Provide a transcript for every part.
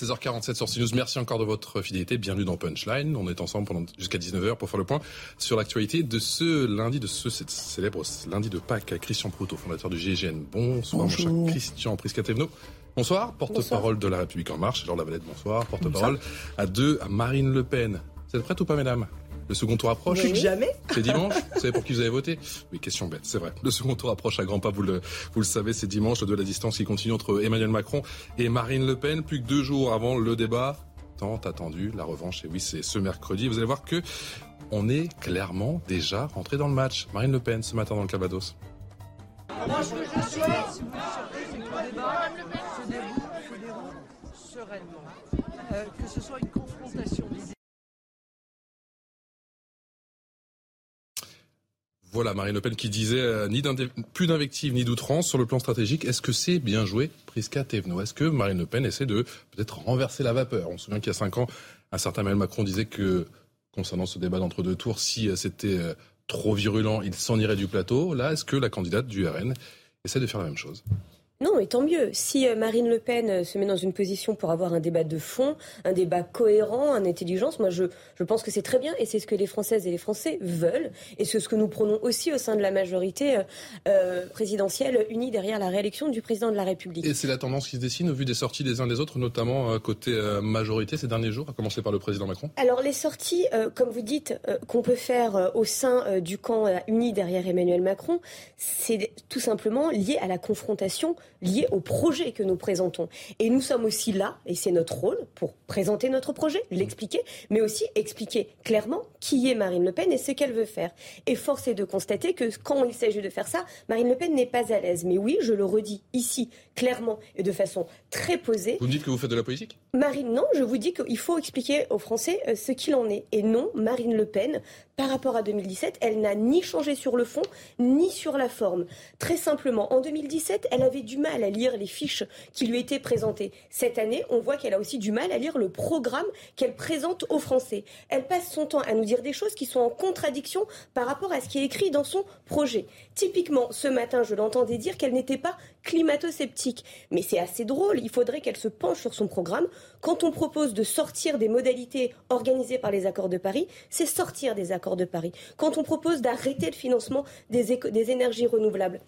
16h47 sur CNews. Merci encore de votre fidélité. Bienvenue dans Punchline. On est ensemble pendant jusqu'à 19h pour faire le point sur l'actualité de ce lundi, de ce célèbre lundi de Pâques. Christian Proutot, fondateur du GIGN. Bonsoir, mon cher Christian Priscatevno. Bonsoir, porte-parole de La République En Marche. Laure Lavalette, bonsoir. Porte-parole à deux, à Marine Le Pen. Vous êtes prête ou pas, mesdames? Le second tour approche. jamais. C'est dimanche. Vous savez pour qui vous avez voté? Oui, question bête, c'est vrai. Le second tour approche à grands pas, vous le, vous le savez, c'est dimanche, le de la distance qui continue entre Emmanuel Macron et Marine Le Pen. Plus que deux jours avant le débat, tant attendu, la revanche. Et oui, c'est ce mercredi. Vous allez voir que on est clairement déjà rentré dans le match. Marine Le Pen, ce matin dans le Calvados. Moi, ce que je souhaite, c'est que le débat se déroule sereinement. Euh, que ce soit une confrontation Voilà, Marine Le Pen qui disait euh, ni plus d'invectives ni d'outrance sur le plan stratégique. Est-ce que c'est bien joué, Prisca Thévenot? Est-ce que Marine Le Pen essaie de peut-être renverser la vapeur? On se souvient qu'il y a cinq ans, un certain Emmanuel Macron disait que, concernant ce débat d'entre deux tours, si euh, c'était euh, trop virulent, il s'en irait du plateau. Là, est-ce que la candidate du RN essaie de faire la même chose? Non, et tant mieux. Si euh, Marine Le Pen euh, se met dans une position pour avoir un débat de fond, un débat cohérent, un intelligence, moi je, je pense que c'est très bien et c'est ce que les Françaises et les Français veulent et c'est ce que nous prenons aussi au sein de la majorité euh, présidentielle unie derrière la réélection du président de la République. Et c'est la tendance qui se dessine au vu des sorties des uns des autres, notamment côté majorité ces derniers jours, à commencer par le président Macron Alors les sorties, comme vous dites, qu'on peut faire au sein du camp uni derrière Emmanuel Macron, c'est tout simplement lié à la confrontation liées au projet que nous présentons. Et nous sommes aussi là, et c'est notre rôle, pour présenter notre projet, l'expliquer, mais aussi expliquer clairement qui est Marine Le Pen et ce qu'elle veut faire. Et force est de constater que quand il s'agit de faire ça, Marine Le Pen n'est pas à l'aise. Mais oui, je le redis ici, clairement et de façon très posée. Vous me dites que vous faites de la politique? Marine, non, je vous dis qu'il faut expliquer aux Français euh, ce qu'il en est. Et non, Marine Le Pen, par rapport à 2017, elle n'a ni changé sur le fond, ni sur la forme. Très simplement, en 2017, elle avait du mal à lire les fiches qui lui étaient présentées. Cette année, on voit qu'elle a aussi du mal à lire le programme qu'elle présente aux Français. Elle passe son temps à nous dire des choses qui sont en contradiction par rapport à ce qui est écrit dans son projet. Typiquement, ce matin, je l'entendais dire qu'elle n'était pas climato-sceptique. Mais c'est assez drôle, il faudrait qu'elle se penche sur son programme. Quand on propose de sortir des modalités organisées par les accords de Paris, c'est sortir des accords de Paris. Quand on propose d'arrêter le financement des, des énergies renouvelables,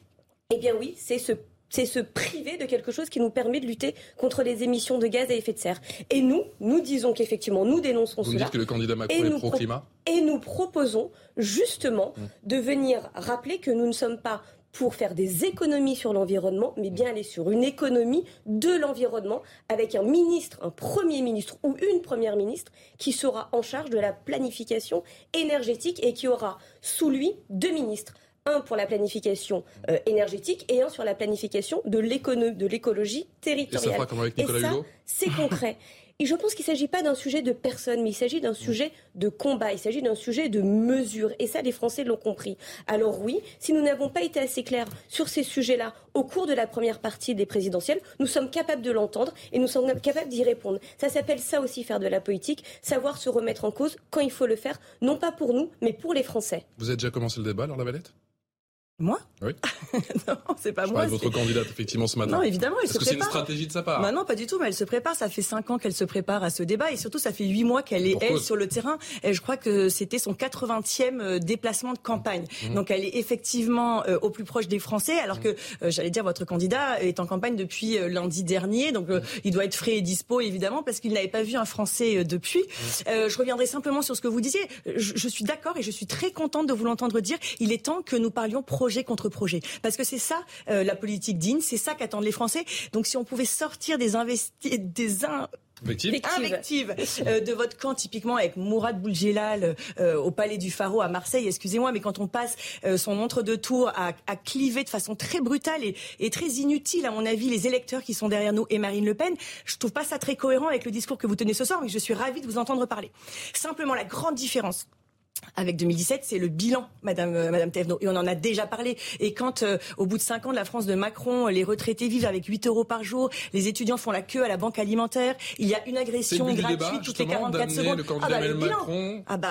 eh bien oui, c'est se c'est se priver de quelque chose qui nous permet de lutter contre les émissions de gaz à effet de serre. Et nous, nous disons qu'effectivement, nous dénonçons Vous cela. Vous dites que le candidat Macron est pro-climat Et nous proposons justement mmh. de venir rappeler que nous ne sommes pas pour faire des économies sur l'environnement, mais bien aller sur une économie de l'environnement avec un ministre, un premier ministre ou une première ministre qui sera en charge de la planification énergétique et qui aura sous lui deux ministres un pour la planification euh, énergétique et un sur la planification de l'écologie territoriale. Et ça C'est concret. Et je pense qu'il ne s'agit pas d'un sujet de personne, mais il s'agit d'un sujet de combat, il s'agit d'un sujet de mesure. Et ça, les Français l'ont compris. Alors oui, si nous n'avons pas été assez clairs sur ces sujets-là au cours de la première partie des présidentielles, nous sommes capables de l'entendre et nous sommes capables d'y répondre. Ça s'appelle ça aussi faire de la politique, savoir se remettre en cause quand il faut le faire, non pas pour nous, mais pour les Français. Vous avez déjà commencé le débat, la Valette? Moi Oui. non, c'est pas moi. C'est votre candidate, effectivement, ce matin. Non, évidemment, elle Est-ce que c'est une stratégie de sa part bah Non, pas du tout, mais elle se prépare. Ça fait cinq ans qu'elle se prépare à ce débat et surtout, ça fait huit mois qu'elle est, elle, sur le terrain. Et je crois que c'était son 80e euh, déplacement de campagne. Mmh. Donc, elle est effectivement euh, au plus proche des Français, alors mmh. que, euh, j'allais dire, votre candidat est en campagne depuis lundi dernier. Donc, mmh. il doit être frais et dispo, évidemment, parce qu'il n'avait pas vu un Français depuis. je reviendrai simplement sur ce que vous disiez. Je, je suis d'accord et je suis très contente de vous l'entendre dire. Il est temps que nous parlions projet contre projet. Parce que c'est ça euh, la politique digne, c'est ça qu'attendent les Français. Donc si on pouvait sortir des, des invective, euh, de votre camp, typiquement avec Mourad Boulgelal euh, au Palais du Pharaon à Marseille, excusez-moi, mais quand on passe euh, son entre-deux tours à, à, cliver de façon très brutale et, et, très inutile, à mon avis, les électeurs qui sont derrière nous et Marine Le Pen, je trouve pas ça très cohérent avec le discours que vous tenez ce soir, mais je suis ravie de vous entendre parler. Simplement, la grande différence avec 2017, c'est le bilan, Madame euh, Madame Thévenot, et on en a déjà parlé. Et quand, euh, au bout de cinq ans de la France de Macron, les retraités vivent avec 8 euros par jour, les étudiants font la queue à la banque alimentaire, il y a une agression gratuite toutes les 44 secondes. Le ah bah le bilan. Macron ah bah,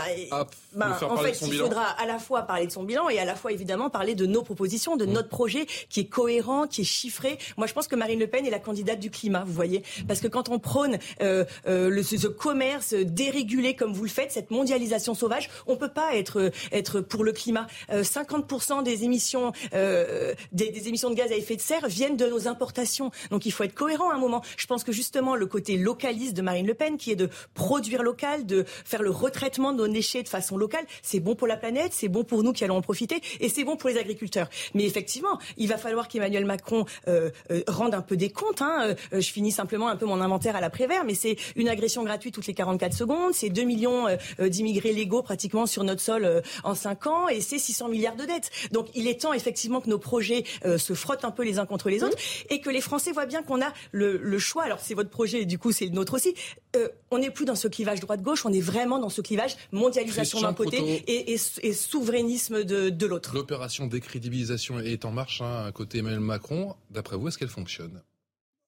bah en fait, il faudra à la fois parler de son bilan et à la fois évidemment parler de nos propositions, de mmh. notre projet qui est cohérent, qui est chiffré. Moi, je pense que Marine Le Pen est la candidate du climat, vous voyez, parce que quand on prône euh, euh, le ce commerce dérégulé comme vous le faites, cette mondialisation sauvage, on peut pas être être pour le climat. 50% euh, des émissions euh, des, émissions de gaz à effet de serre viennent de nos importations. Donc il faut être cohérent à un moment. Je pense que justement le côté localiste de Marine Le Pen, qui est de produire local, de faire le retraitement de nos déchets de façon locale, c'est bon pour la planète, c'est bon pour nous qui allons en profiter, et c'est bon pour les agriculteurs. Mais effectivement, il va falloir qu'Emmanuel Macron euh, rende un peu des comptes. Hein. je finis simplement un peu mon inventaire à l'après-vert, mais c'est une agression gratuite toutes les 44 secondes, c'est 2 millions d'immigrés légaux pratiquement sur notre sol euh, en 5 ans et c'est 600 milliards de dettes. Donc il est temps effectivement que nos projets euh, se frottent un peu les uns contre les autres et que les Français voient bien qu'on a le, choix. Alors c'est votre projet et du coup c'est le nôtre aussi. Euh, on n'est plus dans ce clivage droite-gauche, on est vraiment dans ce clivage mondialisation d'un côté et, souverainisme de, l'autre. L'opération décrédibilisation est en marche hein, à côté Emmanuel Macron. D'après vous, est-ce qu'elle fonctionne?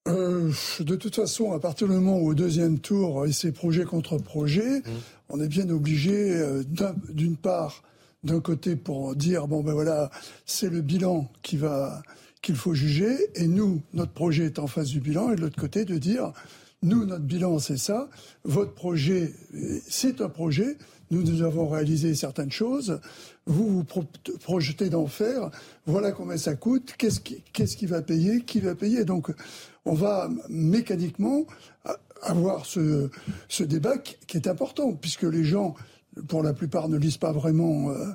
De toute façon, à partir du moment où au deuxième tour, et c'est projet contre projet, mmh on est bien obligé, euh, d'une part, d'un côté pour dire bon ben voilà, c'est le bilan qui va qu'il faut juger, et nous, notre projet est en face du bilan, et de l'autre côté de dire nous, notre bilan, c'est ça, votre projet, c'est un projet, nous, nous avons réalisé certaines choses, vous vous projetez d'en faire, voilà combien ça coûte, qu'est-ce qui, qu'est-ce qui va payer, qui va payer. Donc, on va mécaniquement avoir ce, ce débat qui, est important, puisque les gens, pour la plupart, ne lisent pas vraiment euh,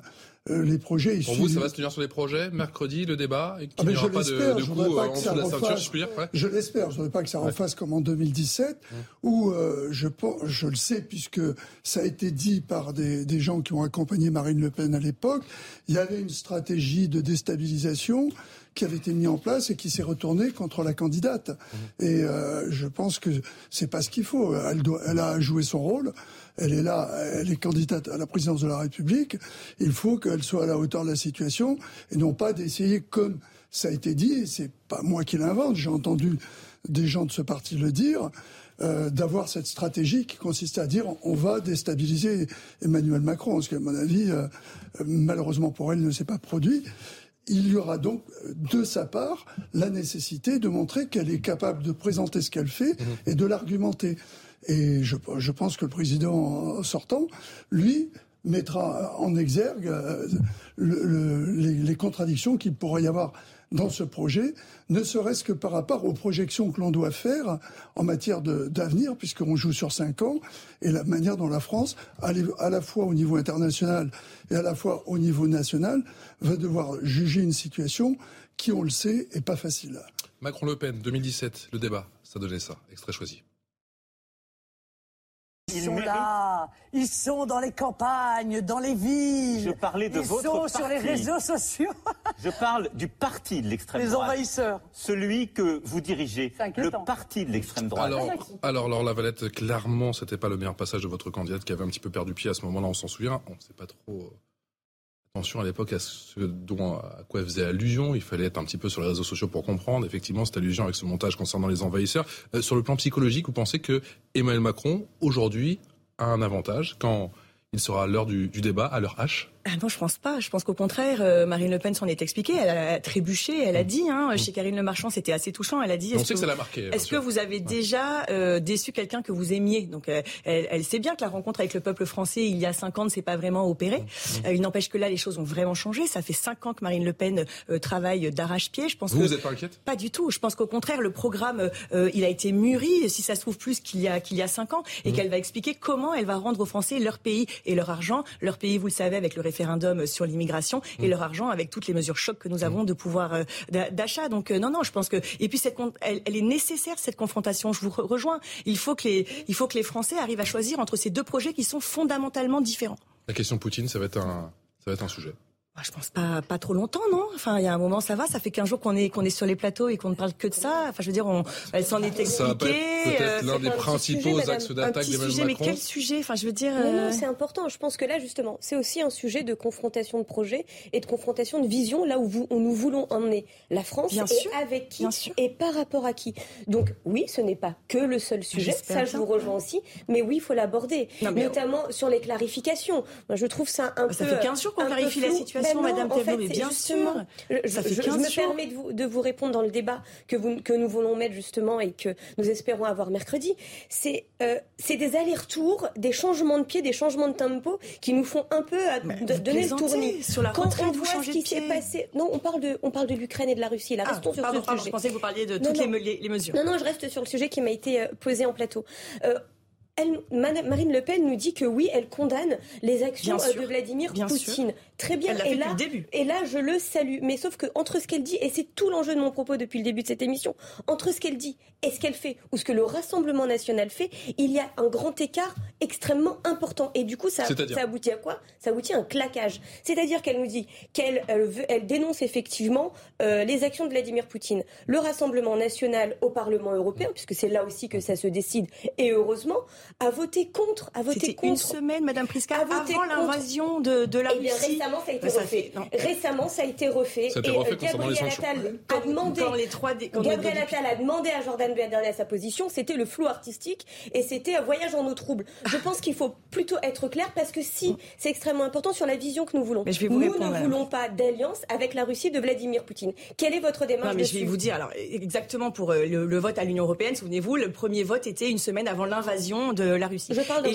euh, les projets. Pour vous, ça va se tenir sur les projets mercredi, le débat, et qu'il ah, n'y aura pas de, de coup euh, en dessous de la ceinture, je puis dire Je l'espère. Je ne voudrais pas que ça refasse comme en 2017, où je, je le sais, puisque ça a été dit par des, des gens qui ont accompagné Marine Le Pen à l'époque, il y avait une stratégie de déstabilisation qui avait été mis en place et qui s'est retourné contre la candidate. Mmh. Et euh, je pense que c'est pas ce qu'il faut. Elle, doit, elle a joué son rôle. Elle est là, elle est candidate à la présidence de la République. Il faut qu'elle soit à la hauteur de la situation et non pas d'essayer, comme ça a été dit, c'est pas moi qui l'invente, j'ai entendu des gens de ce parti le dire, euh, d'avoir cette stratégie qui consiste à dire on va déstabiliser Emmanuel Macron, ce qui, à mon avis, euh, malheureusement pour elle, ne s'est pas produit il y aura donc de sa part la nécessité de montrer qu'elle est capable de présenter ce qu'elle fait mhm. et de l'argumenter. Et je, pense que le président sortant, lui, mettra en exergue euh, les, contradictions qu'il pourrait y avoir dans ce projet, ne serait-ce que par rapport aux projections que l'on doit faire en matière d'avenir, puisqu'on joue sur cinq ans, et la manière dont la France, à la fois au niveau international et à la fois au niveau national, va devoir juger une situation qui, on le sait, est pas facile. Macron-Le Pen, 2017, le débat, ça donnait ça, extrait choisi. Ils sont là, ils sont dans les campagnes, dans les villes. Je parlais de ils votre sont sur les réseaux sociaux. Je parle du parti de l'extrême droite. Les envahisseurs. Celui que vous dirigez. Le parti de l'extrême droite. Alors, alors Laure Lavalette, clairement, c'était pas le meilleur passage de votre candidate qui avait un petit peu perdu pied à ce moment-là, on s'en souvient. On ne sait pas trop euh, attention à l'époque à ce dont à quoi elle faisait allusion. Il fallait être un petit peu sur les réseaux sociaux pour comprendre effectivement cette allusion avec ce montage concernant les envahisseurs. Euh, sur le plan psychologique, vous pensez que Emmanuel Macron aujourd'hui a un avantage quand il sera à l'heure du, du débat, à l'heure H? Ah non, je pense pas. Je pense qu'au contraire, euh, Marine Le Pen s'en est expliquée. Elle a trébuché. Elle a mm. dit, hein, mm. chez Karine Le Marchand, c'était assez touchant. Elle a dit. On sait que, ça l'a marqué. Est-ce que vous avez déjà euh, déçu quelqu'un que vous aimiez? Donc, euh, elle, elle, sait bien que la rencontre avec le peuple français il y a cinq ans ne s'est pas vraiment opérée. Mm. il n'empêche que là, les choses ont vraiment changé. Ça fait cinq ans que Marine Le Pen travaille d'arrache-pied. Je pense. Vous, vous êtes pas inquiète? Pas du tout. Je pense qu'au contraire, le programme, il a été mûri. Si ça se trouve plus qu'il y a qu'il y a cinq ans, et qu'elle va expliquer comment elle va rendre aux Français leur pays et leur argent. Leur pays, vous le savez, avec le référendum référendum sur l'immigration et mm. leur argent avec toutes les mesures chocs que nous avons de pouvoir euh, d'achat. Donc non, non, je pense que et puis cette elle, elle est nécessaire cette confrontation. Je vous rejoins. Il faut que les il faut que les Français arrivent à choisir entre ces deux projets qui sont fondamentalement différents. La question Poutine, ça va être un ça va être un sujet. Bah, je pense pas pas trop longtemps, non? Enfin, il y a un moment, ça va. Ça fait 15 jours qu'on est qu'on est sur les plateaux et qu'on ne parle que de ça. Enfin, je veux dire, on, elle s'en est expliquée. Ça peut-être euh, l'un des principaux axes d'attaque d'Emmanuel Macron. Mais quel sujet? Enfin, je veux dire. Non, non, euh, c'est important. Je pense que là, justement, c'est aussi un sujet de confrontation de projet et de confrontation de vision, là où, vous, où nous voulons emmener la France bien et sûr, avec qui et par rapport à qui. Donc, oui, ce n'est pas que le seul sujet. Ça, je vous rejoins aussi. Mais oui, il faut l'aborder, notamment sur les clarifications. Moi, je trouve ça un bah, peu. Ça fait 15 jours qu'on clarifie la situation, ben Madame bien sûr. Je, ça fait je, me permets de vous, de vous, répondre dans le débat que, vous, que nous voulons mettre justement et que nous espérons avoir mercredi. C'est euh, des allers-retours, des changements de pied, des changements de tempo qui nous font un peu de, donner le tournis. Sur la Quand on voit ce qui s'est passé, non, on parle de, on parle de l'Ukraine et de la Russie. Là, ah, restons sur pardon, ce pardon, sujet. Je pensais que vous parliez de toutes Les, les, mesures. Non, non, je reste sur le sujet qui m'a été euh, posé en plateau. Euh, Marine Le Pen nous dit que oui, elle condamne les actions de Vladimir Poutine. Très bien. et là, début. et là, je le salue. Mais sauf que entre ce qu'elle dit, et c'est tout l'enjeu de mon propos depuis le début de cette émission, entre ce qu'elle dit et ce qu'elle fait, ou ce que le Rassemblement national fait, il y a un grand écart extrêmement important. Et du coup, ça, ça aboutit à quoi? Ça aboutit à un claquage. C'est-à-dire qu'elle nous dit qu'elle elle, dénonce effectivement euh, les actions de Vladimir Poutine. Le Rassemblement national au Parlement européen, puisque c'est là aussi que ça se décide, et heureusement, a voté contre. A voté contre. une semaine, Madame Priska, avant l'invasion de, de, la eh Russie. Récemment, ça a été refait. récemment, ça a été refait. Ça a été refait et Gabriel Attal a demandé. les trois Gabriel Attal a demandé à Jordan sa position. C'était le flou artistique et c'était un voyage en eau trouble. Je pense qu'il faut plutôt être clair parce que si c'est extrêmement important sur la vision que nous voulons. Mais je vais vous nous ne voulons pas d'alliance avec la Russie de Vladimir Poutine. Quelle est votre démarche non, mais Je vais vous dire alors exactement pour euh, le, vote à l'Union européenne. Souvenez-vous, le premier vote était une semaine avant l'invasion de la Russie. Je parle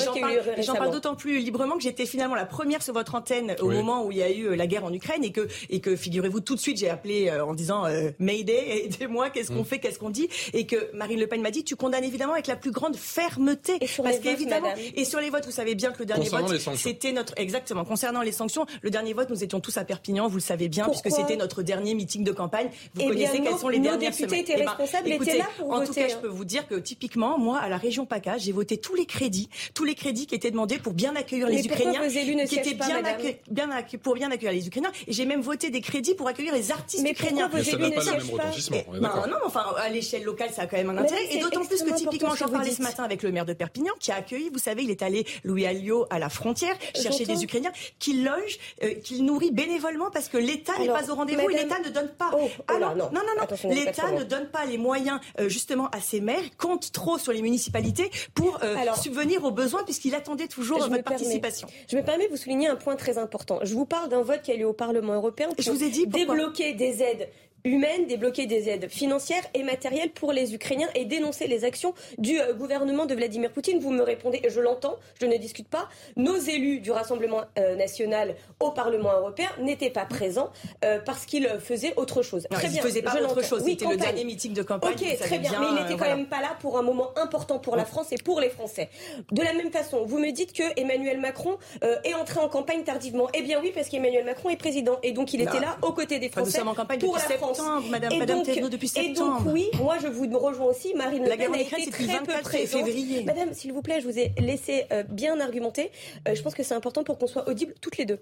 j'en parle, d'autant plus librement que j'étais finalement la première sur votre antenne au moment où il y a eu euh, la guerre en Ukraine et que, et que figurez-vous, tout de suite, j'ai appelé euh, en disant euh, Mayday, aidez-moi, qu'est-ce qu'on mm. fait, qu'est-ce qu'on dit Et que Marine Le Pen m'a dit, tu condamnes évidemment avec la plus grande fermeté. Et sur parce qu'évidemment, et sur les votes, vous savez bien que le dernier vote, c'était notre, exactement, concernant les sanctions, le dernier vote, nous étions tous à Perpignan, vous le savez bien, puisque c'était notre dernier meeting de campagne. Vous eh connaissez quelles sont les dernières députés étaient eh ben, responsables, étaient là pour En voter, tout cas, je hein. peux vous dire que typiquement, moi, à la région PACA, j'ai voté tous les crédits, tous les crédits qui étaient demandés pour bien accueillir les Ukrainiens, qui étaient bien, bien pour bien accueillir les Ukrainiens. Et j'ai même voté des crédits pour accueillir les artistes mais ukrainiens. Mais ça n'a pas le même retentissement. Non, non, enfin, à l'échelle locale, ça a quand même un intérêt. Et d'autant plus que typiquement, j'en parlais ce matin avec le maire de Perpignan, qui a accueilli, vous savez, il est allé, Louis Alliot, à la frontière, chercher des Ukrainiens, qu'il loge, euh, qu'il nourrit bénévolement parce que l'État n'est pas au rendez-vous et l'État ne donne pas. Oh, oh Alors, non, non, non, l'État ne donne pas les moyens, euh, justement, à ses maires, compte trop sur les municipalités pour euh, subvenir aux besoins puisqu'il attendait toujours votre participation. Je me permets de vous souligner un point très important. Je vous parle d'un vote qui a lieu au Parlement européen pour je vous ai dit débloquer des aides humaines, débloquer des aides financières et matérielles pour les Ukrainiens et dénoncer les actions du euh, gouvernement de Vladimir Poutine. Vous me répondez, je l'entends, je ne discute pas, nos élus du Rassemblement euh, national au Parlement européen n'étaient pas présents euh, parce qu'ils faisaient autre chose. très bien, ils faisaient pas autre chose, c'était le dernier meeting de campagne. Ok, très bien, mais il n'était quand même pas là pour un moment important pour la France et pour les Français. De la même façon, vous me dites que Emmanuel Macron est entré en campagne tardivement. Eh bien oui, parce qu'Emmanuel Macron est président et donc il était là aux côtés des Français pour la France. Madame, et Madame donc, depuis septembre. Et donc, oui, moi, je vous rejoins aussi. Marine Le Pen a été très 24 peu présente. février. Madame, s'il vous plaît, je vous ai laissé euh, bien argumenter. Euh, je pense que c'est important pour qu'on soit audibles toutes les deux.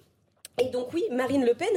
Et donc oui, Marine Le Pen,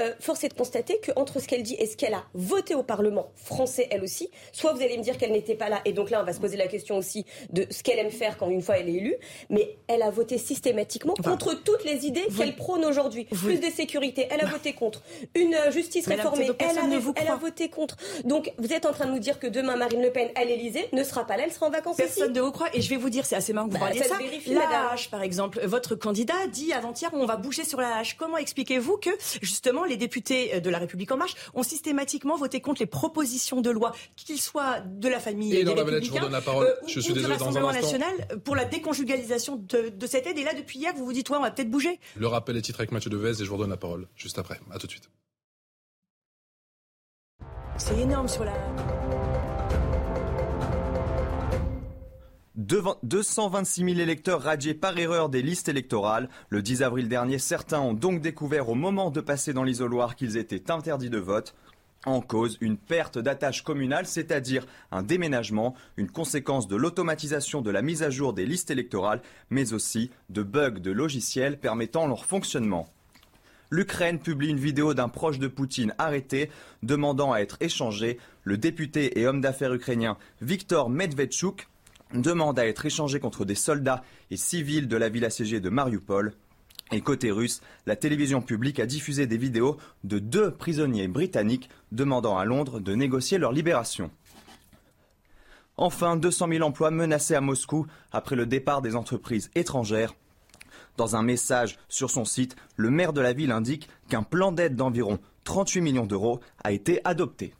euh, force est de constater qu'entre ce qu'elle dit et ce qu'elle a voté au Parlement français, elle aussi, soit vous allez me dire qu'elle n'était pas là, et donc là on va se poser la question aussi de ce qu'elle aime faire quand une fois elle est élue, mais elle a voté systématiquement contre toutes les idées qu'elle prône aujourd'hui. Plus de sécurité, elle a voté contre. Une euh, justice réformée, elle a, elle a, voté contre. Donc vous êtes en train de nous dire que demain Marine Le Pen à l'Elysée ne sera pas là, elle sera en vacances Personne ne vous croit, et je vais vous dire, c'est assez marrant que vous bah, parliez ça. la hache, par exemple, votre candidat dit avant-hier on va bouger sur la hache comment expliquez-vous que justement les députés euh, de la République en marche ont systématiquement voté contre les propositions de loi, qu'ils soient de la famille et dans la je vous donne la parole. Euh, je suis désolé dans un national pour la déconjugalisation de, de, cette aide. Et là, depuis hier, vous vous dites ouais, on va peut-être bouger. Le rappel est titre avec Mathieu Devez et je vous redonne la parole juste après. À tout de suite. C'est énorme sur la. 226 000 électeurs radiés par erreur des listes électorales. Le 10 avril dernier, certains ont donc découvert au moment de passer dans l'isoloir qu'ils étaient interdits de vote. En cause, une perte d'attache communale, c'est-à-dire un déménagement, une conséquence de l'automatisation de la mise à jour des listes électorales, mais aussi de bugs de logiciels permettant leur fonctionnement. L'Ukraine publie une vidéo d'un proche de Poutine arrêté, demandant à être échangé. Le député et homme d'affaires ukrainien Viktor Medvedchuk demande à être échangé contre des soldats et civils de la ville assiégée de Mariupol. Et côté russe, la télévision publique a diffusé des vidéos de deux prisonniers britanniques demandant à Londres de négocier leur libération. Enfin, 200 000 emplois menacés à Moscou après le départ des entreprises étrangères. Dans un message sur son site, le maire de la ville indique qu'un plan d'aide d'environ 38 millions d'euros a été adopté.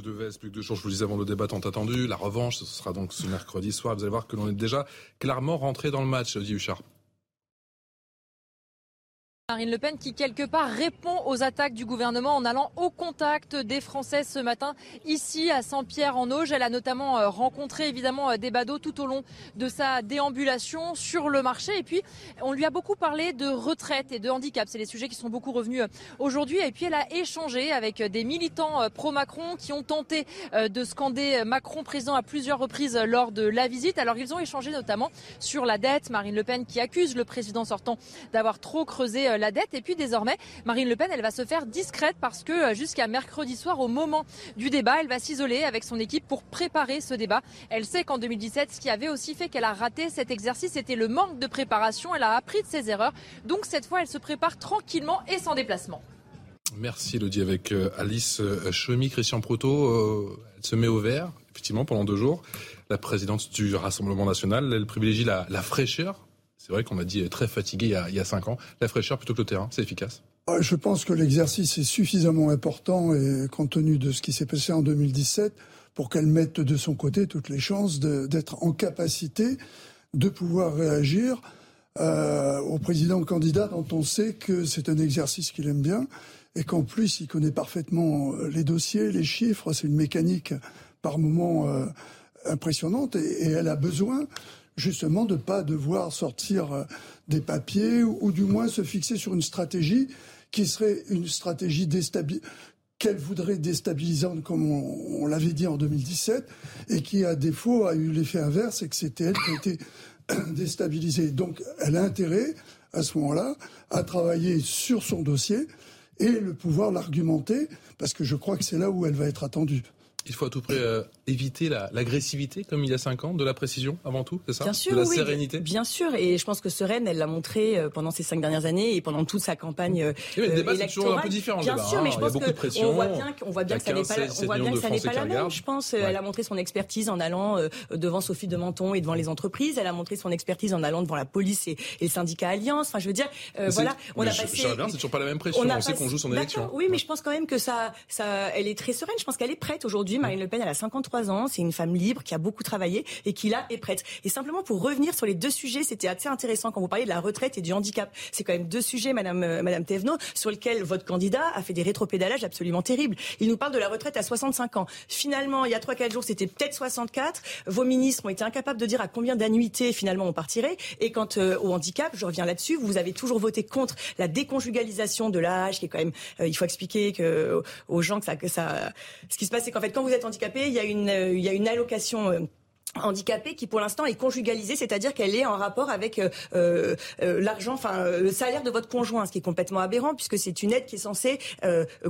Deves, plus que deux jours, je vous le disais avant le débat tant attendu. La revanche, ce sera donc ce mercredi soir. Vous allez voir que l'on est déjà clairement rentré dans le match, dit Huchard. Marine Le Pen qui quelque part répond aux attaques du gouvernement en allant au contact des Français ce matin ici à Saint-Pierre-en-Auge. Elle a notamment euh, rencontré évidemment euh, des badauds tout au long de sa déambulation sur le marché et puis on lui a beaucoup parlé de retraite et de handicap. C'est les sujets qui sont beaucoup revenus euh, aujourd'hui et puis elle a échangé avec des militants pro-Macron qui ont tenté de scander Macron président à plusieurs reprises lors de la visite. Alors ils ont échangé notamment sur la dette. Marine Le Pen qui accuse le président sortant d'avoir trop creusé la dette. Et puis désormais, Marine Le Pen, elle va se faire discrète parce que euh, jusqu'à mercredi soir, au moment du débat, elle va s'isoler avec son équipe pour préparer ce débat. Elle sait qu'en 2017, ce qui avait aussi fait qu'elle a raté cet exercice, c'était le manque de préparation. Elle a appris de ses erreurs. Donc cette fois, elle se prépare tranquillement et sans déplacement. Merci Elodie avec euh, Alice euh, Chemi, Christian Proto. elle se met au vert, effectivement, pendant deux jours. La présidente du Rassemblement national, elle privilégie la fraîcheur c'est vrai qu'on a dit très fatigué il y, a, cinq ans. La fraîcheur plutôt que le terrain, c'est efficace? Je pense que l'exercice est suffisamment important et compte tenu de ce qui s'est passé en 2017 pour qu'elle mette de son côté toutes les chances d'être en capacité de pouvoir réagir euh, au président candidat dont on sait que c'est un exercice qu'il aime bien et qu'en plus il connaît parfaitement les dossiers, les chiffres, c'est une mécanique par moments euh, impressionnante et, elle a besoin justement de ne pas devoir sortir euh, des papiers ou, du moins se fixer sur une stratégie qui serait une stratégie qu'elle voudrait déstabilisante, comme on, l'avait dit en 2017, et qui, à défaut, a eu l'effet inverse, et que c'était elle qui a été déstabilisée. Donc, elle a intérêt, à ce moment-là, à travailler sur son dossier et le pouvoir l'argumenter, parce que je crois que c'est là où elle va être attendue. Il faut à tout prix euh, éviter l'agressivité, comme il y a cinq ans, de la précision avant tout, c'est ça Bien sûr, De la oui, sérénité Bien sûr, et je pense que Sereine, elle l'a montré euh, pendant ces cinq dernières années et pendant toute sa campagne euh, oui, le débat, c'est toujours un peu différent. Bien sûr, mais hein. je pense qu'on voit bien, on voit bien que ça n'est pas, on voit bien que ça n'est pas la même. Je pense, elle a montré son expertise en allant devant Sophie de Menton et devant les entreprises. Elle a montré son expertise en allant devant la police et, le syndicat Alliance. Enfin, je veux dire, voilà, on a passé. c'est toujours pas la même pression. On, sait qu'on joue son élection. Oui, mais je pense quand même que ça, ça, elle est très sereine. Je pense qu'elle est prête aujourd'hui. Marine Le Pen, elle a 50 53 ans, c'est une femme libre qui a beaucoup travaillé et qui là est prête. Et simplement pour revenir sur les deux sujets, c'était assez intéressant quand vous parliez de la retraite et du handicap. C'est quand même deux sujets, Madame euh, Madame Thévenot, sur lesquels votre candidat a fait des rétropédalages absolument terribles. Il nous parle de la retraite à 65 ans. Finalement, il y a 3-4 jours, c'était peut-être 64. Vos ministres ont été incapables de dire à combien d'annuités finalement on partirait. Et quant euh, au handicap, je reviens là-dessus, vous avez toujours voté contre la déconjugalisation de l'âge, qui est quand même, euh, il faut expliquer que, aux gens que ça, que ça, ce qui se passe, c'est qu'en fait, quand vous êtes handicapé, il y a une, euh, il y a une allocation euh, handicapée qui pour l'instant est conjugalisée, c'est-à-dire qu'elle est en rapport avec euh, euh, euh l'argent, enfin euh, le salaire de votre conjoint, ce qui est complètement aberrant puisque c'est une aide qui est censée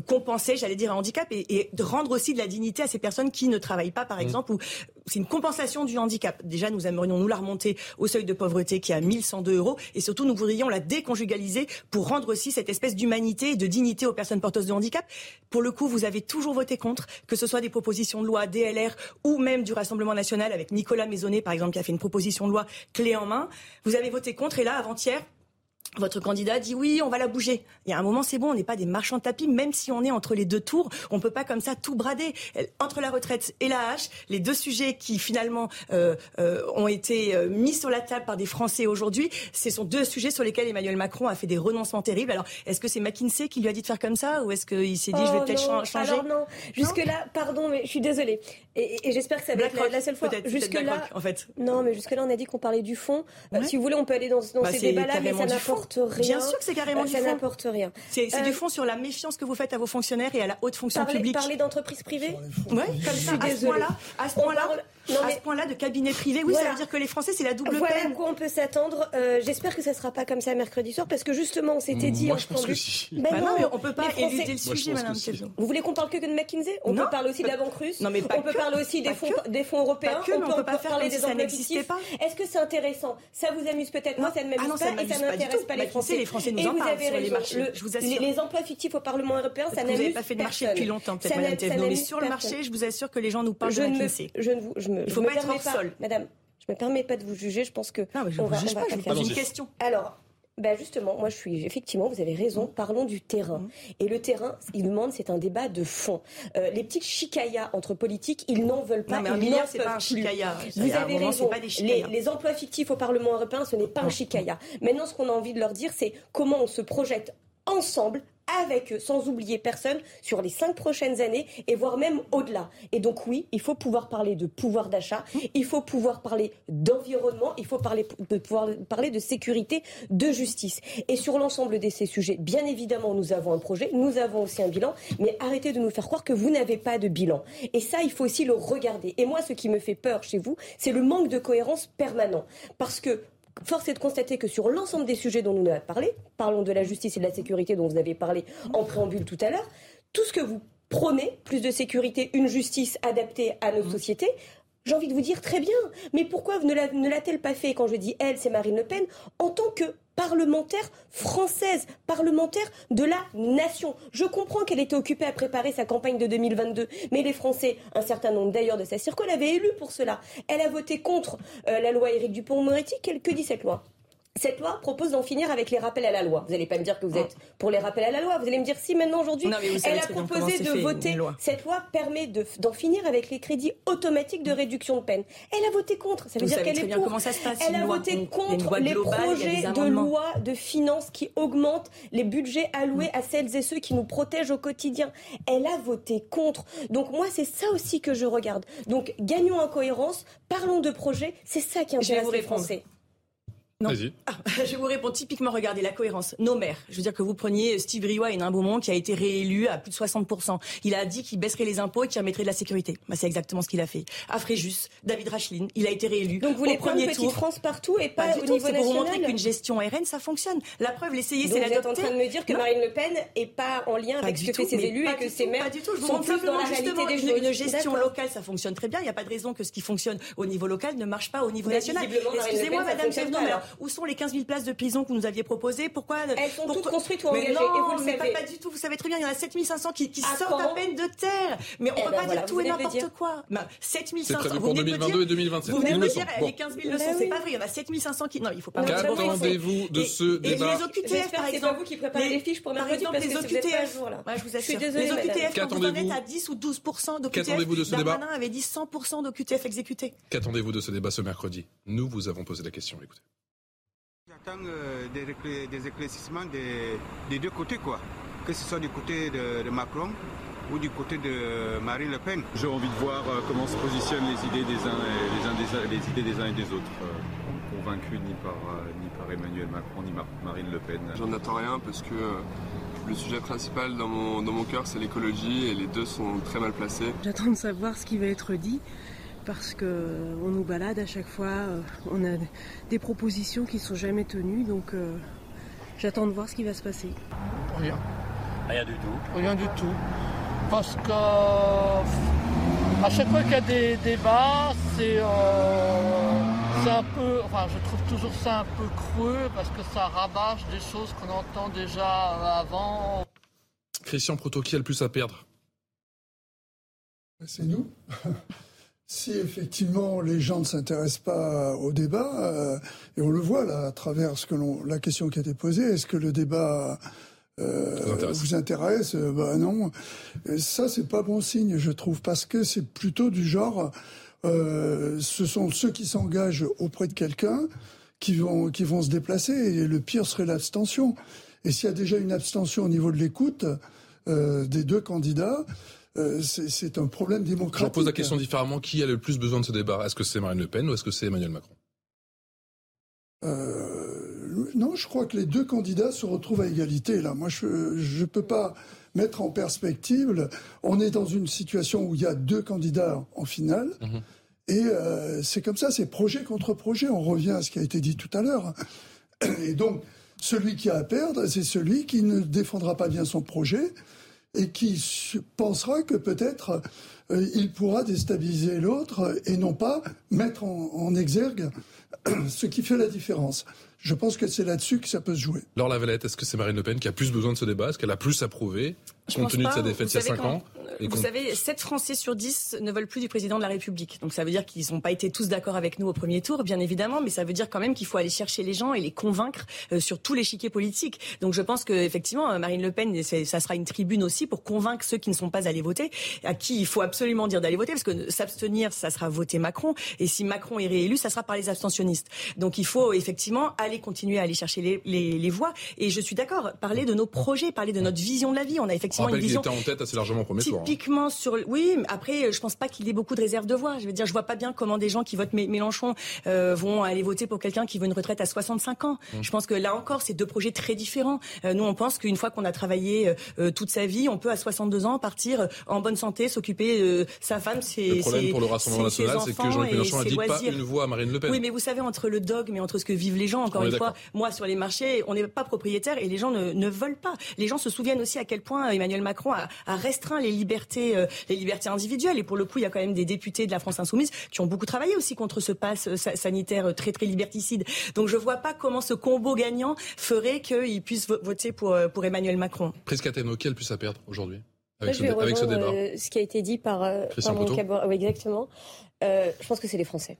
compenser, j'allais dire, un handicap et, et, rendre aussi de la dignité à ces personnes qui ne travaillent pas, par mmh. exemple, ou c'est une compensation du handicap. Déjà, nous aimerions nous la remonter au seuil de pauvreté qui est à 1102 euros et surtout nous voudrions la déconjugaliser pour rendre aussi cette espèce d'humanité et de dignité aux personnes porteuses de handicap. Pour le coup, vous avez toujours voté contre, que ce soit des propositions de loi DLR ou même du Rassemblement national avec Nicolas Maisonnet, par exemple, qui a fait une proposition de loi clé en main. Vous avez voté contre et là, avant-hier, votre candidat dit oui, on va la bouger. Il y a un moment, c'est bon, on n'est pas des marchands de tapis, même si on est entre les deux tours, on peut pas comme ça tout brader. Entre la retraite et la hache, les deux sujets qui finalement euh, euh, ont été euh, mis sur la table par des Français aujourd'hui, ce sont deux sujets sur lesquels Emmanuel Macron a fait des renoncements terribles. Alors, est-ce que c'est McKinsey qui lui a dit de faire comme ça, ou est-ce qu'il s'est dit je vais oh peut-être changer Alors non, jusque là, pardon, mais je suis désolée. Et, j'espère que ça va être la, seule fois. Jusque là, en fait. Non, mais jusque là, on a dit qu'on parlait du fond. si vous voulez, on peut aller dans, dans bah, ces débats-là, mais ça n'apporte rien. Bien sûr que c'est carrément du fond. Ça n'apporte rien. C'est du euh, fond sur la méfiance que vous faites à vos fonctionnaires et à la haute fonction publique. Parler d'entreprise privée Oui, comme ça, à ce point-là. À ce point-là. Non, à ce point-là de cabinet privé, oui, ça veut dire que les Français, c'est la double voilà peine. à quoi on peut s'attendre. Euh, j'espère que ça ne sera pas comme ça mercredi soir, parce que justement, on s'était dit. Moi, je pense que si. Ben bah non, mais on peut pas éluder le sujet, Madame Vous voulez qu'on parle que de McKinsey? On peut parler aussi de la banque russe. Non, mais On peut parler aussi des fonds, des fonds européens. On peut pas parler des emplois fictifs. Est-ce que c'est intéressant? Ça vous amuse peut-être? Moi, ça ne m'amuse pas et ça n'intéresse pas les Français. Les Français nous en parlent sur les marchés. Je vous assure. Les emplois fictifs au Parlement européen, ça n'amuse Vous n'avez pas fait de marché depuis longtemps, peut-être, Madame Mais sur le marché, je vous assure que les gens nous parlent de McKinsey. Je ne vous. Il faut pas être hors sol. Madame, je me permets pas de vous juger. Je pense que non, mais je on va, juge pas. Je vous pose une question. Alors, ben justement, moi je suis effectivement, vous avez raison. Mm. Parlons du terrain. Mm. Et le terrain, il demande, c'est un débat de fond. Euh, les petites chicayas entre politiques, ils n'en veulent pas. Non, mais un milliard, c'est pas un chicaya. Vous avez raison. Pas des les, les, emplois fictifs au Parlement européen, ce n'est pas un chicaya. Maintenant, ce qu'on a envie de leur dire, c'est comment on se projette ensemble avec eux, sans oublier personne, sur les cinq prochaines années et voire même au-delà. Et donc oui, il faut pouvoir parler de pouvoir d'achat, il faut pouvoir parler d'environnement, il faut parler de pouvoir parler de sécurité, de justice. Et sur l'ensemble de ces sujets, bien évidemment, nous avons un projet, nous avons aussi un bilan, mais arrêtez de nous faire croire que vous n'avez pas de bilan. Et ça, il faut aussi le regarder. Et moi, ce qui me fait peur chez vous, c'est le manque de cohérence permanent. Parce que force est de constater que sur l'ensemble des sujets dont nous avons parlé, parlons de la justice et de la sécurité dont vous avez parlé en préambule tout à l'heure, tout ce que vous prônez, plus de sécurité, une justice adaptée à nos mmh. sociétés, j'ai envie de vous dire très bien, mais pourquoi ne l'a-t-elle pas fait Quand je dis elle, c'est Marine Le Pen, en tant que parlementaire française, parlementaire de la nation? Je comprends qu'elle était occupée à préparer sa campagne de 2022, mais les Français, un certain nombre d'ailleurs de sa circule, l'avaient élue pour cela. Elle a voté contre euh, la loi Éric Dupont-Moretti. Que dit cette loi? Cette loi propose d'en finir avec les rappels à la loi. Vous n'allez pas me dire que vous êtes pour les rappels à la loi. Vous allez me dire si maintenant aujourd'hui, elle a proposé de voter. Cette loi permet d'en finir avec les crédits automatiques de réduction de peine. Elle a voté contre. Ça veut dire qu'elle est pour. Comment ça se passe, elle a voté contre les projets de loi de finances qui augmentent les budgets alloués à celles et ceux qui nous protègent au quotidien. Elle a voté contre. Donc moi, c'est ça aussi que je regarde. Donc gagnons en cohérence, parlons de projets. C'est ça qui intéresse les Français. Non. Ah, je vous réponds typiquement, regardez la cohérence. Nos maires, je veux dire que vous preniez Steve Rioua et Nain Beaumont qui a été réélu à plus de 60%. Il a dit qu'il baisserait les impôts et qu'il remettrait de la sécurité. Bah, c'est exactement ce qu'il a fait. À Fréjus, David Racheline, il a été réélu. Donc vous voulez prendre Petite France partout et pas, au niveau national pour vous montrer qu'une gestion RN, ça fonctionne. La preuve, l'essayer, c'est la Vous êtes en train de me dire que Marine Le Pen est pas en lien avec ce que fait ses élus et que ses maires sont plus dans la réalité des choses. Une gestion locale, ça fonctionne très bien. Il n'y a pas de raison que ce qui fonctionne au niveau local ne marche pas au niveau national. Excusez-moi, Madame où sont les 15 000 places de prison que vous nous aviez proposées? Pourquoi Elles sont toutes construites ou engagées. et vous le savez. Pas, pas, du tout. Vous savez très bien, il y en a 7500 qui, qui sortent à peine de terre. Mais on ne eh peut ben pas dire tout et n'importe quoi. 7500. C'est prévu pour 2022 et 2027. Vous venez de me dire, les 15 000 leçons, c'est pas vrai. Il y en a 7500 qui. Non, il faut pas. Qu'attendez-vous de ce débat Et les OQTF, par exemple. C'est vous qui préparez les fiches pour mercredi parce que les OQTF. Je vous assure. Les OQTF, quand vous en êtes à 10 ou 12 d'OQTF. Qu'attendez-vous de ce débat Darmanin avait dit 100 d'OQTF exécutés. Qu'attendez-vous de ce débat ce mercredi Nous vous avons posé la question. Écoutez. J'attends euh, des, éclaircissements des, deux côtés, quoi. Que ce soit du côté de, Macron ou du côté de Marine Le Pen. J'ai envie de voir euh, comment se positionnent les idées des uns et les, idées des uns et des autres. Euh, convaincus ni par, ni par Emmanuel Macron ni Marine Le Pen. J'en attends rien parce que le sujet principal dans mon, dans mon cœur c'est l'écologie et les deux sont très mal placés. J'attends de savoir ce qui va être dit parce qu'on nous balade à chaque fois, euh, on a des propositions qui ne sont jamais tenues, donc euh, j'attends de voir ce qui va se passer. Rien. Rien du tout. Rien du tout. Parce que à chaque fois qu'il y a des débats, c'est euh, un peu, enfin je trouve toujours ça un peu creux parce que ça rabâche des choses qu'on entend déjà avant. Christian Proto, qui a le plus à perdre C'est nous. si effectivement les gens ne s'intéressent pas au débat, euh, et on le voit là à travers ce que la question qui a été posée, est-ce que le débat euh, vous intéresse, bah non. Et ça, c'est pas bon signe, je trouve, parce que c'est plutôt du genre, euh, ce sont ceux qui s'engagent auprès de quelqu'un qui vont qui vont se déplacer. Et le pire serait l'abstention. Et s'il y a déjà une abstention au niveau de l'écoute euh, des deux candidats, euh, c'est un problème démocratique. Je pose la question différemment. Qui a le plus besoin de ce débat? Est-ce que c'est Marine Le Pen ou est-ce que c'est Emmanuel Macron? Euh, Non, je crois que les deux candidats se retrouvent à égalité. Là, moi, je ne peux pas mettre en perspective. On est dans une situation où il y a deux candidats en finale. Mhm. Et euh, c'est comme ça, c'est projet contre projet. On revient à ce qui a été dit tout à l'heure. Et donc, celui qui a à perdre, c'est celui qui ne défendra pas bien son projet et qui pensera que peut-être euh, il pourra déstabiliser l'autre et non pas mettre en, exergue ce qui fait la différence. Je pense que c'est là-dessus que ça peut se jouer. Laure Lavalette, est-ce que c'est Marine Le Pen qui a plus besoin de ce débat? Est-ce qu'elle a plus à prouver, compte tenu de sa défaite il y a 5 ans vous savez, 7 Français sur 10 ne veulent plus du président de la République. Donc ça veut dire qu'ils n'ont pas été tous d'accord avec nous au premier tour, bien évidemment, mais ça veut dire quand même qu'il faut aller chercher les gens et les convaincre euh, sur tous les chiquiers politiques. Donc je pense qu'effectivement, euh, Marine Le Pen, ça sera une tribune aussi pour convaincre ceux qui ne sont pas allés voter, à qui il faut absolument dire d'aller voter, parce que s'abstenir, ça sera voter Macron, et si Macron est réélu, ça sera par les abstentionnistes. Donc il faut effectivement aller continuer à aller chercher les, les, les voix. Et je suis d'accord, parler de nos projets, parler de notre vision de la vie. On a effectivement une vision. était en tête assez largement au premier tour. Hein. Typiquement sur. Oui, après, je pense pas qu'il ait beaucoup de réserves de voix. Je veux dire, je vois pas bien comment des gens qui votent Mélenchon euh, vont aller voter pour quelqu'un qui veut une retraite à 65 ans. Mmh. Je pense que là encore, c'est deux projets très différents. Euh, nous, on pense qu'une fois qu'on a travaillé euh, toute sa vie, on peut à 62 ans partir en bonne santé, s'occuper de sa femme, ses Le problème pour le Rassemblement national, c'est que Jean-Luc Mélenchon a dit pas une voix à Marine Le Pen. Oui, mais vous savez, entre le dogme et entre ce que vivent les gens, encore une fois, moi, sur les marchés, on n'est pas propriétaire et les gens ne, ne, veulent pas. Les gens se souviennent aussi à quel point Emmanuel Macron a, a restreint les libertés, euh, les libertés individuelles. Et pour le coup, il y a quand même des députés de la France insoumise qui ont beaucoup travaillé aussi contre ce pass euh, sanitaire très très liberticide. Donc je vois pas comment ce combo gagnant ferait qu'ils puissent voter pour, euh, pour Emmanuel Macron. Priscateno, qui a le plus à perdre aujourd'hui avec, ce, avec, ce, débat? Ce qui a été dit par, par mon oui, exactement. je pense que c'est les Français.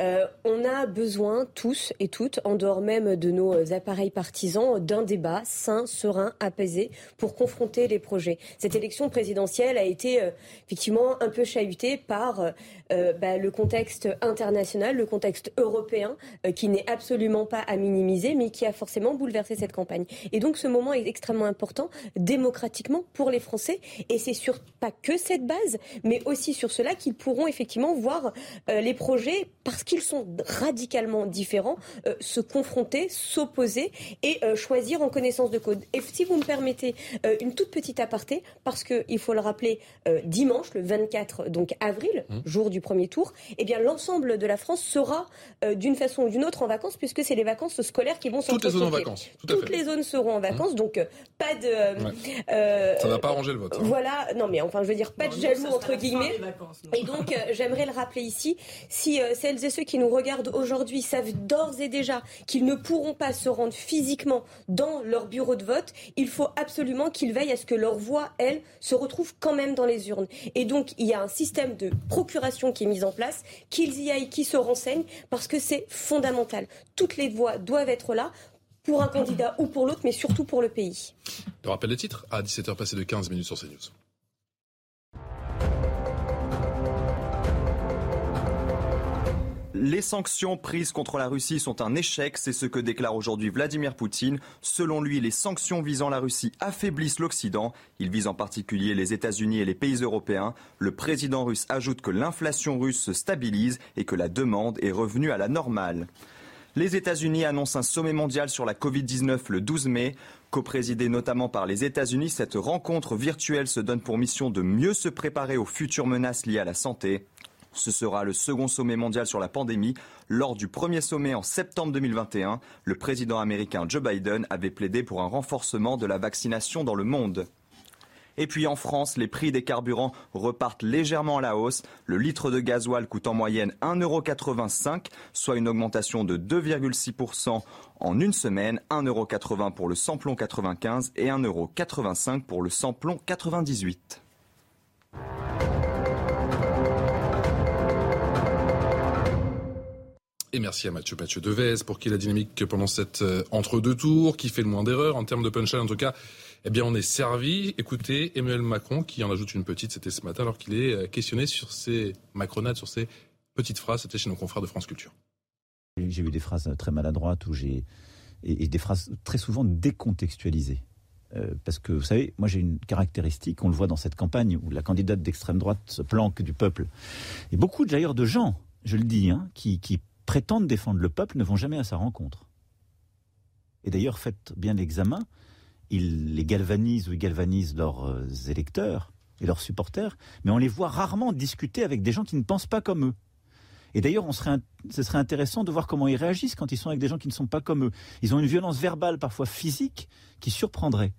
Euh, on a besoin tous et toutes, en dehors même de nos appareils partisans, d'un débat sain, serein, apaisé pour confronter les projets. Cette élection présidentielle a été euh, effectivement un peu chahutée par euh, bah, le contexte international, le contexte européen, qui n'est absolument pas à minimiser, mais qui a forcément bouleversé cette campagne. Et donc ce moment est extrêmement important démocratiquement pour les Français. Et c'est sur pas que cette base, mais aussi sur cela qu'ils pourront effectivement voir les projets parce qu'ils sont radicalement différents, euh, se confronter, s'opposer et euh, choisir en connaissance de code. Et si vous me permettez euh, une toute petite aparté, parce qu'il faut le rappeler, dimanche, le 24 donc avril, mmh. jour du premier tour, eh bien l'ensemble de la France sera d'une façon ou d'une autre en vacances, puisque c'est les vacances scolaires qui vont Toutes les zones en vacances. Toutes les zones seront en vacances, mmh. donc pas de. ça n'a pas arrangé le vote. Hein. Voilà, non mais enfin je veux dire pas de jaloux entre guillemets. et donc j'aimerais le rappeler ici, si celles et ceux qui nous regardent aujourd'hui savent d'ores et déjà qu'ils ne pourront pas se rendre physiquement dans leur bureau de vote, il faut absolument qu'ils veillent à ce que leur voix, elle, se retrouve quand même dans les urnes. Et donc, il y a un système de procuration qui est mis en place, qu'ils y aillent, qu'ils se renseignent, parce que c'est fondamental. Toutes les voix doivent être là pour un candidat ou pour l'autre, mais surtout pour le pays. Le rappel des titres à 17h passé de 15 minutes sur CNews. Les sanctions prises contre la Russie sont un échec, c'est ce que déclare aujourd'hui Vladimir Poutine. Selon lui, les sanctions visant la Russie affaiblissent l'Occident. Il vise en particulier les États-Unis et les pays européens. Le président russe ajoute que l'inflation russe se stabilise et que la demande est revenue à la normale. Les États-Unis annoncent un sommet mondial sur la Covid-19 le 12 mai. Co-présidée notamment par les États-Unis, cette rencontre virtuelle se donne pour mission de mieux se préparer aux futures menaces liées à la santé. Ce sera le second sommet mondial sur la pandémie. Lors du premier sommet en septembre 2021, le président américain Joe Biden avait plaidé pour un renforcement de la vaccination dans le monde. Et puis en France, les prix des carburants repartent légèrement à la hausse. Le litre de gasoil coûte en moyenne 1,85€, soit une augmentation de 2,6% en une semaine. 1,80€ pour le samplon 95 et 1,85€ pour le samplon 98. Et merci à Mathieu Mathieu Devez pour qui la dynamique pendant cette euh, entre-deux tours, qui fait le moins d'erreurs en termes de punchline en tout cas. Eh bien, on est servi. Écoutez, Emmanuel Macron qui en ajoute une petite, c'était ce matin, alors qu'il est euh, questionné sur ses macronades, sur ses petites phrases. C'était chez nos confrères de France Culture. J'ai eu des phrases très maladroites où j'ai et, des phrases très souvent décontextualisées. Euh, parce que vous savez, moi j'ai une caractéristique, on le voit dans cette campagne où la candidate d'extrême droite se planque du peuple. Et beaucoup d'ailleurs de gens, je le dis, hein, qui prétendent défendre le peuple ne vont jamais à sa rencontre. Et d'ailleurs, faites bien l'examen, ils les galvanisent ou ils galvanisent leurs euh, électeurs et leurs supporters, mais on les voit rarement discuter avec des gens qui ne pensent pas comme eux. Et d'ailleurs, ce serait intéressant de voir comment ils réagissent quand ils sont avec des gens qui ne sont pas comme eux. Ils ont une violence verbale, parfois physique, qui surprendrait.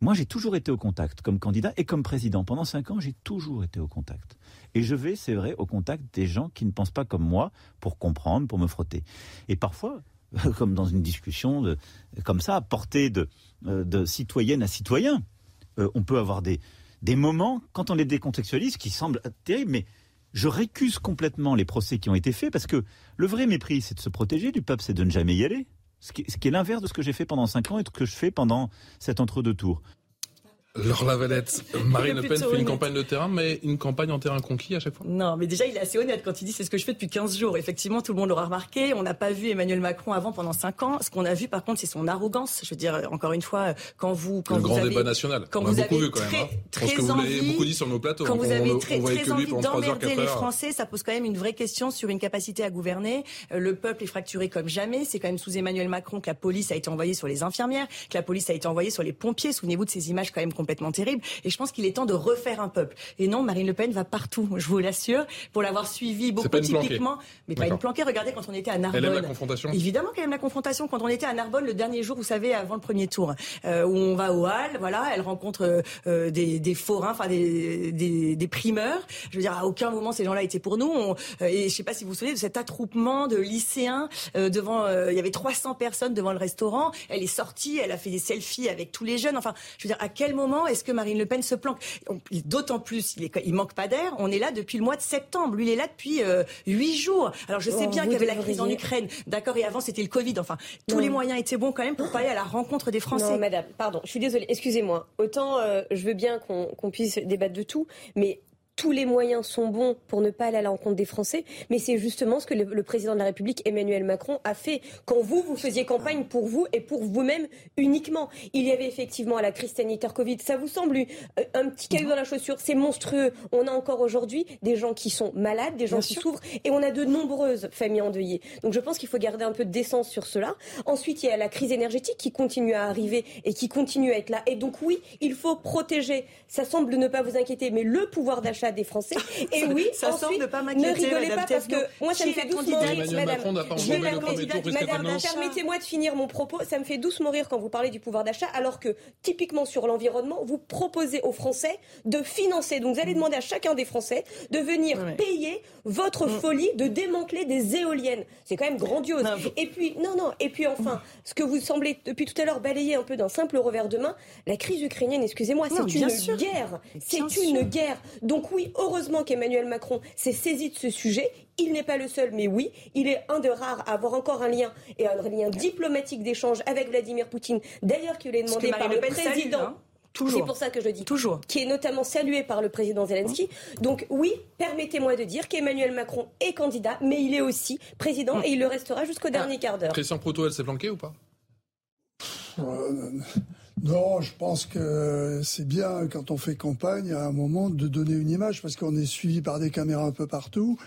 Moi, j'ai toujours été au contact comme candidat et comme président. Pendant cinq ans, j'ai toujours été au contact. Et je vais, c'est vrai, au contact des gens qui ne pensent pas comme moi pour comprendre, pour me frotter. Et parfois, comme dans une discussion comme ça, portée de, euh, de citoyenne à citoyen, euh, on peut avoir des, des moments, quand on les décontextualise, qui semblent terribles, mais je récuse complètement les procès qui ont été faits parce que le vrai mépris, c'est de se protéger du peuple, c'est de ne jamais y aller. Ce qui, est l'inverse de ce que j'ai fait pendant cinq ans et de ce que je fais pendant cet entre-deux tours. Laure Lavalette, Marine Le Pen fait une campagne de terrain, mais une campagne en terrain conquis à chaque fois? Non, mais déjà, il est assez honnête quand il dit c'est ce que je fais depuis 15 jours. Effectivement, tout le monde l'aura remarqué. On n'a pas vu Emmanuel Macron avant pendant 5 ans. Ce qu'on a vu, par contre, c'est son arrogance. Je veux dire, encore une fois, quand vous. Quand le vous grand avez, débat national. Quand vous avez vu quand même. Hein. Très, vous l'avez beaucoup dit sur nos plateaux. Quand vous avez très, très envie d'emmerder les Français, ça pose quand même une vraie question sur une capacité à gouverner. Euh, le peuple est fracturé comme jamais. C'est quand même sous Emmanuel Macron que la police a été envoyée sur les infirmières, que la police a été envoyée sur les pompiers. Souvenez-vous de ces images quand même complètement terribles. Et je pense qu'il est temps de refaire un peuple. Et non, Marine Le Pen va partout, je vous l'assure, pour l'avoir suivi beaucoup typiquement. Mais pas une planquée. Regardez quand on était à Narbonne. Elle aime la confrontation. Évidemment qu'elle aime la confrontation. Quand on était à Narbonne le dernier jour, vous savez, avant le premier tour, euh, où on va au hall, voilà, elle rencontre euh, euh, des, des, forains, enfin des, des, des, primeurs. Je veux dire, à aucun moment ces gens-là étaient pour nous. et je sais pas si vous vous souvenez de cet attroupement de lycéens devant. il y avait 300 personnes devant le restaurant. Elle est sortie, elle a fait des selfies avec tous les jeunes. Enfin, je veux dire, à quel moment est-ce que Marine Le Pen se planque. D'autant plus, il, est, il manque pas d'air. On est là depuis le mois de septembre. Lui, il est là depuis euh, huit jours. Alors, je sais oh, bien qu'il y avait la crise en Ukraine. D'accord, et avant, c'était le Covid. Enfin, tous les moyens étaient bons quand même pour aller à la rencontre des Français. Non, madame, pardon, je suis désolée. Excusez-moi. Autant euh, je veux bien qu'on puisse débattre de tout, mais tous les moyens sont bons pour ne pas aller à la rencontre des Français, mais c'est justement ce que le, président de la République, Emmanuel Macron, a fait quand vous, vous faisiez campagne pour vous et pour vous-même uniquement. Il y avait effectivement la crise sanitaire Covid. Ça vous semble euh, un petit caillou dans la chaussure? C'est monstrueux. On a encore aujourd'hui des gens qui sont malades, des gens qui souffrent, et on a de nombreuses familles endeuillées. Donc je pense qu'il faut garder un peu de décence sur cela. Ensuite, il y a la crise énergétique qui continue à arriver et qui continue à être là. Et donc oui, il faut protéger. Ça semble ne pas vous inquiéter, mais le pouvoir d'achat des Français. Et oui, ça ensuite, pas ne rigolez pas parce que moi ça me fait doucement rire, madame. Madame, permettez-moi de finir mon propos. Ça me fait doucement rire quand vous parlez du pouvoir d'achat, alors que typiquement sur l'environnement, vous proposez aux Français de financer. Donc vous allez demander à chacun des Français de venir payer votre mm. folie de démanteler des éoliennes. C'est quand même grandiose. Et puis non, non. Et puis enfin, ce que vous semblez depuis tout à l'heure balayer un peu d'un simple revers de main, la crise ukrainienne. Excusez-moi, c'est une guerre. C'est une guerre. Donc oui, heureusement qu'Emmanuel Macron s'est saisi de ce sujet. Il n'est pas le seul, mais oui, il est un de rares à avoir encore un lien et un lien diplomatique d'échange avec Vladimir Poutine. D'ailleurs, qu'il est demandé par le président. Hein. C'est pour ça que je le dis. Toujours. Qui est notamment salué par le président Zelensky. Donc oui, permettez-moi de dire qu'Emmanuel Macron est candidat, mais il est aussi président mm. et il le restera jusqu'au dernier ah. quart d'heure. Christian Proto, elle s'est flanquée ou pas? Euh, non, je pense que c'est bien quand on fait campagne à un moment de donner une image parce qu'on est suivi par des caméras un peu partout.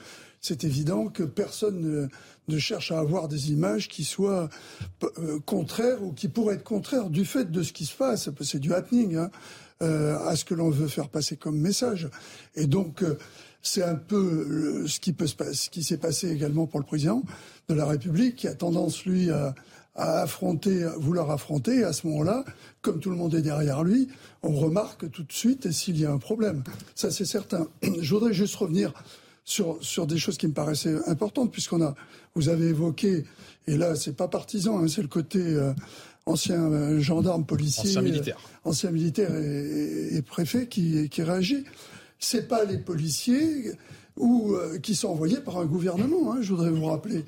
C'est évident que personne ne, cherche à avoir des images qui soient euh, contraires ou qui pourraient être contraires du fait de ce qui se passe. C'est du happening hein, euh, à ce que l'on veut faire passer comme message. Et donc euh, c'est un peu ce qui peut se ce qui s'est passé également pour le président de la République qui a tendance lui à à affronter, à vouloir affronter. à ce moment-là, comme tout le monde est derrière lui, on remarque tout de suite s'il y a un problème. Ça, c'est certain. Je voudrais juste revenir sur, sur des choses qui me paraissaient importantes, puisqu'on a, vous avez évoqué, et là, c'est pas partisan, hein, c'est le côté euh, ancien euh, gendarme, policier, ancien militaire, euh, ancien militaire et, préfet qui, qui réagit. C'est pas les policiers ou qui sont envoyés par un gouvernement. Hein, je voudrais vous rappeler.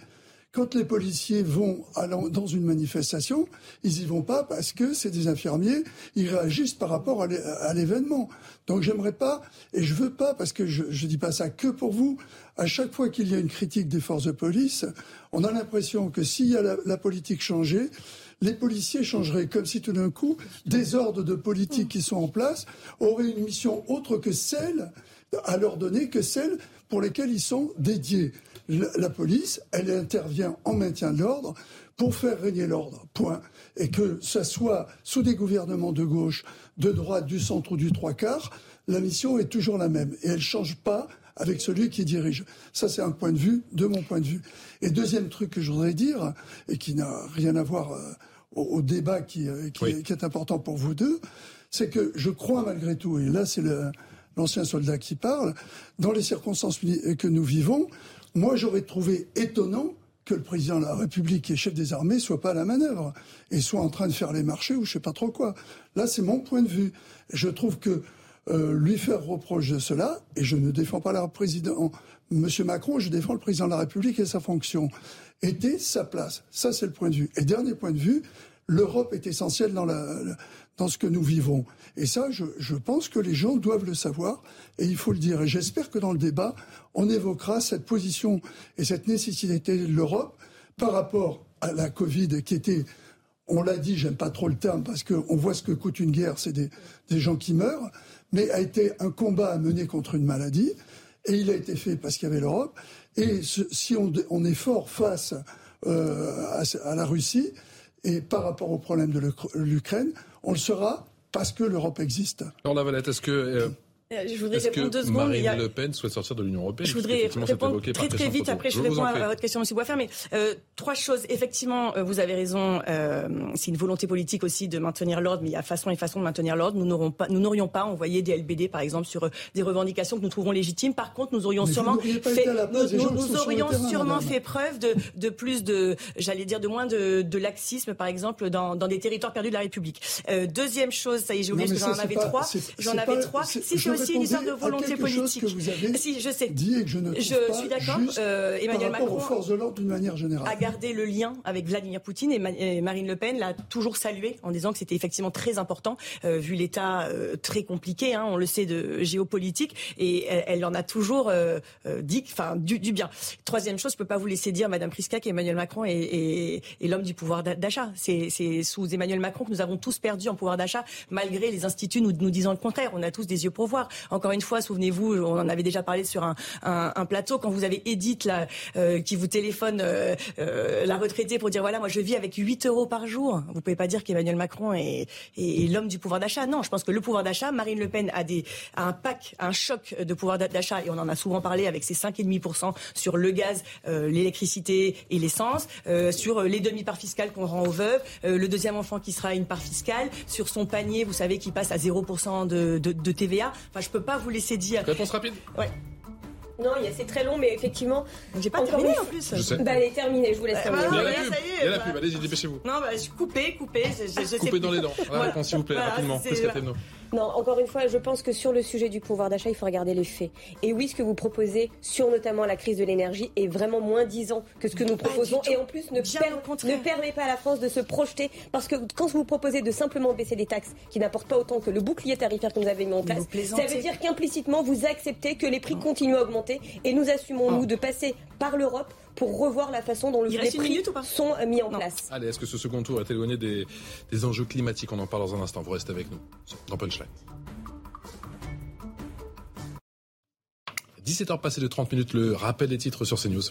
Quand les policiers vont dans une manifestation, ils y vont pas parce que c'est des infirmiers, ils réagissent par rapport à l'événement. Donc j'aimerais pas, et je veux pas, parce que je, je dis pas ça que pour vous, à chaque fois qu'il y a une critique des forces de police, on a l'impression que s'il y a la, politique changée, les policiers changeraient, comme si tout d'un coup, des ordres de politique qui sont en place auraient une mission autre que celle à leur donner que celle pour lesquelles ils sont dédiés la police, elle intervient en maintien de l'ordre pour faire régner l'ordre. Point. Et que ce soit sous des gouvernements de gauche, de droite, du centre ou du trois quarts, la mission est toujours la même. Et elle ne change pas avec celui qui dirige. Ça, c'est un point de vue, de mon point de vue. Et deuxième truc que je voudrais dire, et qui n'a rien à voir euh, au, débat qui, euh, qui, est, important pour vous deux, c'est que je crois malgré tout, et là c'est l'ancien soldat qui parle, dans les circonstances que nous vivons, moi, j'aurais trouvé étonnant que le président de la République et chef des armées soit pas à la manœuvre et soit en train de faire les marchés ou je sais pas trop quoi. Là, c'est mon point de vue. Je trouve que euh, lui faire reproche de cela, et je ne défends pas le président, Monsieur Macron, je défends le président de la République et sa fonction, était sa place. Ça, c'est le point de vue. Et dernier point de vue, l'Europe est essentielle dans ce que nous vivons. Et ça, je, je, pense que les gens doivent le savoir et il faut le dire. Et j'espère que dans le débat, on évoquera cette position et cette nécessité de l'Europe par rapport à la Covid qui était, on l'a dit, j'aime pas trop le terme parce qu'on voit ce que coûte une guerre, c'est des, gens qui meurent, mais a été un combat à mener contre une maladie et il a été fait parce qu'il y avait l'Europe. Et si on, est fort face euh, à la Russie et par rapport au problème de l'Ukraine, on le sera parce que l'Europe existe. Alors la Valette, est-ce que euh, je voudrais répondre deux secondes. Marine Le Pen souhaite sortir de l'Union européenne. Je voudrais répondre très très vite. Après, je, réponds à votre question, M. Boisfer. Mais euh, trois choses. Effectivement, euh, vous avez raison. Euh, c'est une volonté politique aussi de maintenir l'ordre, mais il y a façon et façon de maintenir l'ordre. Nous n'aurons pas, nous n'aurions pas envoyé des LBD, par exemple, sur euh, des revendications que nous trouverons légitimes. Par contre, nous aurions sûrement fait, nous, nous aurions sûrement fait preuve de, de plus de, j'allais dire, de moins de, de laxisme, par exemple, dans, dans des territoires perdus de la République. Euh, deuxième chose, ça y est, j'ai oublié j'en avais trois. J'en avais trois. Si c'est aussi une histoire de volonté politique. que vous avez si, je sais. dit et que je ne je suis d'accord. Euh, Emmanuel Macron aux forces de l'ordre d'une manière générale. a gardé le lien avec Vladimir Poutine et, Marine Le Pen l'a toujours salué en disant que c'était effectivement très important euh, vu l'état euh, très compliqué, hein, on le sait, de géopolitique et elle, en a toujours euh, dit, enfin du, du, bien. Troisième chose, je peux pas vous laisser dire, Madame Priska, qu'Emmanuel Macron est, est, est l'homme du pouvoir d'achat. C'est sous Emmanuel Macron que nous avons tous perdu en pouvoir d'achat, malgré les instituts nous, nous disant le contraire. On a tous des yeux pour voir. Encore une fois, souvenez-vous, on en avait déjà parlé sur un, plateau, quand vous avez Edith euh, qui vous téléphone euh, euh, la retraitée pour dire voilà, moi je vis avec 8 euros par jour. Vous pouvez pas dire qu'Emmanuel Macron est, l'homme du pouvoir d'achat. Non, je pense que le pouvoir d'achat, Marine Le Pen a, un pack, un choc de pouvoir d'achat, et on en a souvent parlé avec ses 5,5% sur le gaz, l'électricité et l'essence, sur les demi-parts fiscales qu'on rend aux veuves, le deuxième enfant qui sera une part fiscale, sur son panier, vous savez, qui passe à 0% de, de, de TVA. Enfin, je peux pas vous laisser dire. Réponse rapide Ouais. Non, c'est très long, mais effectivement. J'ai pas terminé en plus. Je sais. Bah, elle est terminée, je vous laisse terminer. il y a la pub, il y a la pub, allez-y, dépêchez-vous. Non, bah, je coupé, coupé. Je, je coupé dans les dents. Voilà. s'il vous plaît, Voilà, rapidement. c'est- Non, encore une fois, je pense que sur le sujet du pouvoir d'achat, il faut regarder les faits. Et oui, ce que vous proposez sur notamment la crise de l'énergie est vraiment moins disant que ce que nous proposons. Et en plus, ne, per- permet pas à la France de se projeter. Parce que quand vous proposez de simplement baisser des taxes qui n'apportent pas autant que le bouclier tarifaire que nous avons mis en place, ça veut dire qu'implicitement, vous acceptez que les prix continuent à augmenter. Et nous assumons, nous, de passer par l'Europe pour revoir la façon dont le- les prix sont euh, mis en Non. place. Allez, est-ce que ce second tour est éloigné des, des enjeux climatiques? On en parle dans un instant. Vous restez avec nous dans Punchline. 17h passées de 30 minutes, le rappel des titres sur CNews.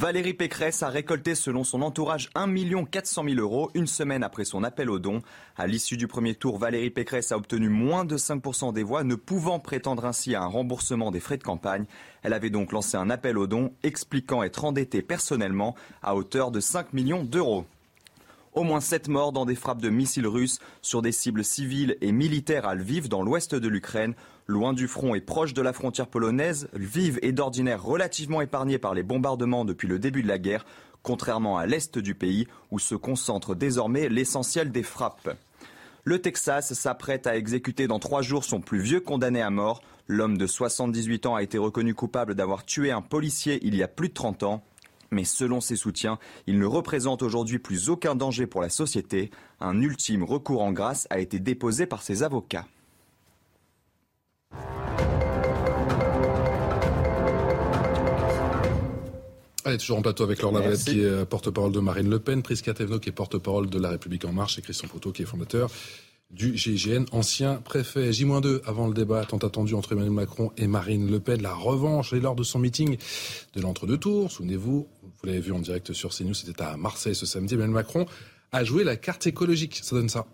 Valérie Pécresse a récolté selon son entourage 1 400 000 euros une semaine après son appel aux dons. À l'issue du premier tour, Valérie Pécresse a obtenu moins de 5% des voix, ne pouvant prétendre ainsi à un remboursement des frais de campagne. Elle avait donc lancé un appel aux dons, expliquant être endettée personnellement à hauteur de 5 millions d'euros. Au moins 7 morts dans des frappes de missiles russes sur des cibles civiles et militaires à Lviv, dans l'ouest de l'Ukraine. Loin du front et proche de la frontière polonaise, Lviv est d'ordinaire relativement épargné par les bombardements depuis le début de la guerre, contrairement à l'est du pays où se concentre désormais l'essentiel des frappes. Le Texas s'apprête à exécuter dans trois jours son plus vieux condamné à mort. L'homme de 78 ans a été reconnu coupable d'avoir tué un policier il y a plus de 30 ans. Mais selon ses soutiens, il ne représente aujourd'hui plus aucun danger pour la société. Un ultime recours en grâce a été déposé par ses avocats. Allez, toujours en plateau avec Laure Lavalette qui est euh, porte-parole de Marine Le Pen, Prisca Thévenot qui est porte-parole de La République En Marche et Christian Poteau qui est fondateur du GIGN, ancien préfet. J-2 avant le débat tant attendu entre Emmanuel Macron et Marine Le Pen. La revanche et lors de son meeting de l'entre-deux tours, souvenez-vous, vous l'avez vu en direct sur CNews, c'était à Marseille ce samedi, Emmanuel Macron a joué la carte écologique. Ça donne ça.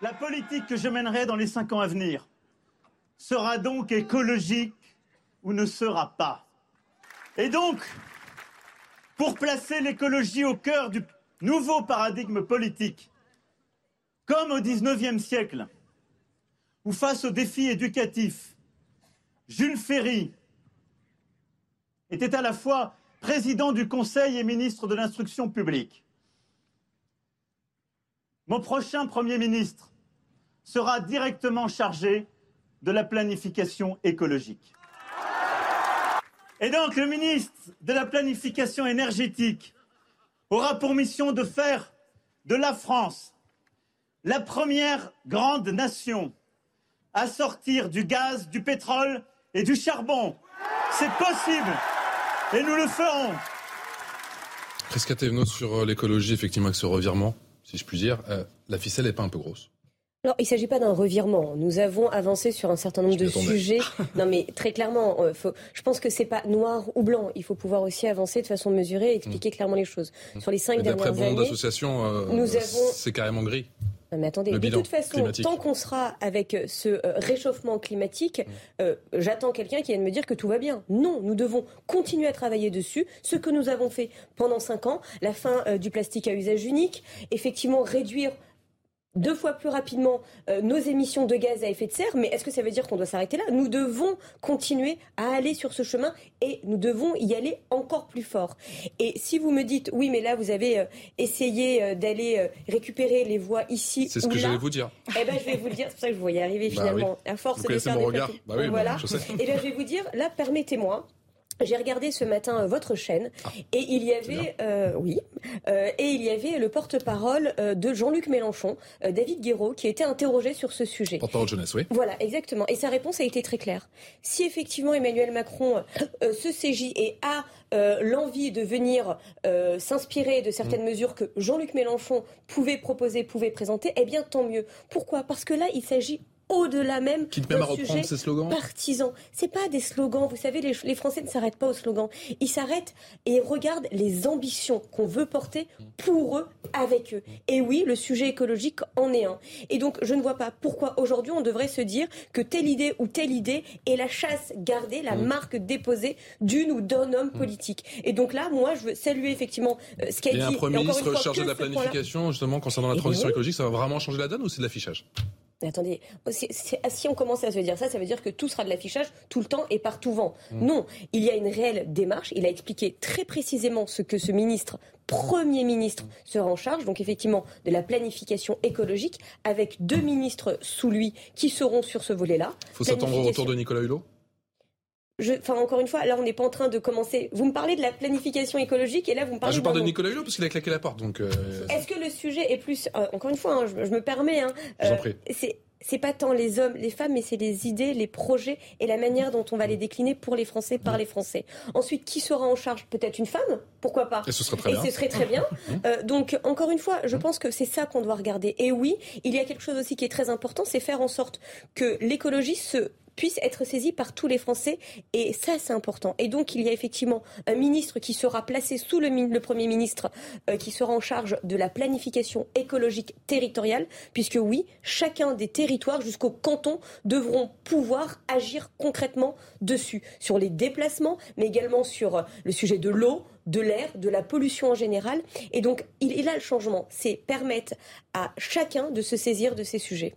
La politique que je mènerai dans les cinq ans à venir sera donc écologique ou ne sera pas. Et donc, pour placer l'écologie au cœur du nouveau paradigme politique, comme au XIXe siècle, où face aux défis éducatifs, Jules Ferry était à la fois président du Conseil et ministre de l'Instruction publique. Mon prochain Premier ministre sera directement chargé de la planification écologique. Et donc le ministre de la Planification énergétique aura pour mission de faire de la France la première grande nation à sortir du gaz, du pétrole et du charbon. C'est possible et nous le ferons. Prisca Thévenot sur euh, l'écologie, effectivement, avec ce revirement, si je puis dire, euh, la ficelle n'est pas un peu grosse alors, il ne s'agit pas d'un revirement. Nous avons avancé sur un certain nombre de sujets. non, mais très clairement, euh, faut, je pense que c'est pas noir ou blanc. Il faut pouvoir aussi avancer de façon mesurée et expliquer mm. clairement les choses. Mm. Sur les cinq dernières années, d'après d'association, euh, c'est carrément gris. Non, mais attendez, de toute façon, tant qu'on sera avec euh, ce réchauffement climatique, mm. j'attends quelqu'un qui vienne me dire que tout va bien. Non, nous devons continuer à travailler dessus. Ce que nous avons fait pendant cinq ans, la fin du plastique à usage unique, effectivement réduire deux fois plus rapidement euh, nos émissions de gaz à effet de serre, mais est-ce que ça veut dire qu'on doit s'arrêter là? Nous devons continuer à aller sur ce chemin et nous devons y aller encore plus fort. Et si vous me dites, oui, mais là, vous avez euh, essayé euh, d'aller récupérer les voies ici C'est ce que j'allais vous dire. Eh ben, je vais vous le dire, c'est pour ça que je vous y arriver bah finalement. À force de faire mon des regard. Bah oui, voilà. je sais. Et bien, je vais vous dire, là, permettez-moi j'ai regardé ce matin euh, votre chaîne ah. et il y avait, euh, oui, euh, et il y avait le porte-parole de Jean-Luc Mélenchon, David Guéraud, qui a été interrogé sur ce sujet. Porte-parole jeunesse, oui. Voilà, exactement. Et sa réponse a été très claire. Si effectivement Emmanuel Macron se saisit et a l'envie de venir s'inspirer de certaines mm. mesures que Jean-Luc Mélenchon pouvait proposer, pouvait présenter, eh bien tant mieux. Pourquoi? Parce que là, il s'agit au-delà même d'un sujet partisan. C'est pas des slogans. Vous savez, les, Français ne s'arrêtent pas aux slogans. Ils s'arrêtent et regardent les ambitions qu'on veut porter pour eux, avec eux. Et oui, le sujet écologique en est un. Et donc, je ne vois pas pourquoi aujourd'hui on devrait se dire que telle idée ou telle idée est la chasse gardée, la mmh. marque déposée d'une ou d'un homme mmh. politique. Et donc là, moi, je veux saluer effectivement euh, ce qu'a dit. Un Premier ministre chargé de la planification, justement, concernant la eh transition écologique, ça va vraiment changer la donne ou c'est de l'affichage? Attendez, si on commence à se dire ça, ça veut dire que tout sera de l'affichage tout le temps et par tout vent. Mm. Non, il y a une réelle démarche. Il a expliqué très précisément ce que ce ministre, Premier ministre, sera en charge, donc effectivement de la planification écologique, avec deux ministres sous lui qui seront sur ce volet-là. Il faut s'attendre au retour de Nicolas Hulot? Enfin, encore une fois, là, on n'est pas en train de commencer. Vous me parlez de la planification écologique et là, vous me parlez. Ah, je parle de Nicolas Hulot parce qu'il a claqué la porte. Donc. Euh, Est-ce que le sujet est plus. Euh, encore une fois, hein, je, me permets. Hein, euh, c'est c'est pas tant les hommes, les femmes, mais c'est les idées, les projets et la manière dont on va les décliner pour les Français, par les Français. Ensuite, qui sera en charge? Peut-être une femme Pourquoi pas? Et ce serait très bien. ce serait très bien. donc, encore une fois, je pense que c'est ça qu'on doit regarder. Et oui, il y a quelque chose aussi qui est très important, c'est faire en sorte que l'écologie se puisse être saisi par tous les Français. Et ça, c'est important. Et donc, il y a effectivement un ministre qui sera placé sous le, Premier ministre, euh, qui sera en charge de la planification écologique territoriale, puisque oui, chacun des territoires jusqu'au canton devront pouvoir agir concrètement dessus, sur les déplacements, mais également sur euh, le sujet de l'eau, de l'air, de la pollution en général. Et donc, il est là le changement, c'est permettre à chacun de se saisir de ces sujets.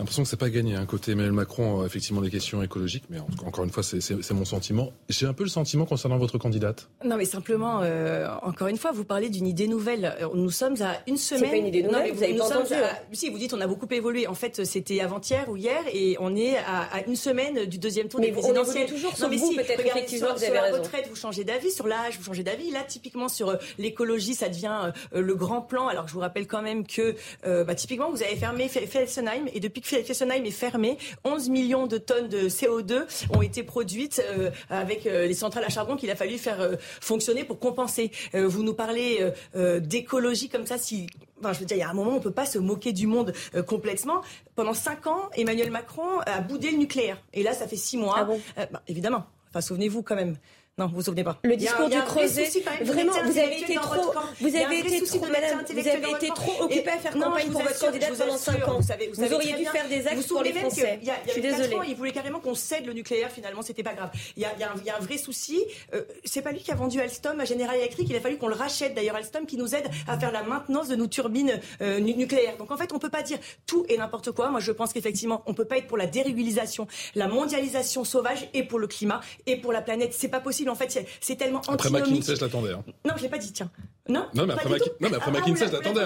L'impression que c'est pas gagné. Un hein. côté Emmanuel Macron, euh, effectivement, des questions écologiques, mais encore une fois, c'est mon sentiment. J'ai un peu le sentiment concernant votre candidate. Non, mais simplement, euh, encore une fois, vous parlez d'une idée nouvelle. Euh, nous sommes à une semaine. C'est pas une idée nouvelle. Non, mais vous avez entendu. Si, vous dites on a beaucoup évolué. En fait, c'était avant-hier ou hier, et on est à, une semaine du deuxième tour mais des présidentielles. toujours. Non, mais vous, si, peut-être effectivement, sur, vous avez sur la retraite, vous changez d'avis. Sur l'âge, vous changez d'avis. Là, typiquement sur l'écologie, ça devient le grand plan. Alors, je vous rappelle quand même que, bah, typiquement, vous avez fermé Felsenheim, et depuis que Fessenheim est fermé, 11 millions de tonnes de CO2 ont été produites euh, avec euh, les centrales à charbon qu'il a fallu faire euh, fonctionner pour compenser. vous nous parlez d'écologie comme ça, si Enfin, je veux dire, il y a un moment, on ne peut pas se moquer du monde complètement. Pendant cinq ans, Emmanuel Macron a boudé le nucléaire. Et là, ça fait six mois. Ah bah, évidemment. Enfin, souvenez-vous quand même. Non, vous vous souvenez pas. Le discours de Creuset, vraiment, vous avez été trop, vous avez été trop, madame, vous avez été trop occupée à faire campagne pour votre candidate pendant 5 ans. Vous auriez dû faire des actes pour les Français. Je suis désolée. Il voulait carrément qu'on cède le nucléaire, finalement, c'était pas grave. Il y a un vrai souci. Euh, c'est pas lui qui a vendu Alstom à General Electric, il a fallu qu'on le rachète d'ailleurs Alstom qui nous aide à faire la maintenance de nos turbines euh, nucléaires. Donc en fait, on peut pas dire tout et n'importe quoi. Moi, je pense qu'effectivement, on peut pas être pour la dérégulation, la mondialisation sauvage et pour le climat et pour la planète. C'est pas possible. En fait, c'est tellement après McKinsey, je l'attendais. Hein. Non, je l'ai pas dit, tiens. Non, non, mais après, non, mais après ah, McKinsey, je l'attendais.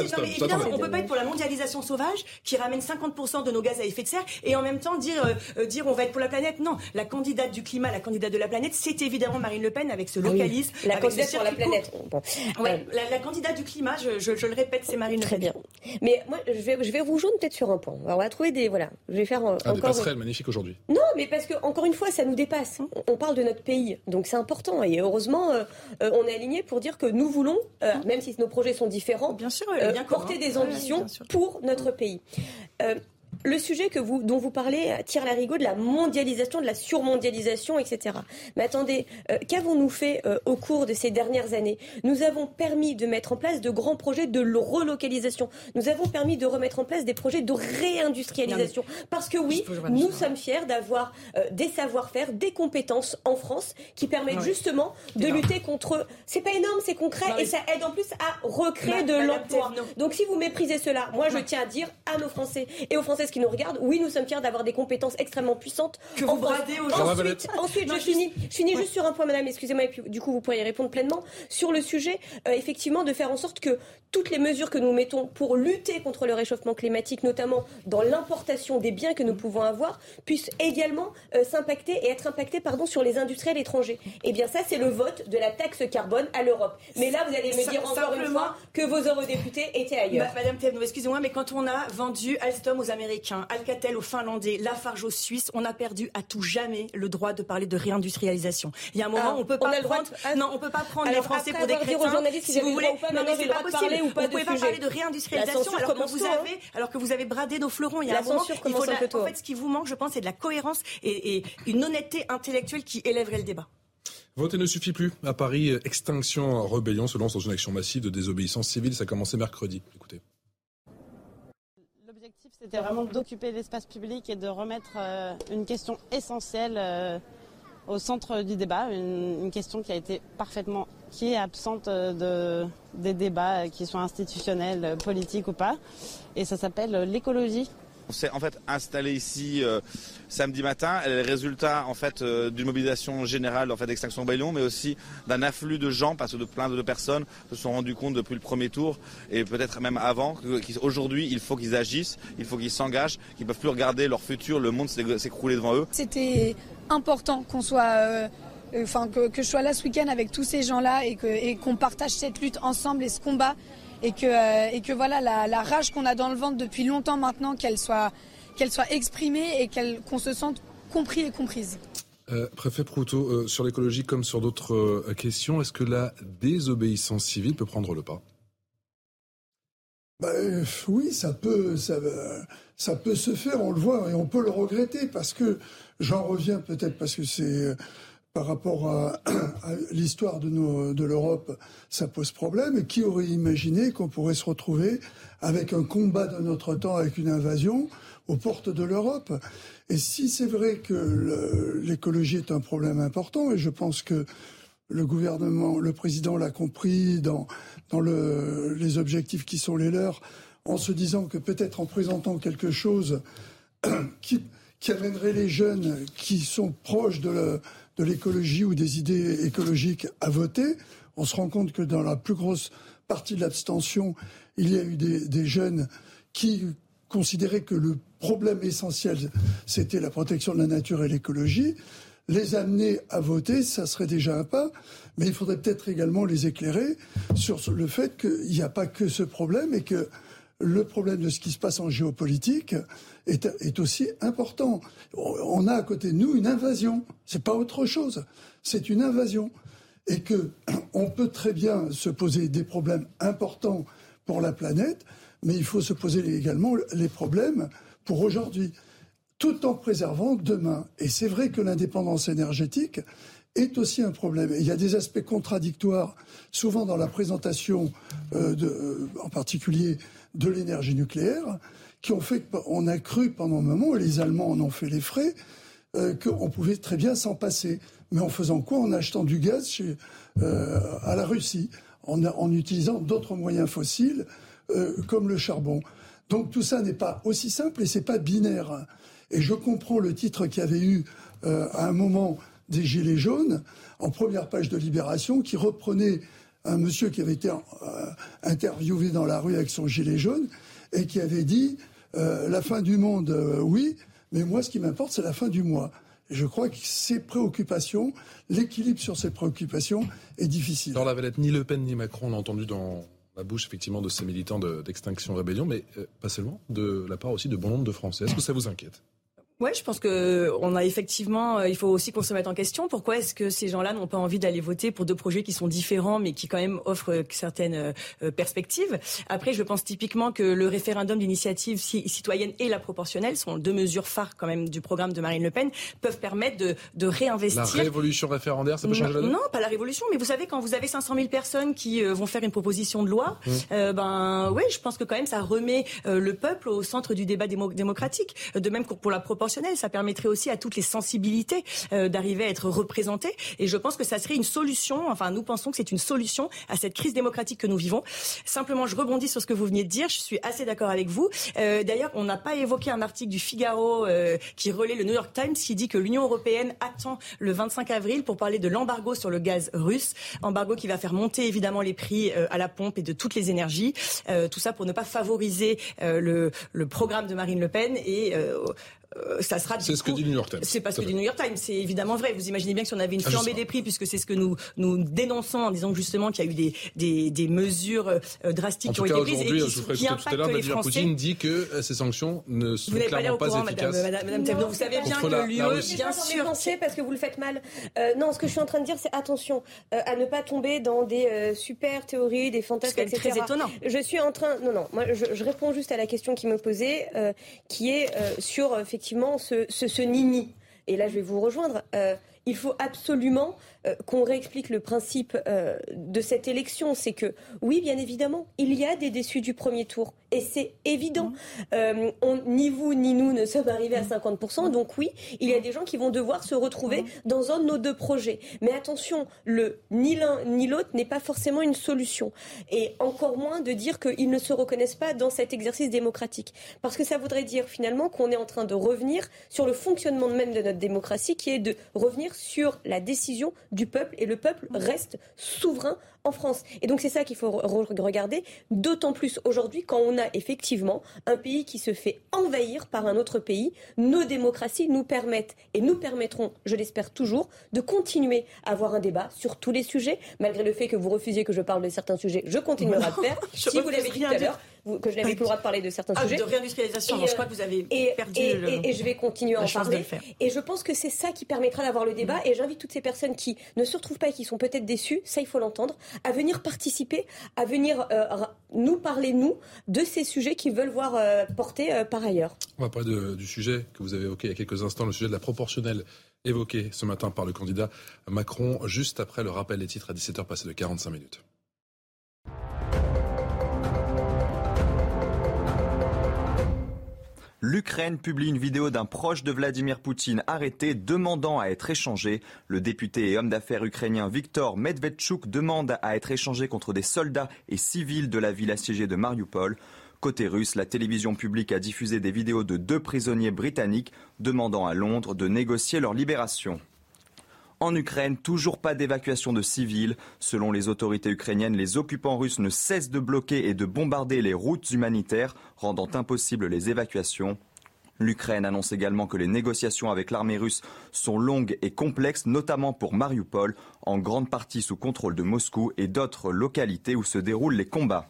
On peut pas être pour la mondialisation sauvage qui ramène 50% de nos gaz à effet de serre et en même temps dire, euh, euh, dire on va être pour la planète. Non, la candidate du climat, la candidate de la planète, c'est évidemment Marine Le Pen avec ce ah localisme. La candidate pour la planète. Ouais, la, candidate du climat, je, je, le répète, c'est Marine Le Pen. Très bien. Mais moi, je vais, je vais vous rejoindre peut-être sur un point. Alors, on va trouver des. Voilà, je vais faire ah, encore. Des passerelles magnifiques aujourd'hui. Non, mais parce que, encore une fois, ça nous dépasse. On parle de notre pays. Donc, c'est important. Et heureusement, euh, on est aligné pour dire que nous voulons, même si nos projets sont différents, bien sûr, bien porter des ambitions pour notre pays le sujet que vous, dont vous parlez euh, tire la rigot de la mondialisation, de la surmondialisation, etc. Mais attendez, euh, qu'avons-nous fait euh, au cours de ces dernières années? Nous avons permis de mettre en place de grands projets de relocalisation. Nous avons permis de remettre en place des projets de réindustrialisation. Parce que oui, nous sommes fiers d'avoir des savoir-faire, des compétences en France qui permettent justement de lutter contre. C'est pas énorme, c'est concret et ça aide en plus à recréer de l'emploi. Donc si vous méprisez cela, moi je tiens à dire à nos Français et aux Françaises qui nous regardent, oui, nous sommes fiers d'avoir des compétences extrêmement puissantes. Que vous bradez aujourd'hui. Ensuite, ensuite je, finis, je finis juste sur un point, madame, excusez-moi, et puis du coup, vous pourriez répondre pleinement. Sur le sujet, euh, effectivement, de faire en sorte que toutes les mesures que nous mettons pour lutter contre le réchauffement climatique, notamment dans l'importation des biens que nous pouvons avoir, puissent également euh, s'impacter et être impactées pardon, sur les industriels étrangers. Eh bien, ça, c'est le vote de la taxe carbone à l'Europe. Mais là, vous allez me dire encore une fois que vos eurodéputés étaient ailleurs. Madame Thévenot, excusez-moi, mais quand on a vendu Alstom aux Américains, Alcatel aux Finlandais, Lafarge aux Suisses, on a perdu à tout jamais le droit de parler de réindustrialisation. Il y a un moment, ah, on peut pas prendre, non, on peut pas prendre les Français pour des crétins. Si, vous voulez, non, mais c'est pas possible. Vous pouvez pas parler de réindustrialisation alors que vous avez, alors que vous avez bradé nos fleurons. Il y a un moment, il faut en fait, ce qui vous manque, je pense, c'est de la cohérence et, une honnêteté intellectuelle qui élèverait le débat. Voter ne suffit plus. À Paris, Extinction Rébellion se lance dans une action massive de désobéissance civile. Ça a commencé mercredi. Écoutez. C'était vraiment d'occuper l'espace public et de remettre euh, une question essentielle euh, au centre du débat, une, question qui a été parfaitement, qui est absente euh, de, des débats, qui soient institutionnels, politiques ou pas. Et ça s'appelle l'écologie. On s'est en fait installé ici euh, samedi matin. Le résultat euh, d'une mobilisation générale en fait d'Extinction Bayon, mais aussi d'un afflux de gens parce que de plein de personnes se sont rendues compte depuis le premier tour et peut-être même avant qu'aujourd'hui il faut qu'ils agissent, il faut qu'ils s'engagent, qu'ils peuvent plus regarder leur futur, le monde s'écrouler devant eux. C'était important qu'on soit euh, enfin que, je sois là ce week-end avec tous ces gens-là et qu'on partage cette lutte ensemble et ce combat et que, euh, et que voilà la, rage qu'on a dans le ventre depuis longtemps maintenant, qu'elle soit, qu'elle soit exprimée et qu'on se sente compris et comprise. Euh, préfet Proutot, euh, sur l'écologie comme sur d'autres questions, est-ce que la désobéissance civile peut prendre le pas? Bah, Oui, ça peut, ça, ça, peut se faire, on le voit, et on peut le regretter, parce que j'en reviens peut-être parce que c'est par rapport à, l'histoire de, l'Europe, ça pose problème. Et qui aurait imaginé qu'on pourrait se retrouver avec un combat de notre temps, avec une invasion aux portes de l'Europe? Et si c'est vrai que l'écologie est un problème important, et je pense que le gouvernement, le président l'a compris dans, le, les objectifs qui sont les leurs, en se disant que peut-être en présentant quelque chose qui, amènerait les jeunes qui sont proches de l'écologie ou des idées écologiques à voter. On se rend compte que dans la plus grosse partie de l'abstention, il y a eu des, des jeunes qui considéraient que le problème essentiel, c'était la protection de la nature et l'écologie. Les amener à voter, ça serait déjà un pas, mais il faudrait peut-être également les éclairer sur le fait qu'il n'y a pas que ce problème et que le problème de ce qui se passe en géopolitique est, aussi important. On a à côté de nous une invasion. C'est pas autre chose. C'est une invasion. Et que on peut très bien se poser des problèmes importants pour la planète, mais il faut se poser également les problèmes pour aujourd'hui, tout en préservant demain. Et c'est vrai que l'indépendance énergétique est aussi un problème. il y a des aspects contradictoires, souvent dans la présentation, euh, euh, en particulier de l'énergie nucléaire, qui ont fait qu'on a cru pendant un moment, et les Allemands en ont fait les frais, euh, qu'on pouvait très bien s'en passer. Mais en faisant quoi? En achetant du gaz euh, à la Russie, en, utilisant d'autres moyens fossiles euh, comme le charbon. Donc tout ça n'est pas aussi simple et c'est pas binaire. Et je comprends le titre qu'il y avait eu à un moment des Gilets jaunes, en première page de Libération, qui reprenait un monsieur qui avait été euh, interviewé dans la rue avec son gilet jaune et qui avait dit euh, la fin du monde, oui, mais moi, ce qui m'importe, c'est la fin du mois. Je crois que ces préoccupations, l'équilibre sur ces préoccupations est difficile. Dans la Valette, ni Le Pen ni Macron, on entendu dans la bouche effectivement de ces militants d'Extinction Rébellion, mais pas seulement, de la part aussi de bon nombre de Français. Est-ce que ça vous inquiète? Oui, je pense que on a effectivement, euh, il faut aussi qu'on se mette en question. Pourquoi est-ce que ces gens-là n'ont pas envie d'aller voter pour deux projets qui sont différents, mais qui quand même offrent certaines euh, perspectives? Après, je pense typiquement que le référendum d'initiative citoyenne et la proportionnelle sont deux mesures phares quand même du programme de Marine Le Pen, peuvent permettre de, de réinvestir. La révolution référendaire, ça peut changer la donne? Non, pas la révolution, mais vous savez quand vous avez 500 000 personnes qui euh, vont faire une proposition de loi, mmh. ben oui, je pense que quand même ça remet le peuple au centre du débat démocratique. De même pour la proportionnelle ça permettrait aussi à toutes les sensibilités euh, d'arriver à être représentées. Et je pense que ça serait une solution. Enfin, nous pensons que c'est une solution à cette crise démocratique que nous vivons. Simplement, je rebondis sur ce que vous venez de dire. Je suis assez d'accord avec vous. Euh, d'ailleurs, on n'a pas évoqué un article du Figaro euh, qui relaie le New York Times qui dit que l'Union européenne attend le 25 avril pour parler de l'embargo sur le gaz russe. Embargo qui va faire monter évidemment les prix à la pompe et de toutes les énergies. tout ça pour ne pas favoriser le, le, programme de Marine Le Pen et euh, ça sera. C'est ce que dit le New York Times. C'est pas ce que dit le New York Times. C'est évidemment vrai. Vous imaginez bien que si on avait une ah, flambée des prix, puisque c'est ce que nous nous dénonçons en disant justement qu'il y a eu des des, des mesures euh, drastiques qui ont été prises et qui, je qui impactent tout à les Français. Poutine dit que euh, ces sanctions ne sont clairement pas, pas efficaces. Madame, Madame, Madame vous savez bien que l'UE, bien sûr, parce que vous le faites mal. non, ce que je suis en train de dire, c'est attention à ne pas tomber dans des super théories, des fantasmes, etc. Très étonnant. Je suis en train, non, non, moi, je, réponds juste à la question qui me posait, qui est sur effectivement ce ce nini. Et là, je vais vous rejoindre. Euh, il faut absolument euh, qu'on réexplique le principe euh, de cette élection. C'est que, oui, bien évidemment, il y a des déçus du premier tour. Et c'est évident. Mmh. Euh, ni vous ni nous ne sommes arrivés à 50%. Mmh. Donc oui, il y a des gens qui vont devoir se retrouver mmh. dans un de nos deux projets. Mais attention, le ni l'un ni l'autre n'est pas forcément une solution. Et encore moins de dire qu'ils ne se reconnaissent pas dans cet exercice démocratique. Parce que ça voudrait dire finalement qu'on est en train de revenir sur le fonctionnement même de notre démocratie, qui est de revenir sur la décision du peuple et le peuple reste souverain en France. Et donc c'est ça qu'il faut regarder, d'autant plus aujourd'hui quand on a effectivement un pays qui se fait envahir par un autre pays. Nos démocraties nous permettent et nous permettront, je l'espère toujours, de continuer à avoir un débat sur tous les sujets, malgré le fait que vous refusiez que je parle de certains sujets, je continuerai à le faire. si vous l'avez dit tout à l'heure, que je n'avais plus le droit de parler de certains ah, sujets. De réindustrialisation, je crois que vous avez perdu et, et, je vais continuer à en parler. Et je pense que c'est ça qui permettra d'avoir le débat. Et j'invite toutes ces personnes qui ne se retrouvent pas et qui sont peut-être déçues, ça il faut l'entendre, à venir participer, à venir euh, nous parler, nous, de ces sujets qu'ils veulent voir euh, portés euh, par ailleurs. On va parler du sujet que vous avez évoqué il y a quelques instants, le sujet de la proportionnelle évoqué ce matin par le candidat Macron, juste après le rappel des titres à 17h passé de 45 minutes. L'Ukraine publie une vidéo d'un proche de Vladimir Poutine arrêté demandant à être échangé. Le député et homme d'affaires ukrainien Viktor Medvedchuk demande à être échangé contre des soldats et civils de la ville assiégée de Mariupol. Côté russe, la télévision publique a diffusé des vidéos de deux prisonniers britanniques demandant à Londres de négocier leur libération. En Ukraine, toujours pas d'évacuation de civils. Selon les autorités ukrainiennes, les occupants russes ne cessent de bloquer et de bombarder les routes humanitaires, rendant impossibles les évacuations. L'Ukraine annonce également que les négociations avec l'armée russe sont longues et complexes, notamment pour Mariupol, en grande partie sous contrôle de Moscou et d'autres localités où se déroulent les combats.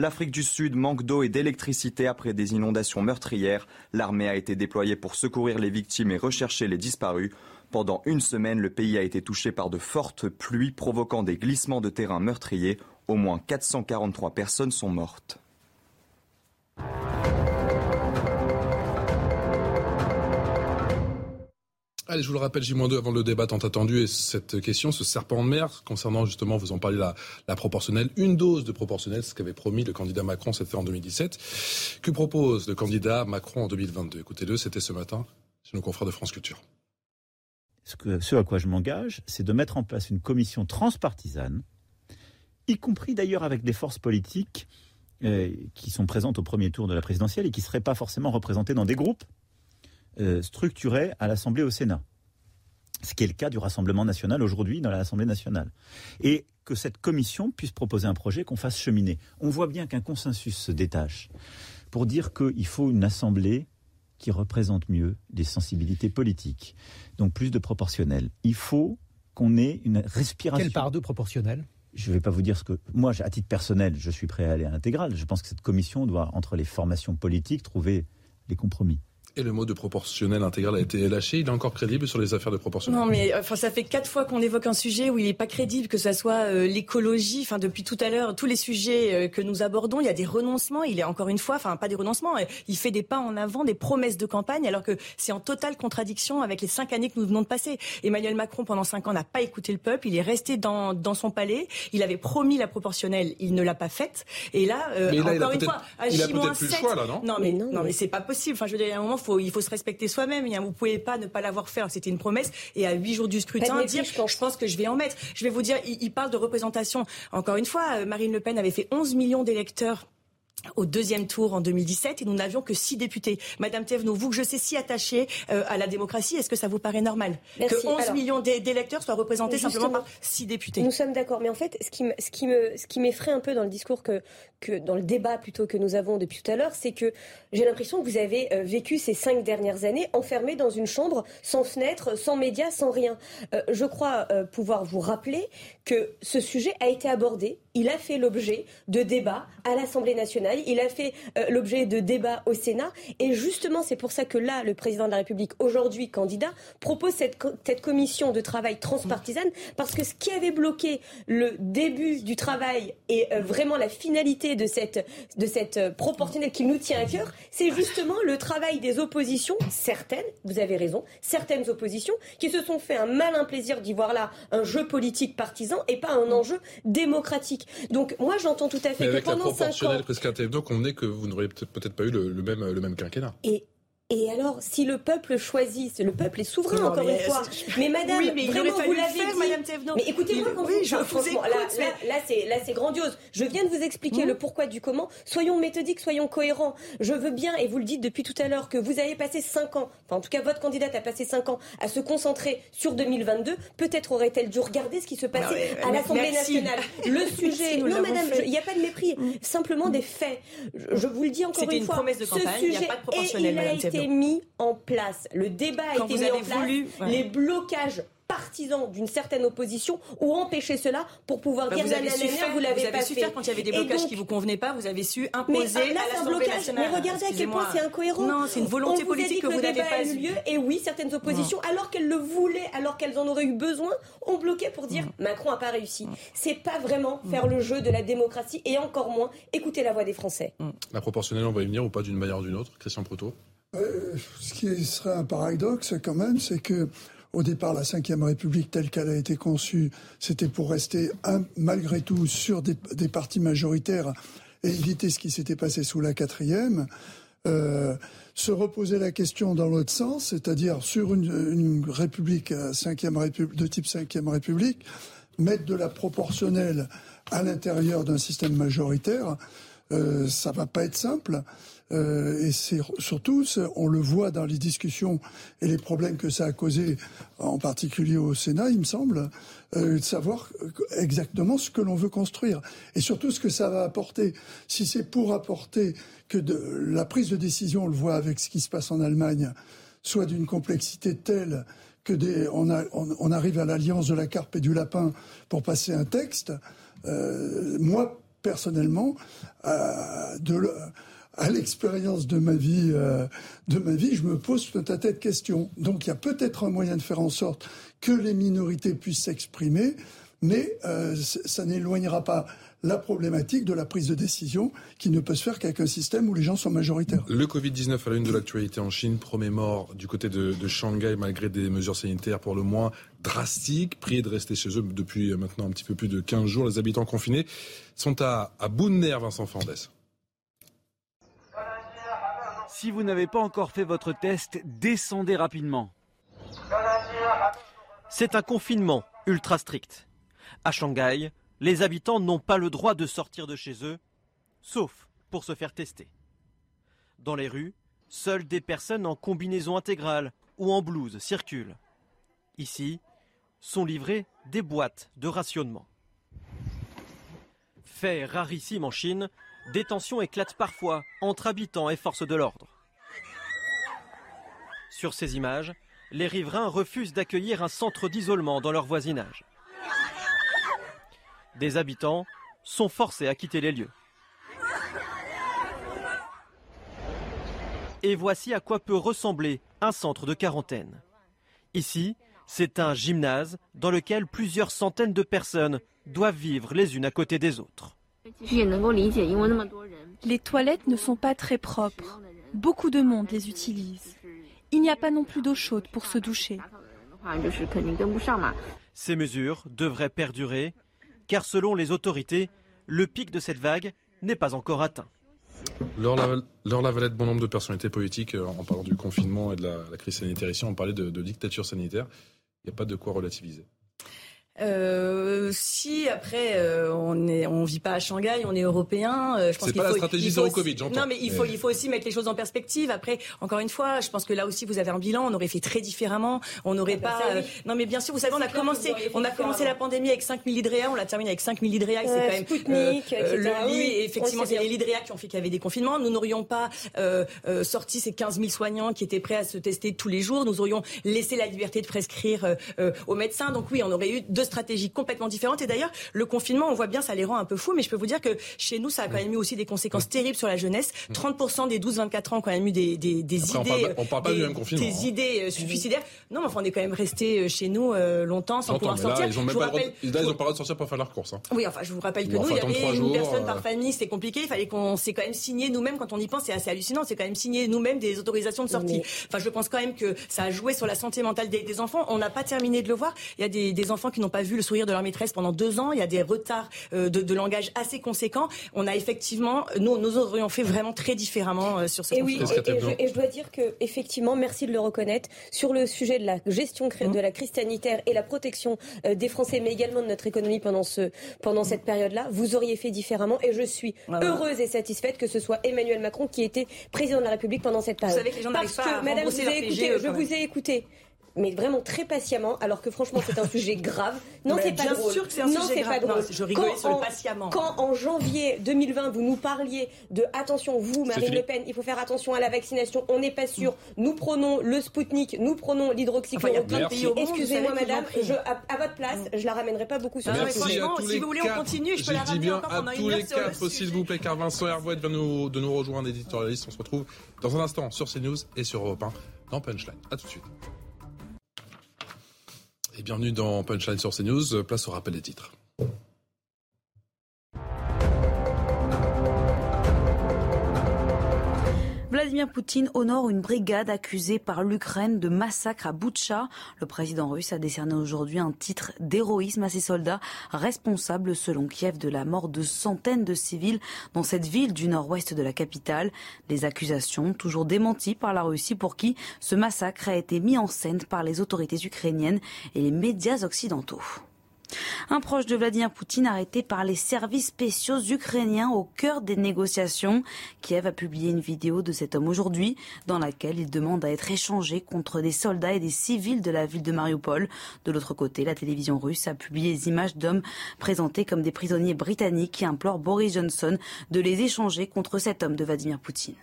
L'Afrique du Sud manque d'eau et d'électricité après des inondations meurtrières. L'armée a été déployée pour secourir les victimes et rechercher les disparus. Pendant une semaine, le pays a été touché par de fortes pluies provoquant des glissements de terrain meurtriers. Au moins 443 personnes sont mortes. Allez, je vous le rappelle, J-2 avant le débat tant attendu et cette question, ce serpent de mer, concernant justement, vous en parlez, la, la proportionnelle, une dose de proportionnelle, ce qu'avait promis le candidat Macron, c'était fait en 2017. Que propose le candidat Macron en 2022 Écoutez-le, c'était ce matin chez nos confrères de France Culture. Ce, à quoi je m'engage, c'est de mettre en place une commission transpartisane, y compris d'ailleurs avec des forces politiques euh, qui sont présentes au premier tour de la présidentielle et qui ne seraient pas forcément représentées dans des groupes euh, structuré à l'Assemblée au Sénat. Ce qui est le cas du Rassemblement national aujourd'hui dans l'Assemblée nationale. Et que cette commission puisse proposer un projet qu'on fasse cheminer. On voit bien qu'un consensus se détache pour dire qu'il faut une Assemblée qui représente mieux les sensibilités politiques, donc plus de proportionnel. Il faut qu'on ait une respiration. Quelle part de proportionnel? Je ne vais pas vous dire ce que moi, à titre personnel, je suis prêt à aller à l'intégrale. Je pense que cette commission doit, entre les formations politiques, trouver les compromis. Et le mot de proportionnel intégral a été lâché. Il est encore crédible sur les affaires de proportionnel Non, mais enfin, ça fait quatre fois qu'on évoque un sujet où il n'est pas crédible, que ce soit euh, l'écologie. Enfin, depuis tout à l'heure, tous les sujets euh, que nous abordons, il y a des renoncements. Il est encore une fois, enfin, pas des renoncements. Euh, il fait des pas en avant, des promesses de campagne, alors que c'est en totale contradiction avec les cinq années que nous venons de passer. Emmanuel Macron, pendant cinq ans, n'a pas écouté le peuple. Il est resté dans, dans son palais. Il avait promis la proportionnelle. Il ne l'a pas faite. Et là, encore une fois, à J-7. Non, non, mais non, non mais c'est pas possible. Enfin, je veux dire, à un moment, faut, il faut se respecter soi-même. Vous pouvez pas ne pas l'avoir fait. C'était une promesse. Et à huit jours du scrutin, dire, je pense. que je vais en mettre. Je vais vous dire, il, parle de représentation. Encore une fois, euh, Marine Le Pen avait fait 11 millions d'électeurs au deuxième tour en 2017 et nous n'avions que six députés. Madame Thévenot, vous que je sais si attachée euh, à la démocratie, est-ce que ça vous paraît normal que 11 millions d'électeurs soient représentés simplement par six députés? Nous sommes d'accord, mais en fait, ce qui, ce qui me, ce qui m'effraie un peu dans le discours que, que dans le débat plutôt que nous avons depuis tout à l'heure, c'est que j'ai l'impression que vous avez euh, vécu ces cinq dernières années enfermé dans une chambre sans fenêtre, sans médias, sans rien. Euh, je crois pouvoir vous rappeler que ce sujet a été abordé, il a fait l'objet de débats à l'Assemblée nationale, il a fait euh, l'objet de débats au Sénat, et justement c'est pour ça que là, le président de la République, aujourd'hui candidat, propose cette, cette commission de travail transpartisane, parce que ce qui avait bloqué le début du travail et euh, vraiment la finalité de cette, de cette euh, proportionnelle qui nous tient à cœur, c'est justement le travail des oppositions, certaines, vous avez raison, certaines oppositions, qui se sont fait un malin plaisir d'y voir là un jeu politique partisan et pas un enjeu démocratique. Donc moi j'entends tout à fait que pendant cinq ans, donc on est que vous n'auriez peut-être pas eu le, même quinquennat. Et alors, si le peuple choisit, le peuple est souverain, encore une fois. Mais madame, oui, mais vraiment, vous l'avez dit. Madame. Mais écoutez-moi quand oui, vous... je vous écoute, là, là, c'est, là, c'est grandiose. Je viens de vous expliquer Mmh. le pourquoi du comment. Soyons méthodiques, soyons cohérents. Je veux bien, et vous le dites depuis tout à l'heure, que vous avez passé cinq ans, enfin, en tout cas, votre candidate a passé cinq ans à se concentrer sur 2022. Peut-être aurait-elle dû regarder ce qui se passait Ah ouais, à mais l'Assemblée nationale. Le sujet. non, madame, il n'y a pas de mépris. Simplement des faits. Je, je vous le dis encore une une fois. promesse de ce campagne, n'y a sujet, pas de proportionnel, été mis en place. Le débat a Quand été vous mis en avez place. voulu, ouais. Les blocages partisans d'une certaine opposition ou empêcher cela pour pouvoir Bah, dire vous avez su faire, vous l'avez vous avez pas su fait. faire quand il y avait des blocages donc- qui vous convenaient pas, vous avez su mais imposer ah, là, à un blocage. nationale. Mais regardez à quel point c'est incohérent. Non, c'est une volonté On vous a politique dit que le vous n'avez pas a eu lieu. Et oui, certaines oppositions, alors qu'elles le voulaient, alors qu'elles en auraient eu besoin, ont bloqué pour dire Macron n'a pas réussi. C'est pas vraiment faire le jeu de la démocratie et encore moins écouter la voix des Français. La proportionnelle, on va y venir ou pas d'une manière ou d'une autre Christian Proto Euh, ce qui serait un paradoxe quand même, c'est que au départ, la Ve République telle qu'elle a été conçue, c'était pour rester un- malgré tout sur des, partis majoritaires et éviter ce qui s'était passé sous la quatrième. Euh, se reposer la question dans l'autre sens, c'est-à-dire sur une, république euh, cinquième république, de type cinquième république, mettre de la proportionnelle à l'intérieur d'un système majoritaire, euh, ça va pas être simple. Euh, et c'est surtout, on le voit dans les discussions et les problèmes que ça a causé, en particulier au Sénat, il me semble, euh, de savoir exactement ce que l'on veut construire et surtout ce que ça va apporter. Si c'est pour apporter que la prise de décision, on le voit avec ce qui se passe en Allemagne, soit d'une complexité telle que on, arrive à l'alliance de la carpe et du lapin pour passer un texte. Euh, moi, personnellement, euh, de, à l'expérience de ma vie, euh, de je me pose tout un tas de questions. Donc, il y a peut-être un moyen de faire en sorte que les minorités puissent s'exprimer, mais euh, ça n'éloignera pas la problématique de la prise de décision qui ne peut se faire qu'avec un système où les gens sont majoritaires. Le Covid-19 à la une de l'actualité en Chine, premier mort du côté de, Shanghai malgré des mesures sanitaires pour le moins drastiques, priés de rester chez eux depuis maintenant un petit peu plus de 15 jours. Les habitants confinés sont à, à bout de nerfs, Vincent Fandès. Si vous n'avez pas encore fait votre test, descendez rapidement. C'est un confinement ultra strict. À Shanghai, les habitants n'ont pas le droit de sortir de chez eux, sauf pour se faire tester. Dans les rues, seules des personnes en combinaison intégrale ou en blouse circulent. Ici, sont livrées des boîtes de rationnement. Fait rarissime en Chine, des tensions éclatent parfois entre habitants et forces de l'ordre. Sur ces images, les riverains refusent d'accueillir un centre d'isolement dans leur voisinage. Des habitants sont forcés à quitter les lieux. Et voici à quoi peut ressembler un centre de quarantaine. Ici, c'est un gymnase dans lequel plusieurs centaines de personnes doivent vivre les unes à côté des autres. Les toilettes ne sont pas très propres. Beaucoup de monde les utilise. Il n'y a pas non plus d'eau chaude pour se doucher. Ces mesures devraient perdurer, car selon les autorités, le pic de cette vague n'est pas encore atteint. Laure, Lavalette, bon nombre de personnalités politiques, euh, en parlant du confinement et de la, crise sanitaire ici, on parlait de dictature sanitaire. Il n'y a pas de quoi relativiser. Euh, si après euh, on est, on vit pas à Shanghai, on est européen. Euh, je pense c'est pas la stratégie zéro Covid, j'entends. Non, mais il faut il faut aussi mettre les choses en perspective. Après, encore une fois, je pense que là aussi vous avez un bilan. On aurait fait très différemment. On n'aurait pas. Euh, non, mais bien sûr, vous savez, on a commencé on a commencé la pandémie avec 5 000 lits on la termine avec 5 000 lits c'est quand même euh, le lit. Effectivement, c'est les lits qui ont fait qu'il y avait des confinements. Nous n'aurions pas euh, sorti ces 15 000 soignants qui étaient prêts à se tester tous les jours. Nous aurions laissé la liberté de prescrire aux médecins. Donc oui, on aurait eu 200 stratégie complètement différente. Et d'ailleurs, le confinement, on voit bien, ça les rend un peu fous, mais je peux vous dire que chez nous, ça a quand même eu aussi des conséquences terribles sur la jeunesse. 30% des 12-24 ans ont quand même eu des, des, idées. On parle, pas du même confinement. Des hein. idées euh, suicidaires. Non, mais enfin, on est quand même resté euh, chez nous euh, longtemps sans pouvoir sortir. Là, ils n'ont pas, le droit de sortir pour faire leur course. Hein. Oui, enfin, je vous rappelle que nous, il y avait une personne par famille, c'était compliqué. Il fallait qu'on s'est quand même signé nous-mêmes, quand on y pense, c'est assez hallucinant, c'est quand même signé nous-mêmes des autorisations de sortie. Enfin, je pense quand même que ça a joué sur la santé mentale des, enfants. On n'a pas terminé de le voir. Il y a des, des enfants qui n'ont pas vu le sourire de leur maîtresse pendant deux ans il y a des retards euh, de, langage assez conséquents. On a effectivement, nous, nous aurions fait vraiment très différemment euh, sur ce et oui, et, je, dois dire que effectivement, merci de le reconnaître, sur le sujet de la gestion mmh. de la crise sanitaire et la protection euh, des Français, mais également de notre économie pendant, ce, pendant cette période-là, vous auriez fait différemment. Et je suis heureuse et satisfaite que ce soit Emmanuel Macron qui était président de la République pendant cette période. Vous savez que les gens Parce que, madame, vous je vous ai écouté mais vraiment très patiemment, alors que franchement c'est un sujet grave. Non, c'est pas bien drôle. sûr que c'est un non, sujet grave. Pas drôle. je rigolais sur le patiemment. Quand en janvier 2020 vous nous parliez de attention, vous Marine Le Pen, il faut faire attention à la vaccination, on n'est pas sûr. Nous prenons le Spoutnik, nous prenons l'hydroxychloroquine. Excusez-moi madame, je, à, votre place, je la ramènerai pas beaucoup sur Merci franchement, si vous voulez on continue, je peux la ramener encore pendant une heure sur le quatre, s'il vous plaît, car Vincent Hervouet vient de nous rejoindre, éditorialiste. On se retrouve dans un instant sur CNews et sur Europe 1 dans Punchline. A tout de suite. Et bienvenue dans Punchline sur CNews. Place au rappel des titres. Vladimir Poutine honore une brigade accusée par l'Ukraine de massacre à Boutcha. Le président russe a décerné aujourd'hui un titre d'héroïsme à ses soldats responsables, selon Kiev, de la mort de centaines de civils dans cette ville du nord-ouest de la capitale. Des accusations toujours démenties par la Russie pour qui ce massacre a été mis en scène par les autorités ukrainiennes et les médias occidentaux. Un proche de Vladimir Poutine arrêté par les services spéciaux ukrainiens au cœur des négociations. Kiev a publié une vidéo de cet homme aujourd'hui dans laquelle il demande à être échangé contre des soldats et des civils de la ville de Mariupol. De l'autre côté, la télévision russe a publié des images d'hommes présentés comme des prisonniers britanniques qui implorent Boris Johnson de les échanger contre cet homme de Vladimir Poutine.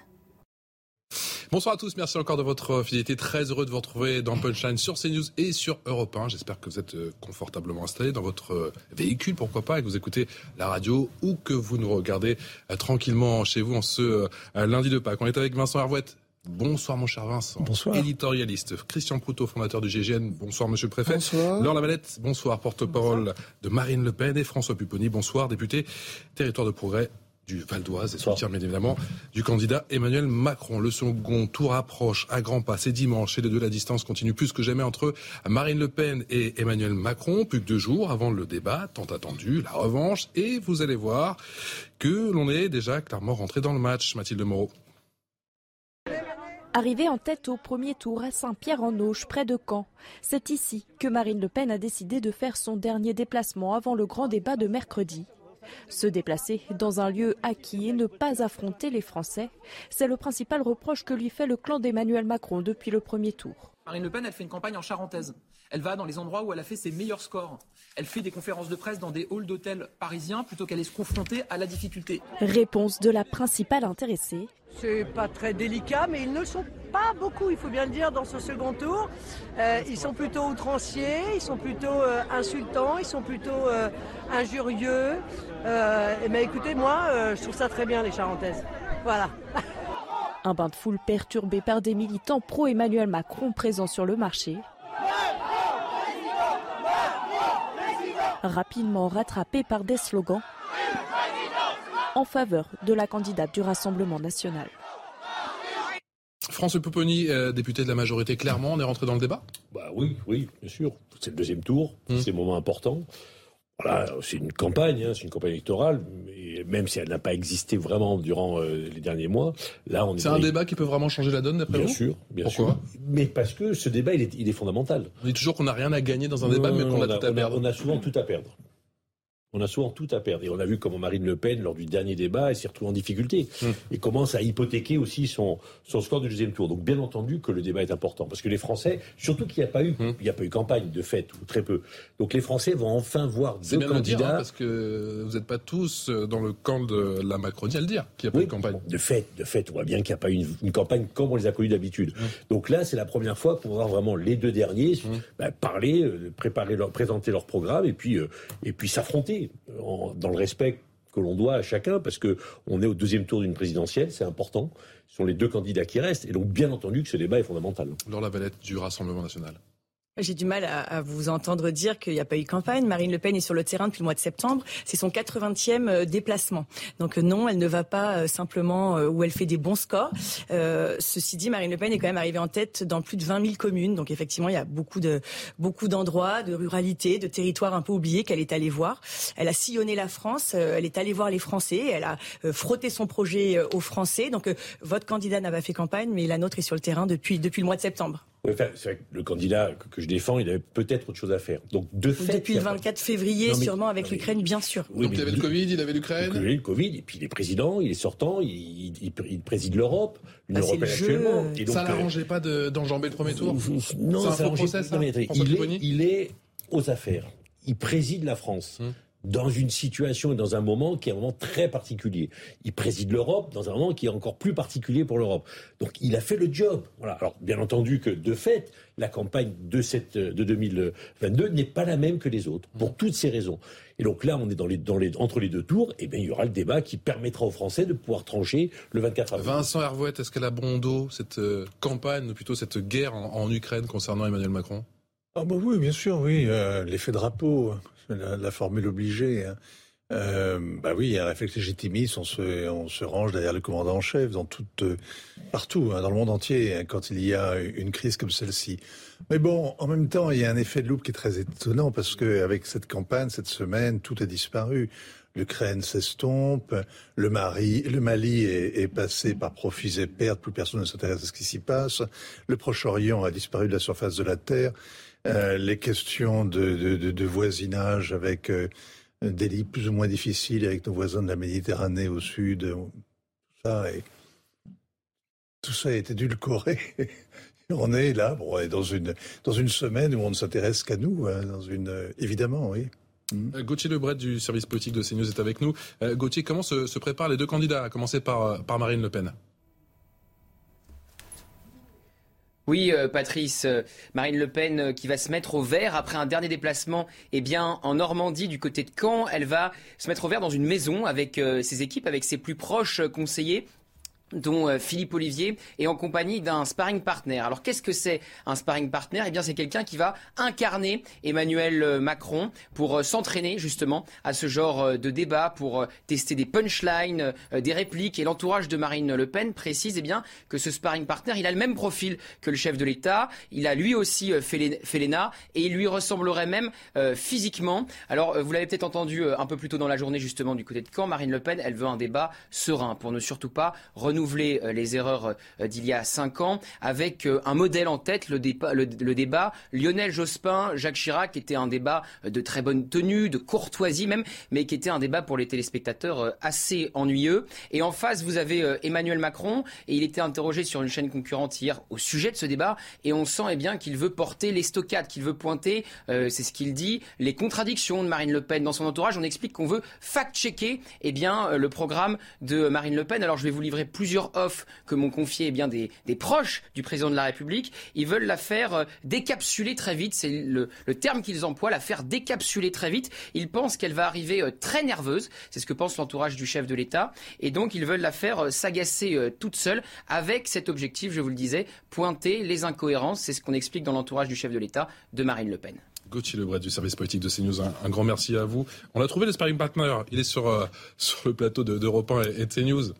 Bonsoir à tous, merci encore de votre fidélité. Très heureux de vous retrouver dans Punchline sur CNews et sur Europe 1. J'espère que vous êtes euh, confortablement installés dans votre euh, véhicule, pourquoi pas, et que vous écoutez la radio ou que vous nous regardez euh, tranquillement chez vous en ce lundi de Pâques. On est avec Vincent Hervouette. Bonsoir mon cher Vincent. Bonsoir. Éditorialiste. Christian Proutot, fondateur du GGN. Bonsoir monsieur le préfet. Bonsoir. Laure Lavalette. Bonsoir. Porte-parole de Marine Le Pen et François Pupponi. Bonsoir. Député Territoire de Progrès du Val d'Oise et soutien bien évidemment du candidat Emmanuel Macron. Le second tour approche à grands pas. C'est dimanche et les deux la distance continue plus que jamais entre Marine Le Pen et Emmanuel Macron. Plus que deux jours avant le débat tant attendu, la revanche. Et vous allez voir que l'on est déjà clairement rentré dans le match. Mathilde Moreau. Arrivée en tête au premier tour à Saint-Pierre-en-Auge, près de Caen, c'est ici que Marine Le Pen a décidé de faire son dernier déplacement avant le grand débat de mercredi. Se déplacer dans un lieu acquis et ne pas affronter les Français, c'est le principal reproche que lui fait le clan d'Emmanuel Macron depuis le premier tour. Marine Le Pen, elle fait une campagne en charentaise. Elle va dans les endroits où elle a fait ses meilleurs scores. Elle fait des conférences de presse dans des halls d'hôtels parisiens plutôt qu'elle est se confronter à la difficulté. Réponse de la principale intéressée. C'est pas très délicat, mais ils ne sont pas beaucoup, il faut bien le dire, dans ce second tour. Euh, ils sont plutôt outranciers, ils sont plutôt euh, insultants, ils sont plutôt euh, injurieux. mais écoutez, moi, je trouve ça très bien, les Charentaises. Voilà. Un bain de foule perturbé par des militants pro-Emmanuel Macron présents sur le marché. Rapidement rattrapé par des slogans en faveur de la candidate du Rassemblement national. François Pouponi, euh, député de la majorité, clairement, on est rentré dans le débat? Bah oui, oui, bien sûr. C'est le deuxième tour, mmh. c'est un moment important. Voilà, c'est une campagne, hein, c'est une campagne électorale, même si elle n'a pas existé vraiment durant euh, les derniers mois, là on est. C'est un débat qui peut vraiment changer la donne d'après vous? Bien sûr, bien sûr. Mais parce que ce débat, il est, il est fondamental. On dit toujours qu'on n'a rien à gagner dans un débat, mais qu'on a, tout à perdre. on a souvent tout à perdre on a souvent tout à perdre. Et on a vu comment Marine Le Pen, lors du dernier débat, elle s'est retrouvée en difficulté hum. et commence à hypothéquer aussi son, son score du deuxième tour. Donc bien entendu que le débat est important parce que les Français, surtout qu'il n'y a pas eu, hum. il n'y a pas eu campagne de fait ou très peu. Donc les Français vont enfin voir deux candidats. dire, hein, parce que vous n'êtes pas tous euh, dans le camp de la Macronie à le dire qu'il n'y a pas eu de campagne. De fait, de fait, on voit bien qu'il n'y a pas eu une, campagne comme on les a connus d'habitude. Hum. Donc là, c'est la première fois qu'on va voir vraiment les deux derniers bah, parler, euh, préparer leur, présenter leur programme et puis euh, et puis s'affronter dans le respect que l'on doit à chacun, parce que on est au deuxième tour d'une présidentielle, c'est important. Ce sont les deux candidats qui restent, et donc bien entendu que ce débat est fondamental. Dans la valette du Rassemblement national. J'ai du mal à, vous entendre dire qu'il n'y a pas eu campagne. Marine Le Pen est sur le terrain depuis le mois de septembre. C'est son 80e euh, déplacement. Donc euh, non, elle ne va pas euh, simplement où elle fait des bons scores. ceci dit, Marine Le Pen est quand même arrivée en tête dans plus de 20 000 communes. Donc effectivement, il y a beaucoup de beaucoup d'endroits, de ruralité, de territoires un peu oubliés qu'elle est allée voir. Elle a sillonné la France. elle est allée voir les Français. Elle a frotté son projet aux Français. Donc votre candidat n'a pas fait campagne, mais la nôtre est sur le terrain depuis depuis le mois de septembre c'est vrai que le candidat que, je défends, il avait peut-être autre chose à faire. Donc, de fait. Depuis le 24 février, sûrement avec l'Ukraine, bien sûr. Oui, Donc, il avait le Covid, il avait l'Ukraine. Il avait le Covid, et puis il est président, il est sortant, il, il, préside l'Europe, l'Union bah, européenne actuellement. Et donc, ça n'arrangeait euh, pas d'enjamber le premier tour Non, ça process, hein, il, est, il est aux affaires. Il préside la France. Hum dans une situation et dans un moment qui est un moment très particulier. Il préside l'Europe dans un moment qui est encore plus particulier pour l'Europe. Donc il a fait le job. Voilà. Alors bien entendu que de fait, la campagne de, cette, de 2022 n'est pas la même que les autres, pour toutes ces raisons. Et donc là, on est dans les, dans les, entre les deux tours, et bien il y aura le débat qui permettra aux Français de pouvoir trancher le 24 avril. Vincent Hervouette, est-ce qu'elle a bon dos cette euh, campagne, ou plutôt cette guerre en, Ukraine concernant Emmanuel Macron? Ah bah oui, bien sûr, oui. Euh, l'effet drapeau, la, formule obligée. Hein. Euh, bah oui, un réflexe légitimiste, on se, on se range derrière le commandant en chef dans toute, euh, partout, hein, dans le monde entier, hein, quand il y a une crise comme celle-ci. Mais bon, en même temps, il y a un effet de loupe qui est très étonnant parce qu'avec cette campagne, cette semaine, tout a disparu. l'Ukraine s'estompe, le, le Mali est, passé par profits et pertes, plus personne ne s'intéresse à ce qui s'y passe, le Proche-Orient a disparu de la surface de la Terre, euh, les questions de, voisinage avec euh, des lits plus ou moins difficiles avec nos voisins de la Méditerranée au sud, tout ça, et, tout ça été édulcoré. on est là, dans une dans une semaine où on ne s'intéresse qu'à nous, hein, évidemment, oui. Euh, Gauthier Lebret du service politique de CNews est avec nous. Euh, Gauthier, comment se, préparent les deux candidats, à commencer euh, par Marine Le Pen? Oui, Patrice, Marine Le Pen qui va se mettre au vert après un dernier déplacement eh bien, en Normandie du côté de Caen. Elle va se mettre au vert dans une maison avec ses équipes, avec ses plus proches conseillers dont euh, Philippe Olivier est en compagnie d'un sparring partner. Alors qu'est-ce que c'est un sparring partner? Eh bien c'est quelqu'un qui va incarner Emmanuel euh, Macron pour euh, s'entraîner justement à ce genre de débat, pour tester des punchlines, des répliques. Et l'entourage de Marine Le Pen précise eh bien que ce sparring partner, il a le même profil que le chef de l'État. Il a lui aussi fait et il lui ressemblerait même physiquement. Alors vous l'avez peut-être entendu un peu plus tôt dans la journée justement du côté de Caen, Marine Le Pen, elle veut un débat serein pour ne surtout pas renouveler euh, les erreurs euh, d'il y a cinq ans avec euh, un modèle en tête, le, débat, Lionel Jospin, Jacques Chirac était un débat de très bonne tenue, de courtoisie même, mais qui était un débat pour les téléspectateurs assez ennuyeux. Et en face, vous avez Emmanuel Macron, et il était interrogé sur une chaîne concurrente hier au sujet de ce débat, et on sent eh bien qu'il veut porter les stockades, qu'il veut pointer, c'est ce qu'il dit, les contradictions de Marine Le Pen dans son entourage. On explique qu'on veut fact-checker eh bien le programme de Marine Le Pen. Alors je vais vous livrer plus plusieurs offres que m'ont confié eh bien des, proches du président de la République. Ils veulent la faire euh, décapsuler très vite. C'est le, terme qu'ils emploient, la faire décapsuler très vite. Ils pensent qu'elle va arriver euh, très nerveuse. C'est ce que pense l'entourage du chef de l'État. Et donc, ils veulent la faire euh, s'agacer toute seule avec cet objectif, je vous le disais, pointer les incohérences. C'est ce qu'on explique dans l'entourage du chef de l'État de Marine Le Pen. Gauthier Lebret du service politique de CNews, un, grand merci à vous. On a trouvé le partner. Il est sur, sur le plateau d'Europe 1 et, et de CNews.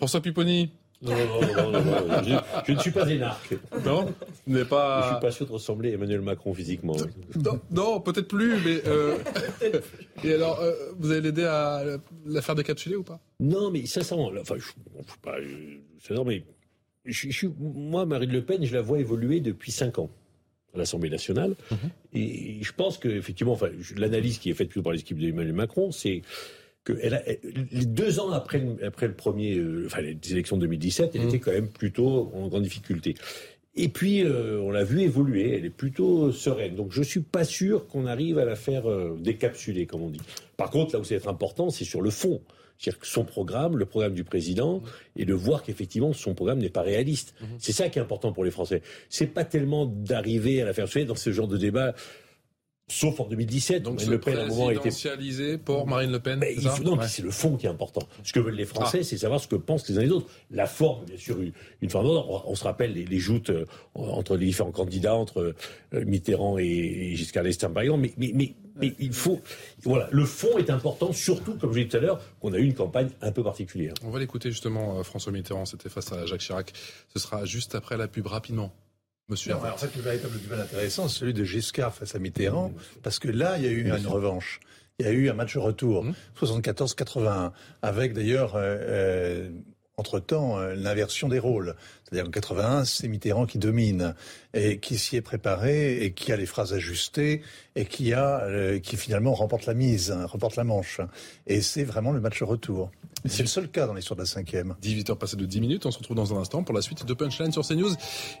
François Pupponi non, non, non, non, je, ne suis pas énarque. Non n'est pas... Je suis pas sûr de ressembler à Emmanuel Macron physiquement. Non, peut-être plus, mais... Euh, et alors, euh, vous allez l'aider à la faire décapsuler ou pas? Non, mais sincèrement, enfin, je, ne sais pas... Je, mais je, moi, Marine Le Pen, je la vois évoluer depuis 5 ans à l'Assemblée nationale. Mhm. Et je pense qu'effectivement, enfin, l'analyse qui est faite plutôt par l'équipe d'Emmanuel Macron, c'est que elle a, les deux ans après, après le premier, euh, enfin les élections de 2017, elle mmh. était quand même plutôt en grande difficulté. Et puis, euh, on l'a vu évoluer, elle est plutôt sereine. Donc, je suis pas sûr qu'on arrive à la faire euh, décapsuler, comme on dit. Par contre, là où c'est être important, c'est sur le fond. C'est-à-dire que son programme, le programme du président, et de voir qu'effectivement, son programme n'est pas réaliste. Mmh. C'est ça qui est important pour les Français. C'est pas tellement d'arriver à la faire. Vous dans ce genre de débat, Sauf en 2017. Donc Le Pen, à un moment, été pour Marine Le Pen. non, c'est le fond qui est important. Ce que veulent les Français, ah. c'est savoir ce que pensent les uns et les autres. La forme, bien sûr, une forme d'ordre. On, se rappelle les, joutes euh, entre les différents candidats, entre euh, Mitterrand et, Giscard d'Estaing, par exemple. Mais, mais, mais, il faut, voilà, le fond est important, surtout, comme je l'ai dit tout à l'heure, qu'on a eu une campagne un peu particulière. On va l'écouter justement, euh, François Mitterrand, c'était face à Jacques Chirac. Ce sera juste après la pub, rapidement. Monsieur en fait, le véritable duel intéressant, c'est celui de Giscard face à Mitterrand, parce que là, il y a eu une revanche. Il y a eu un match retour, 74-81, mmh. avec d'ailleurs, euh, euh, entre-temps, euh, l'inversion des rôles. C'est-à-dire en 81, c'est Mitterrand qui domine et qui s'y est préparé et qui a les phrases ajustées et qui a, qui finalement remporte la mise, hein, remporte la manche. Et c'est vraiment le match retour. C'est le seul cas dans l'histoire de la cinquième. 18h passées de 10 minutes, on se retrouve dans un instant pour la suite de Punchline sur CNews.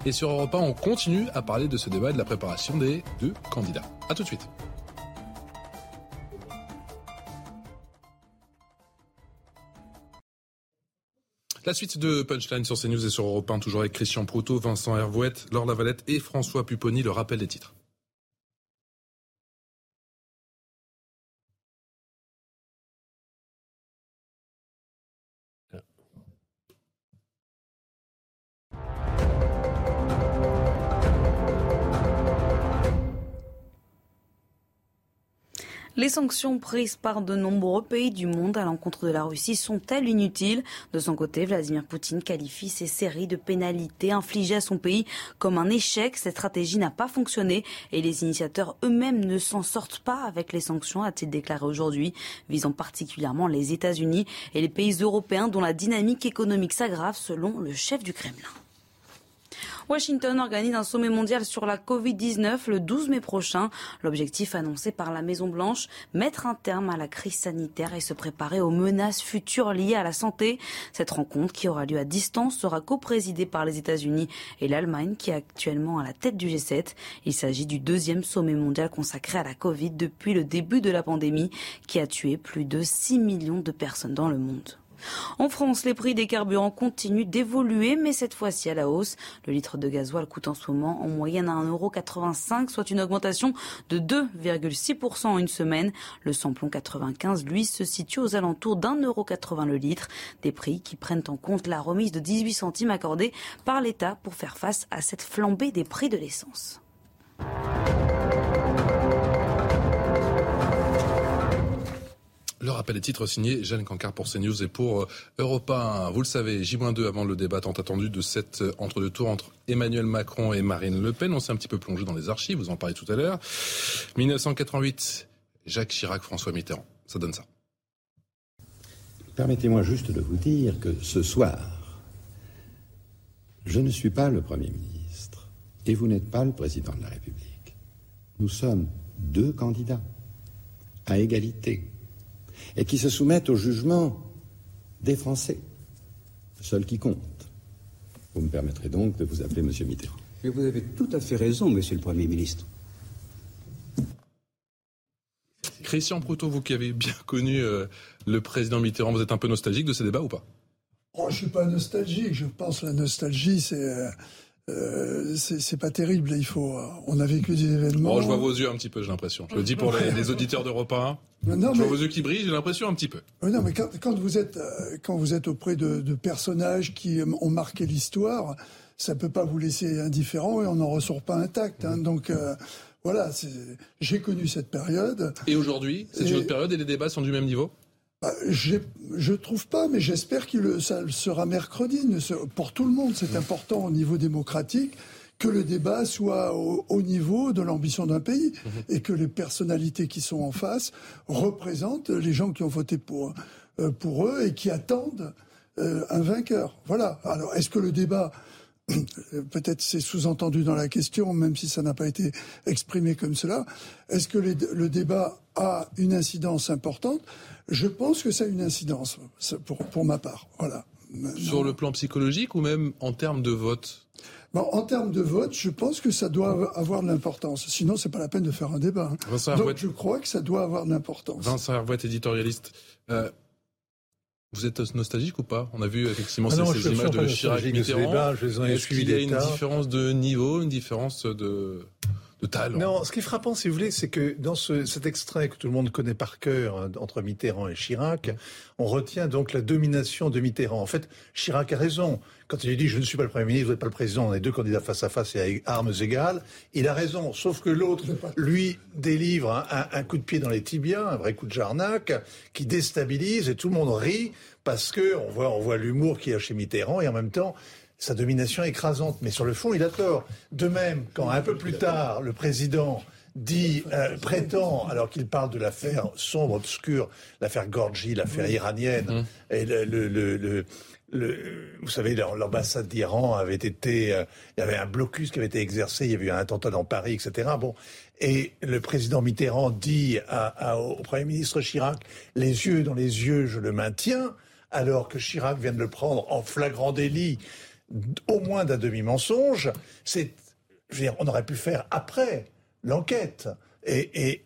Et sur Europe 1, on continue à parler de ce débat et de la préparation des deux candidats. A tout de suite. La suite de Punchline sur CNews et sur Europe 1, toujours avec Christian Proutot, Vincent Hervouette, Laure Lavalette et François Pupponi. Le rappel des titres. Les sanctions prises par de nombreux pays du monde à l'encontre de la Russie sont-elles inutiles? De son côté, Vladimir Poutine qualifie ces séries de pénalités infligées à son pays comme un échec. Cette stratégie n'a pas fonctionné et les initiateurs eux-mêmes ne s'en sortent pas avec les sanctions, a-t-il déclaré aujourd'hui, visant particulièrement les États-Unis et les pays européens dont la dynamique économique s'aggrave selon le chef du Kremlin. Washington organise un sommet mondial sur la Covid-19 le 12 mai prochain. L'objectif annoncé par la Maison-Blanche, mettre un terme à la crise sanitaire et se préparer aux menaces futures liées à la santé. Cette rencontre, qui aura lieu à distance, sera coprésidée par les États-Unis et l'Allemagne, qui est actuellement à la tête du G7. Il s'agit du deuxième sommet mondial consacré à la Covid depuis le début de la pandémie, qui a tué plus de 6 millions de personnes dans le monde. En France, les prix des carburants continuent d'évoluer, mais cette fois-ci à la hausse. Le litre de gasoil coûte en ce moment en moyenne à 1,85€, soit une augmentation de 2,6% en une semaine. Le samplon 95, lui, se situe aux alentours d'1,80€ le litre. Des prix qui prennent en compte la remise de 18 centimes accordée par l'État pour faire face à cette flambée des prix de l'essence. Le rappel des titres signé Jeanne Cancard pour CNews et pour euh, Europa 1. Vous le savez, J-2 avant le débat tant attendu de cette euh, entre-deux tours entre Emmanuel Macron et Marine Le Pen. On s'est un petit peu plongé dans les archives, vous en parlez tout à l'heure. 1988, Jacques Chirac, François Mitterrand. Ça donne ça. Permettez-moi juste de vous dire que ce soir, je ne suis pas le Premier ministre et vous n'êtes pas le Président de la République. Nous sommes deux candidats à égalité et qui se soumettent au jugement des Français, seul qui compte. Vous me permettrez donc de vous appeler Monsieur Mitterrand. Mais vous avez tout à fait raison, Monsieur le Premier ministre. Christian Proutot, vous qui avez bien connu euh, le président Mitterrand, vous êtes un peu nostalgique de ces débats ou pas? Oh, Je ne suis pas nostalgique. Je pense que la nostalgie, c'est euh, euh, c'est pas terrible. Il faut. On a vécu des événements. Oh, je vois vos yeux un petit peu, j'ai l'impression. Je le dis pour les, auditeurs d'Europe 1. je vois vos yeux qui brillent, j'ai l'impression un petit peu. non, mais quand, vous êtes euh, quand vous êtes auprès de, personnages qui ont marqué l'histoire, ça peut pas vous laisser indifférent et on n'en ressort pas intact. Hein. Donc euh, voilà, j'ai connu cette période. Et aujourd'hui, c'est une autre période et les débats sont du même niveau? Bah, je trouve pas, mais j'espère que ça sera mercredi. Pour tout le monde, c'est important au niveau démocratique que le débat soit au, niveau de l'ambition d'un pays mhm. et que les personnalités qui sont en face représentent les gens qui ont voté pour, euh, pour eux et qui attendent euh, un vainqueur. Voilà. Alors, est-ce que le débat peut-être c'est sous-entendu dans la question, même si ça n'a pas été exprimé comme cela. Est-ce que le débat a une incidence importante? Je pense que ça a une incidence, pour, pour ma part. Voilà. Sur le plan psychologique ou même en termes de vote? Bon, en termes de vote, je pense que ça doit avoir de l'importance. Sinon, c'est pas la peine de faire un débat. Hein. Donc, je crois que ça doit avoir de l'importance. Vincent Hervouette, éditorialiste. Euh, vous êtes nostalgique ou pas? On a vu effectivement ah ces, images de Chirac Mitterrand. Est-ce qu'il y a une différence de niveau, une différence de, de talent Non, ce qui est frappant, si vous voulez, c'est que dans ce, cet extrait que tout le monde connaît par cœur hein, entre Mitterrand et Chirac, on retient donc la domination de Mitterrand. En fait, Chirac a raison. Quand il dit je ne suis pas le Premier ministre, vous n'êtes pas le président, on est deux candidats face à face et à armes égales, il a raison. Sauf que l'autre, lui, délivre un, coup de pied dans les tibias, un vrai coup de jarnac, qui déstabilise et tout le monde rit parce que on voit, on voit l'humour qu'il y a chez Mitterrand et en même temps, sa domination écrasante. Mais sur le fond, il a tort. De même, quand un peu plus tard, le président dit, euh, prétend, alors qu'il parle de l'affaire sombre, obscure, l'affaire Gorgi, l'affaire iranienne, mmh. et le, le, le, vous savez, l'ambassade d'Iran avait été, euh, il y avait un blocus qui avait été exercé, il y avait eu un attentat dans Paris, etc. Bon, et le président Mitterrand dit au Premier ministre Chirac, les yeux dans les yeux, je le maintiens, alors que Chirac vient de le prendre en flagrant délit, au moins d'un demi-mensonge. C'est, je veux dire, on aurait pu faire après l'enquête. et,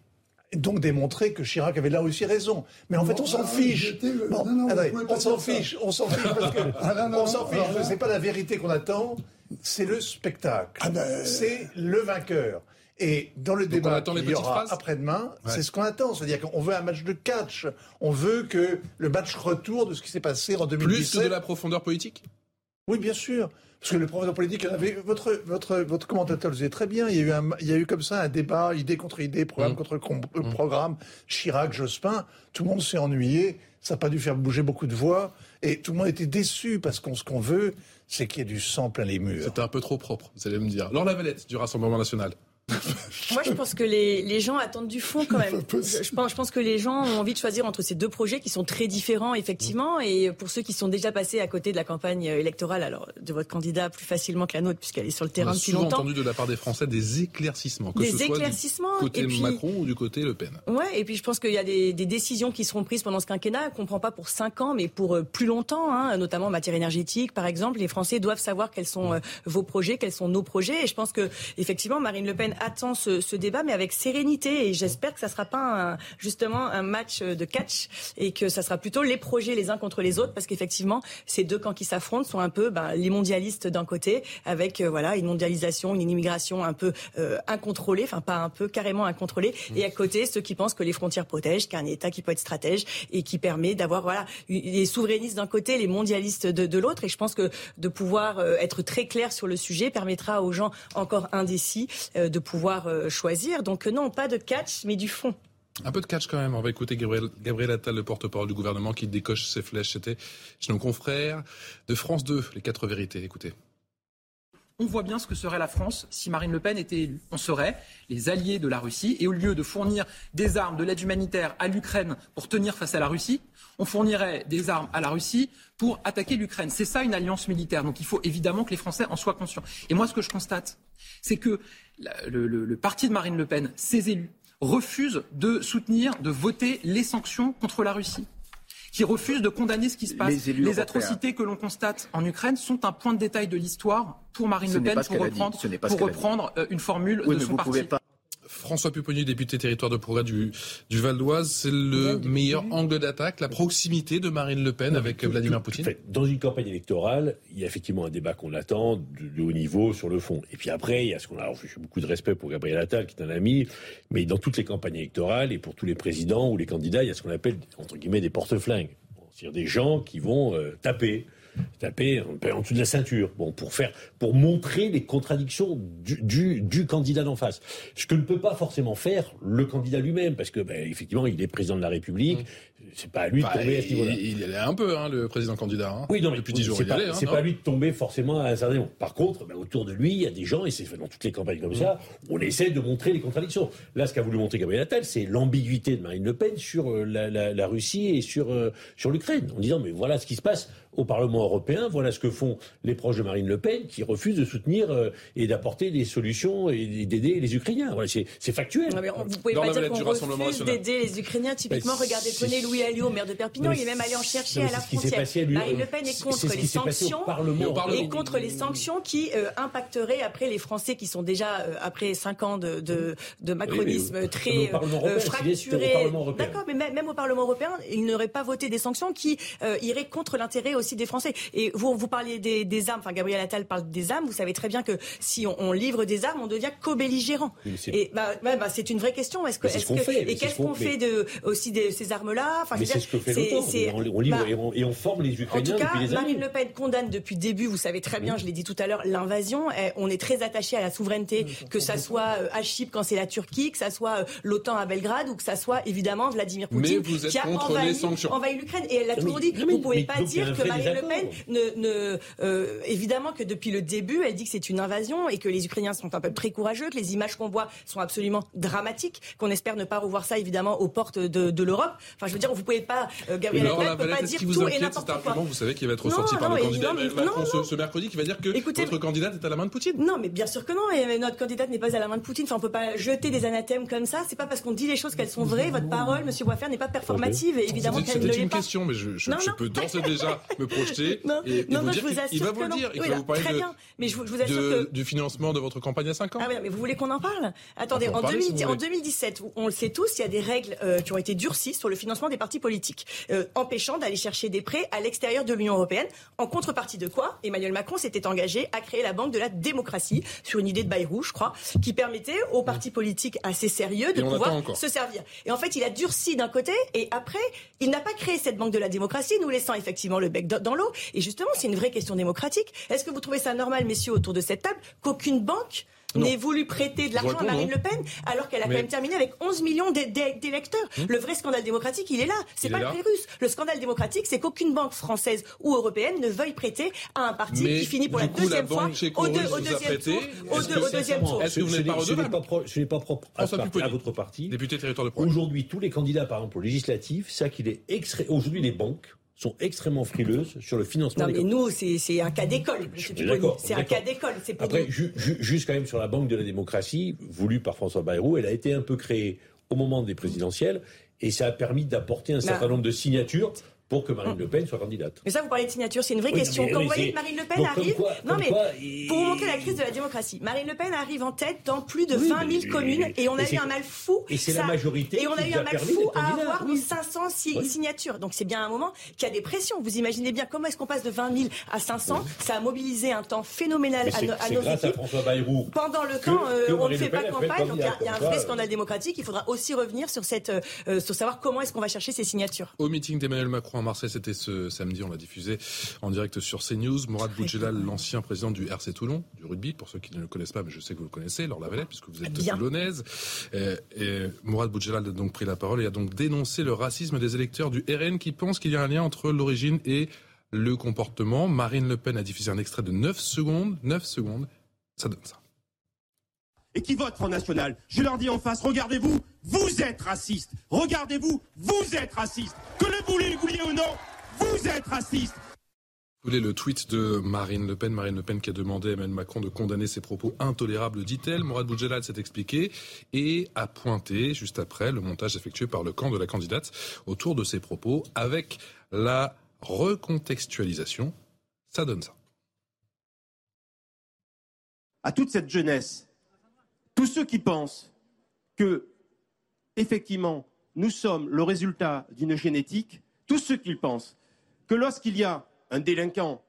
donc démontrer que Chirac avait là aussi raison. Mais en fait, on s'en fiche. on s'en fiche. On s'en fiche parce que ah, on s'en fiche. C'est pas la vérité qu'on attend. C'est le spectacle. Ah, ben, c'est le vainqueur. Et dans le débat qu'il y aura après-demain, c'est ce qu'on attend. C'est-à-dire qu'on veut un match de catch. On veut que le match retour de ce qui s'est passé en 2017. Plus que de la profondeur politique? Oui, bien sûr. Parce que le professeur politique, avait, votre, votre, votre commentateur le disait très bien, il y, a eu il y a eu comme ça un débat, idée contre idée, programme mmh. contre euh, mmh. programme, Chirac, Jospin, tout le monde s'est ennuyé, ça n'a pas dû faire bouger beaucoup de voix, et tout le monde était déçu, parce qu'on ce qu'on veut, c'est qu'il y ait du sang plein les murs. C'était un peu trop propre, vous allez me dire. Laure Lavalette, du Rassemblement National. Moi, je pense que les, les, gens attendent du fond quand même. Je pense, je pense que les gens ont envie de choisir entre ces deux projets qui sont très différents, effectivement. Et pour ceux qui sont déjà passés à côté de la campagne électorale, alors de votre candidat plus facilement que la nôtre, puisqu'elle est sur le terrain depuis longtemps. On a souvent entendu de la part des Français des éclaircissements, que des ce soit éclaircissements, du côté Macron ou du côté Le Pen. Ouais, et puis je pense qu'il y a des, des, décisions qui seront prises pendant ce quinquennat, qu'on ne prend pas pour cinq ans, mais pour euh, plus longtemps, hein, notamment en matière énergétique, par exemple. Les Français doivent savoir quels sont euh, vos projets, quels sont nos projets. Et je pense que effectivement, Marine Le Pen attend ce, ce débat, mais avec sérénité. Et j'espère que ça sera pas justement un match de catch et que ça sera plutôt les projets les uns contre les autres, parce qu'effectivement, ces deux camps qui s'affrontent sont un peu ben, les mondialistes d'un côté, avec euh, voilà une mondialisation, une immigration un peu euh, incontrôlée, enfin pas un peu carrément incontrôlée, mmh. et à côté ceux qui pensent que les frontières protègent, qu'un État qui peut être stratège et qui permet d'avoir voilà les souverainistes d'un côté, les mondialistes de, de l'autre. Et je pense que de pouvoir euh, être très clair sur le sujet permettra aux gens encore indécis de pouvoir choisir choisir. Donc non, pas de catch, mais du fond. Un peu de catch quand même. On va écouter Gabriel Attal, le porte-parole du gouvernement, qui décoche ses flèches. C'était chez nos confrères de France 2, les quatre vérités. Écoutez. On voit bien ce que serait la France si Marine Le Pen était élue. On serait les alliés de la Russie et au lieu de fournir des armes, de l'aide humanitaire à l'Ukraine pour tenir face à la Russie, on fournirait des armes à la Russie pour attaquer l'Ukraine. C'est ça une alliance militaire. Donc il faut évidemment que les Français en soient conscients. Et moi, ce que je constate, c'est que le, parti de Marine Le Pen, ses élus, refusent de soutenir, de voter les sanctions contre la Russie qui refusent de condamner ce qui se passe. Les, atrocités que l'on constate en Ukraine sont un point de détail de l'histoire pour Marine Le Pen, pour reprendre, pour reprendre euh, une formule de son parti. François Pupponi, député territoire de progrès du, du Val d'Oise, c'est le meilleur angle d'attaque, la proximité de Marine Le Pen avec Vladimir Poutine Dans une campagne électorale, il y a effectivement un débat qu'on attend de, haut niveau sur le fond. Et puis après, il y a ce qu'on a. Alors, j'ai beaucoup de respect pour Gabriel Attal, qui est un ami, mais dans toutes les campagnes électorales et pour tous les présidents ou les candidats, il y a ce qu'on appelle, entre guillemets, des porte-flingues. C'est-à-dire des gens qui vont euh, taper taper en dessous de la ceinture, pour faire, pour montrer les contradictions du, candidat d'en face. Ce que ne peut pas forcément faire le candidat lui-même, parce que, ben, effectivement, il est président de la République. C'est pas à lui de bah, tomber à ce niveau-là. Il, y allait un peu, hein, le président candidat. Hein. Oui, non, mais depuis 10 jours, il pas, C'est hein, pas à lui de tomber forcément à un certain moment. Par contre, ben, autour de lui, il y a des gens, et c'est fait dans toutes les campagnes comme mmh. ça, on essaie de montrer les contradictions. Là, ce qu'a voulu montrer Gabriel Attal, c'est l'ambiguïté de Marine Le Pen sur euh, la, la, la Russie et sur, euh, sur l'Ukraine, en disant, mais voilà ce qui se passe au Parlement européen. Voilà ce que font les proches de Marine Le Pen qui refusent de soutenir euh, et d'apporter des solutions et d'aider les Ukrainiens. Voilà, c'est factuel. Non, mais vous pouvez pas dire qu'on refuse d'aider les Ukrainiens. Typiquement, regardez, prenez Louis Alliot, maire de Perpignan, il est même allé en chercher à la frontière. Marine Le Pen est contre les sanctions et contre les sanctions qui euh, impacteraient après les Français qui sont déjà euh, après cinq ans de, de, de macronisme très fracturé. D'accord, mais même au Parlement européen, ils n'auraient pas voté des sanctions qui iraient contre l'intérêt aussi des Français. Et vous, vous parliez des, armes, enfin Gabriel Attal parle des armes, vous savez très bien que si on, livre des armes, on devient co-belligérant. Et bah, bah, c'est une vraie question. Est-ce que, est -ce fait, et qu'est-ce qu'on fait de, aussi de ces armes-là enfin, c'est ce que fait l'OTAN. On, livre bah, et, on, forme les Ukrainiens En tout cas, Marine Le Pen condamne depuis le début, vous savez très bien, je l'ai dit tout à l'heure, l'invasion. Eh, on est très attaché à la souveraineté, que ça soit euh, à Chypre quand c'est la Turquie, que ça soit euh, l'OTAN à Belgrade ou que ça soit évidemment Vladimir Poutine qui a envahi, l'Ukraine. Et elle l'a toujours dit. Vous ne pouvez pas dire que Marine Le Pen ne, euh, évidemment que depuis le début, elle dit que c'est une invasion et que les Ukrainiens sont un peu très courageux, que les images qu'on voit sont absolument dramatiques, qu'on espère ne pas revoir ça évidemment aux portes de, l'Europe. Enfin, je veux dire, vous pouvez pas, euh, Gabriel Attal peut pas dire tout et n'importe quoi. Vous savez qu'il va être ressorti par le candidat Macron ce, mercredi qui va dire que votre candidate est à la main de Poutine. Non, mais bien sûr que non. Et notre candidate n'est pas à la main de Poutine. Enfin, on peut pas jeter des anathèmes comme ça. C'est pas parce qu'on dit les choses qu'elles sont vraies. Votre parole, Monsieur Boisfer, n'est pas performative. Et évidemment qu'elle ne l'est pas. C'était une question, mais je, peux d'ores et déjà me projeter et, vous dire il va vous le dire. Il va vous parler. Mais du financement de votre campagne à 5 ans. Ah oui, mais vous voulez qu'on en parle? Attendez, en, 2017, on le sait tous, il y a des règles euh, qui ont été durcies sur le financement des partis politiques, euh, empêchant d'aller chercher des prêts à l'extérieur de l'Union européenne. En contrepartie de quoi Emmanuel Macron s'était engagé à créer la Banque de la démocratie sur une idée de Bayrou, je crois, qui permettait aux partis politiques assez sérieux de pouvoir se servir. Et en fait, il a durci d'un côté et après, il n'a pas créé cette Banque de la démocratie, nous laissant effectivement le bec dans l'eau. Et justement, c'est une vraie question démocratique. Est-ce que vous trouvez ça normal, messieurs, autour de cette table, qu'aucune banque n'ait voulu prêter de l'argent à Marine Le Pen alors qu'elle a quand même terminé avec 11 millions d'électeurs. Hum. Le vrai scandale démocratique, il est là. C'est pas le russe. Le scandale démocratique, c'est qu'aucune banque française ou européenne ne veuille prêter à un parti qui finit pour la deuxième fois au, deuxième tour. Au, deuxième tour. Est-ce que vous n'êtes pas redevable Ce n'est pas propre à, votre parti. Député territoire de Aujourd'hui, tous les candidats, par exemple, aux législatives, c'est qu'il est extrait. Aujourd'hui, les banques sont extrêmement frileuses sur le financement. Non, mais nous, c'est un cas d'école. C'est un cas d'école. Après, juste quand même sur la Banque de la démocratie, voulue par François Bayrou, elle a été un peu créée au moment des présidentielles et ça a permis d'apporter un certain nombre de signatures pour que Marine Le Pen soit candidate. Mais ça, vous parlez de signature, c'est une vraie question. Quand vous voyez que Marine Le Pen arrive, non mais pour vous montrer la crise de la démocratie, Marine Le Pen arrive en tête dans plus de 20 000 communes et on a eu un mal fou. Et c'est la majorité. Et on a eu un mal fou à avoir 500 signatures. Donc c'est bien un moment qu'il y a des pressions. Vous imaginez bien comment est-ce qu'on passe de 20 000 à 500 Ça a mobilisé un temps phénoménal à, nos grâce équipes. À François Bayrou Pendant le camp, euh, on ne fait pas campagne. Donc il y, a un vrai scandale démocratique. Il faudra aussi revenir sur cette, euh, sur savoir comment est-ce qu'on va chercher ces signatures. Au meeting d'Emmanuel Macron Marseille, c'était ce samedi, on l'a diffusé en direct sur CNews. Mourad Boudjelal, l'ancien président du RC Toulon, du rugby, pour ceux qui ne le connaissent pas, mais je sais que vous le connaissez, Laure Lavalette, puisque vous êtes toulonnaise. Et, et Mourad Boudjelal a donc pris la parole et a donc dénoncé le racisme des électeurs du RN qui pensent qu'il y a un lien entre l'origine et le comportement. Marine Le Pen a diffusé un extrait de 9 secondes. 9 secondes. Ça donne ça et qui votent Front National. Je leur dis en face, regardez-vous, vous êtes racistes. Regardez-vous, vous êtes racistes. Que le boulet, vouliez ou non, vous êtes raciste vous voulez le tweet de Marine Le Pen, Marine Le Pen qui a demandé à Emmanuel Macron de condamner ses propos intolérables, dit-elle. Mourad Boudjelal s'est expliqué et a pointé juste après le montage effectué par le camp de la candidate autour de ses propos avec la recontextualisation. Ça donne ça. À toute cette jeunesse, tous ceux qui pensent que, effectivement, nous sommes le résultat d'une génétique, tous ceux qui pensent que lorsqu'il y a un délinquant,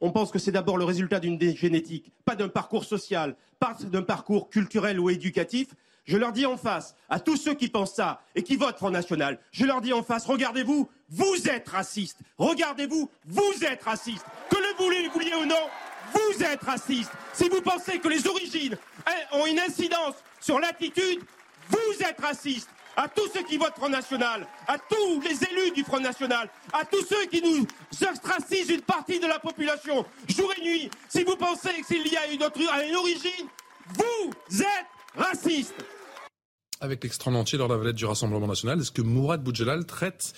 on pense que c'est d'abord le résultat d'une génétique, pas d'un parcours social, pas d'un parcours culturel ou éducatif. Je leur dis en face, à tous ceux qui pensent ça et qui votent Front National, je leur dis en face, regardez-vous, vous êtes racistes. Regardez-vous, vous êtes racistes. Que le vouliez ou non, vous êtes racistes. Si vous pensez que les origines hein, ont une incidence sur l'attitude, vous êtes racistes à tous ceux qui votent Front National, à tous les élus du Front National, à tous ceux qui nous ostracisent une partie de la population, jour et nuit, si vous pensez qu'il y a une, origine, vous êtes racistes. Avec l'extrême entier lors de la valette du Rassemblement National, est-ce que Mourad Boudjelal traite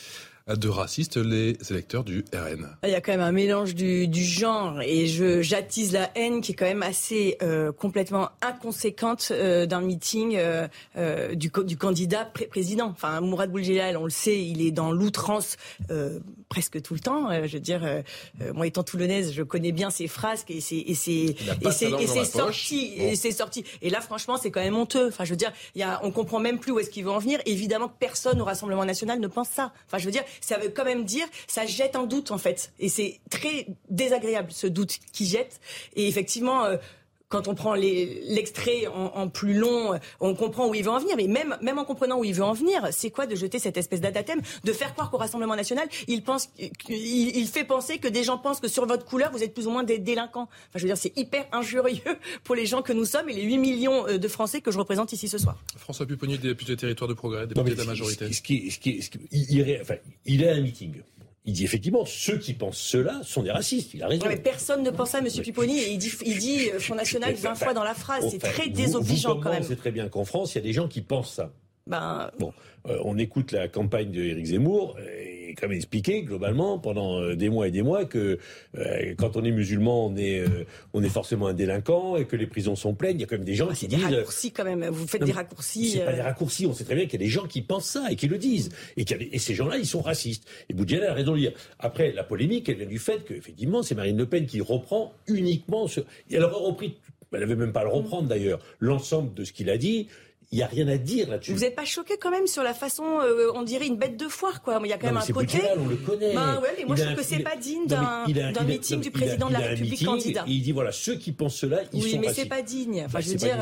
de racistes les électeurs du RN. Il y a quand même un mélange du, genre et je j'attise la haine qui est quand même assez euh, complètement inconséquente euh, d'un meeting euh, du, du, candidat président. Enfin, Mourad Bouljelal, on le sait, il est dans l'outrance presque tout le temps. je veux dire, moi étant toulonnaise, je connais bien ses phrases et ses et ses et ses, et sorties et ses sorties. Et là, franchement, c'est quand même honteux. Enfin, je veux dire, il y a, on comprend même plus où est-ce qu'il veut en venir. Évidemment, personne au Rassemblement national ne pense ça. Enfin, je veux dire, ça veut quand même dire, ça jette un doute en fait. Et c'est très désagréable ce doute qui jette. Et effectivement, euh, quand on prend l'extrait en, plus long, on comprend où il veut en venir. Mais même, même en comprenant où il veut en venir, c'est quoi de jeter cette espèce d'adathème, de faire croire qu'au Rassemblement national, il, pense, il, fait penser que des gens pensent que sur votre couleur, vous êtes plus ou moins des délinquants. Enfin, je veux dire, c'est hyper injurieux pour les gens que nous sommes et les 8 millions euh, de Français que je représente ici ce soir. François Pupponi, député territoire de progrès, député de la majorité. Ce qui, ce qui, il, enfin, il est un meeting. Il dit effectivement, ceux qui pensent cela sont des racistes. Il a raison. mais personne ne pense ça, M. Pupponi. Et il dit, il dit euh, Front National 20 fois dans la phrase. C'est très désobligeant quand même. C'est très bien qu'en France, il y a des gens qui pensent ça. Ben... Bon, euh, on écoute la campagne d'Éric Zemmour. Et comme expliqué globalement pendant euh, des mois et des mois que euh, quand on est musulman, on est, euh, on est forcément un délinquant et que les prisons sont pleines. Il y a quand même des gens ah, qui des disent. des raccourcis quand même. Vous faites des raccourcis. C'est pas des raccourcis. On sait très bien qu'il y a des gens qui pensent ça et qui le disent. Et, et ces gens-là, ils sont racistes. Et Boudjela a raison de le dire. Après, la polémique, elle vient du fait qu'effectivement, c'est Marine Le Pen qui reprend uniquement ce. Elle aurait repris. Elle n'avait même pas à le reprendre d'ailleurs. L'ensemble de ce qu'il a dit il n'y a rien à dire là-dessus. Vous n'êtes pas choqué quand même sur la façon, euh, on dirait une bête de foire, quoi. Il y a quand même un côté. on le connaît. Ben ouais, mais moi je trouve que c'est pas digne d'un meeting du président de la République candidat. Il dit voilà, ceux qui pensent cela, ils oui, sont Oui, mais c'est pas digne. Enfin, bah, je veux dire.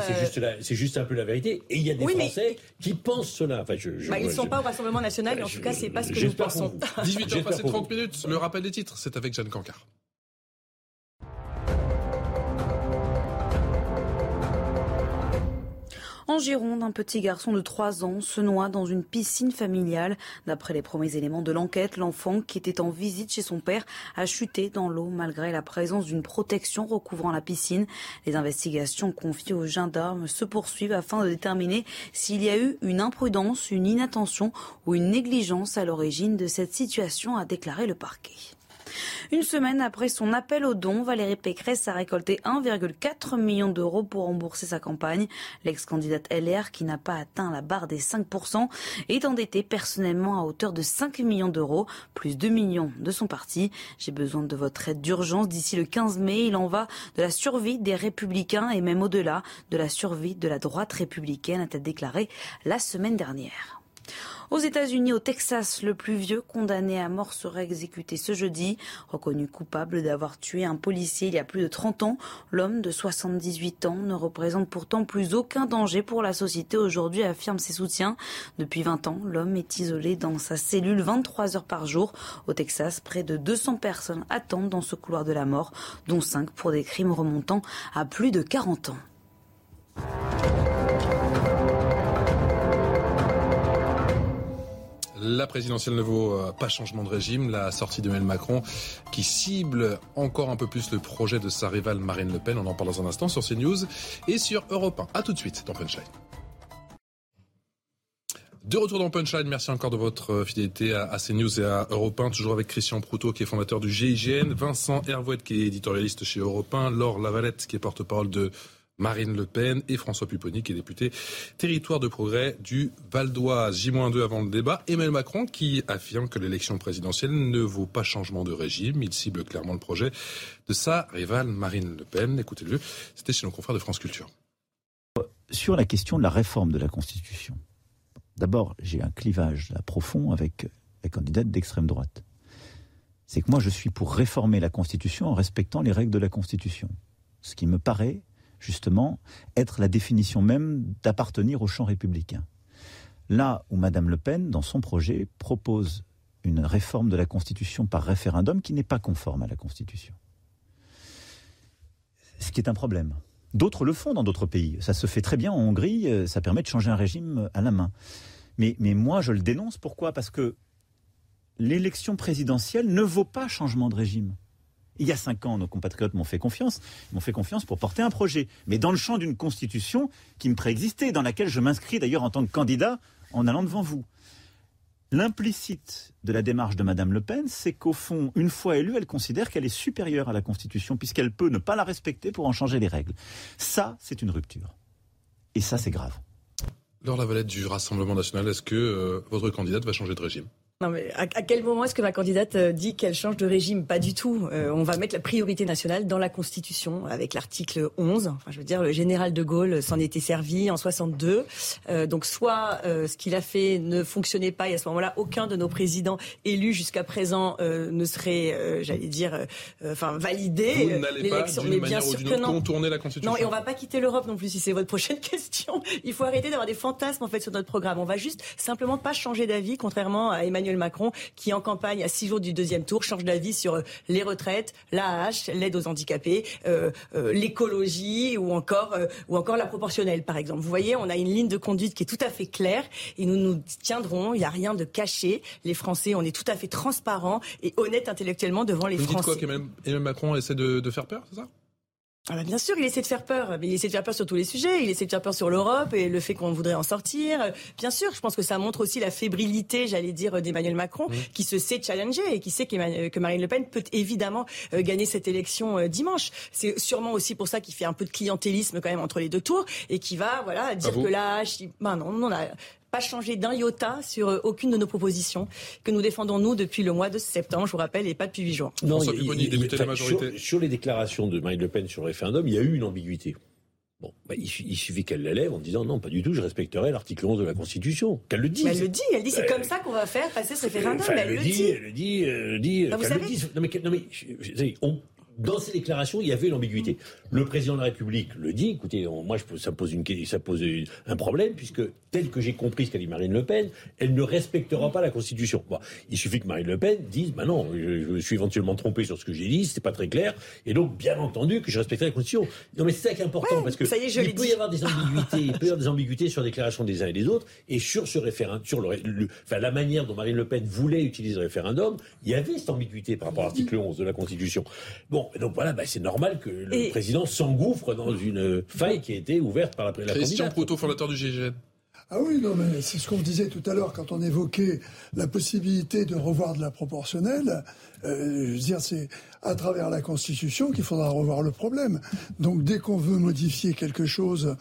C'est juste, un peu la vérité. Et il y a des Français qui pensent cela. Enfin, je, bah, ils ne sont pas au Rassemblement national, mais en tout cas, c'est pas ce que nous pensons. 18h passé 30 minutes. Le rappel des titres, c'est avec Jeanne Cancard. En Gironde, un petit garçon de 3 ans se noie dans une piscine familiale. D'après les premiers éléments de l'enquête, l'enfant qui était en visite chez son père a chuté dans l'eau malgré la présence d'une protection recouvrant la piscine. Les investigations confiées aux gendarmes se poursuivent afin de déterminer s'il y a eu une imprudence, une inattention ou une négligence à l'origine de cette situation, a déclaré le parquet. Une semaine après son appel aux dons, Valérie Pécresse a récolté 1,4 million d'euros pour rembourser sa campagne. L'ex-candidate LR, qui n'a pas atteint la barre des 5%, est endettée personnellement à hauteur de 5 millions d'euros, plus 2 millions de son parti. J'ai besoin de votre aide d'urgence d'ici le 15 mai. Il en va de la survie des républicains et même au-delà de la survie de la droite républicaine, a-t-elle déclaré la semaine dernière. Aux États-Unis, au Texas, le plus vieux condamné à mort sera exécuté ce jeudi. Reconnu coupable d'avoir tué un policier il y a plus de 30 ans, l'homme de 78 ans ne représente pourtant plus aucun danger pour la société aujourd'hui, affirme ses soutiens. Depuis 20 ans, l'homme est isolé dans sa cellule 23 heures par jour. Au Texas, près de 200 personnes attendent dans ce couloir de la mort, dont 5 pour des crimes remontant à plus de 40 ans. La présidentielle ne vaut euh, pas changement de régime. La sortie d'Emmanuel Macron qui cible encore un peu plus le projet de sa rivale Marine Le Pen. On en parle dans un instant sur CNews et sur Europe 1. A tout de suite dans Punchline. De retour dans Punchline, merci encore de votre euh, fidélité à, CNews et à Europe 1, toujours avec Christian Proutot qui est fondateur du GIGN, Vincent Hervouette qui est éditorialiste chez Europe 1, Laure Lavalette qui est porte-parole de Marine Le Pen et François Pupponi, qui est député territoire de progrès du Val d'Oise. J-2 avant le débat. Emmanuel Macron qui affirme que l'élection présidentielle ne vaut pas changement de régime. Il cible clairement le projet de sa rivale Marine Le Pen. Écoutez-le, c'était chez nos confrères de France Culture. Sur la question de la réforme de la Constitution, d'abord, j'ai un clivage profond avec la candidate d'extrême droite. C'est que moi, je suis pour réformer la Constitution en respectant les règles de la Constitution. Ce qui me paraît justement, être la définition même d'appartenir au champ républicain. Là où Mme Le Pen, dans son projet, propose une réforme de la Constitution par référendum qui n'est pas conforme à la Constitution. Ce qui est un problème. D'autres le font dans d'autres pays. Ça se fait très bien en Hongrie, euh, ça permet de changer un régime à la main. Mais moi, je le dénonce. Pourquoi? Parce que l'élection présidentielle ne vaut pas changement de régime. Il y a cinq ans, nos compatriotes m'ont fait confiance. M'ont fait confiance pour porter un projet. Mais dans le champ d'une constitution qui me préexistait, dans laquelle je m'inscris d'ailleurs en tant que candidat en allant devant vous. L'implicite de la démarche de Mme Le Pen, c'est qu'au fond, une fois élue, elle considère qu'elle est supérieure à la Constitution, puisqu'elle peut ne pas la respecter pour en changer les règles. Ça, c'est une rupture. Et ça, c'est grave. Lors la valette du Rassemblement national, est-ce que euh, votre candidate va changer de régime? Non, mais à, quel moment est-ce que ma candidate euh, dit qu'elle change de régime? Pas du tout. Euh, on va mettre la priorité nationale dans la Constitution avec l'article 11. Enfin, je veux dire, le général de Gaulle s'en était servi en 62. Euh, donc, soit ce qu'il a fait ne fonctionnait pas et à ce moment-là, aucun de nos présidents élus jusqu'à présent ne serait, j'allais dire, enfin validé l'élection. Mais bien sûr que non. Contourner la Constitution. Non, et on va pas quitter l'Europe non plus si c'est votre prochaine question. Il faut arrêter d'avoir des fantasmes en fait sur notre programme. On va juste simplement pas changer d'avis, contrairement à Emmanuel Macron, qui en campagne à six jours du deuxième tour change d'avis sur euh, les retraites, l'AH, l'aide aux handicapés, euh, euh, l'écologie ou encore ou encore la proportionnelle, par exemple. Vous voyez, on a une ligne de conduite qui est tout à fait claire et nous nous tiendrons. Il n'y a rien de caché. Les Français, on est tout à fait transparents et honnêtes intellectuellement devant les Vous Français. Dites quoi qu'Emmanuel Macron essaie de, de faire peur, c'est ça? Ah bah bien sûr, il essaie de faire peur. Mais il essaie de faire peur sur tous les sujets. Il essaie de faire peur sur l'Europe et le fait qu'on voudrait en sortir. Bien sûr, je pense que ça montre aussi la fébrilité, j'allais dire, d'Emmanuel Macron, mmh. qui se sait challenger et qui sait que Marine Le Pen peut évidemment euh, gagner cette élection euh, dimanche. C'est sûrement aussi pour ça qu'il fait un peu de clientélisme quand même entre les deux tours et qui va, voilà, dire que là, ben non, on a pas changé d'un iota sur euh, aucune de nos propositions que nous défendons, nous, depuis le mois de septembre, je vous rappelle, et pas depuis huit jours. Non, la majorité. Sur, les déclarations de Marine Le Pen sur le référendum, il y a eu une ambiguïté. Bon, bah, il, suffit qu'elle l'élève en disant non, pas du tout, je respecterai l'article 11 de la Constitution. Qu'elle le dise. elle le dit, elle dit c'est comme ça qu'on va faire passer ce référendum. elle, le dit, elle le dit, elle le dit. vous savez... Non mais, non mais on, dans ces déclarations, il y avait l'ambiguïté. Le président de la République le dit, écoutez, moi, ça pose, une, ça pose un problème, puisque tel que j'ai compris ce qu'a dit Marine Le Pen, elle ne respectera pas la Constitution. Bon, il suffit que Marine Le Pen dise, bah non, je, suis éventuellement trompé sur ce que j'ai dit, c'était pas très clair, et donc, bien entendu, que je respecterai la Constitution. Non, mais c'est ça qui est important, parce que il peut y avoir des ambiguïtés, il peut y avoir des ambiguïtés sur les déclarations des uns et des autres, et sur ce référendum, sur le, enfin, la manière dont Marine Le Pen voulait utiliser le référendum, il y avait cette ambiguïté par rapport à l'article 11 de la Constitution. Bon, donc voilà, bah, c'est normal que le président s'engouffre dans une faille qui a été ouverte par la, la Christian Proutot, fondateur du GIGN. Ah oui, non, mais c'est ce qu'on disait tout à l'heure quand on évoquait la possibilité de revoir de la proportionnelle. Euh, je veux dire, c'est à travers la Constitution qu'il faudra revoir le problème. Donc dès qu'on veut modifier quelque chose,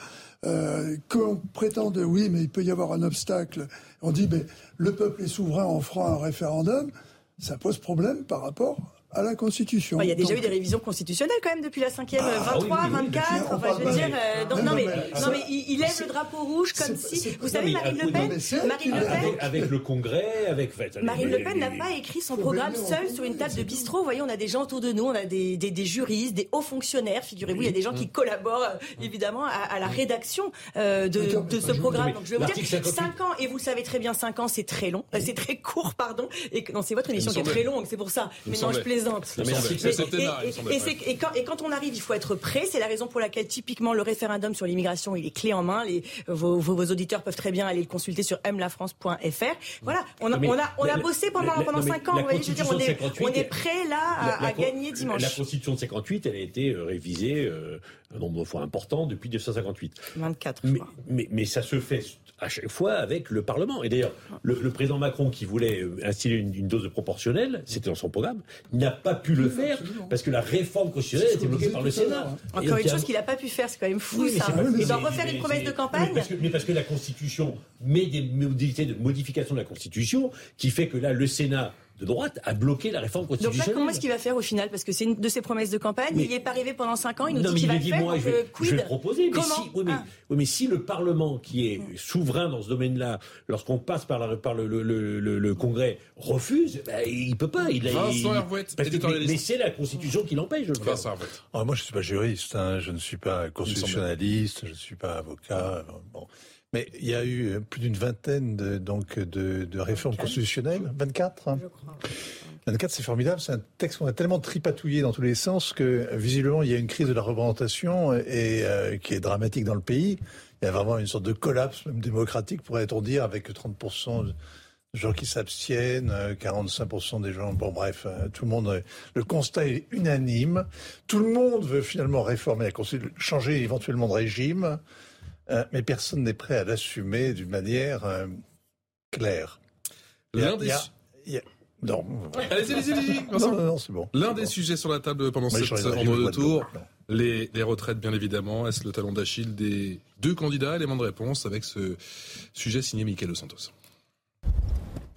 euh, qu'on prétende oui, mais il peut y avoir un obstacle, on dit mais le peuple est souverain en fera un référendum, ça pose problème par rapport à la Constitution. il y a déjà eu des révisions constitutionnelles quand même depuis la 5e, 23, 24. enfin, je veux dire, euh, non, mais, non, mais il, lève le drapeau rouge comme si. Vous savez, Marine Le Pen, Marine Le Pen, avec, le Congrès, avec. Marine Le Pen n'a pas écrit son programme seule sur une table de bistrot. Vous voyez, on a des gens autour de nous, on a des, des, des juristes, des hauts fonctionnaires. Figurez-vous, il y a des gens qui collaborent euh, évidemment à, la rédaction euh, de, de ce programme. Donc je vais vous dire, 5 ans, et vous le savez très bien, 5 ans, c'est très long, c'est très court, pardon. Et non, c'est votre émission qui est très longue, c'est pour ça. Mais non, je plaisante et, quand, on arrive, il faut être prêt. C'est la raison pour laquelle, typiquement, le référendum sur l'immigration, il est clé en main. Les, vos, auditeurs peuvent très bien aller le consulter sur mlafrance.fr. Voilà, on a, on a, on a bossé pendant, pendant 5 ans. je veux dire, on est, on est prêt là à, gagner dimanche. La Constitution de 58, elle a été euh, révisée euh, un nombre de fois important depuis 1958. 24, mais, mais, mais ça se fait à chaque fois avec le Parlement. Et d'ailleurs, le, président Macron qui voulait euh, installer une, dose de proportionnelle, c'était dans son programme, n'a pas pu le faire parce que la réforme constitutionnelle a été bloquée par le Sénat. Encore une chose qu'il n'a pas pu faire, c'est quand même fou ça. Il doit refaire une promesse de campagne. Mais parce, que, la Constitution met des modalités de modification de la Constitution qui fait que là, le Sénat de droite a bloqué la réforme constitutionnelle. Donc là, comment est-ce qu'il va faire au final? Parce que c'est une de ses promesses de campagne. il n'y est pas arrivé pendant 5 ans. Il nous dit qu'il va le faire. Moi, je, vais, je vais proposer. Mais si, oui, mais, ah. oui, mais, si le Parlement, qui est souverain dans ce domaine-là, lorsqu'on passe par, la, par le, le, le, le, Congrès, refuse, ben, il ne peut pas. Il, Vincent mais, c'est la Constitution qui l'empêche. Ah, moi, je ne suis pas juriste. Hein, je ne suis pas constitutionnaliste. Je ne suis pas avocat. Bon. Mais il y a eu plus d'une vingtaine de, donc de, de réformes constitutionnelles. 24 hein. 24, c'est formidable. C'est un texte qu'on a tellement tripatouillé dans tous les sens que visiblement, il y a une crise de la représentation et, euh, qui est dramatique dans le pays. Il y a vraiment une sorte de collapse, même démocratique, pourrait-on dire, avec 30% de gens qui s'abstiennent, 45% des gens. Bon, bref, euh, tout le monde. Le constat est unanime. Tout le monde veut finalement réformer la Constitution, changer éventuellement de régime. Euh, mais personne n'est prêt à l'assumer d'une manière euh, claire. L'un des... Non. Allez, allez, allez, Non, non, c'est bon. L'un des sujets sur la table pendant cette ordre de tour, les, les, retraites, bien évidemment. Est-ce le talon d'Achille des deux candidats Élément de réponse avec ce sujet signé Michael Santos.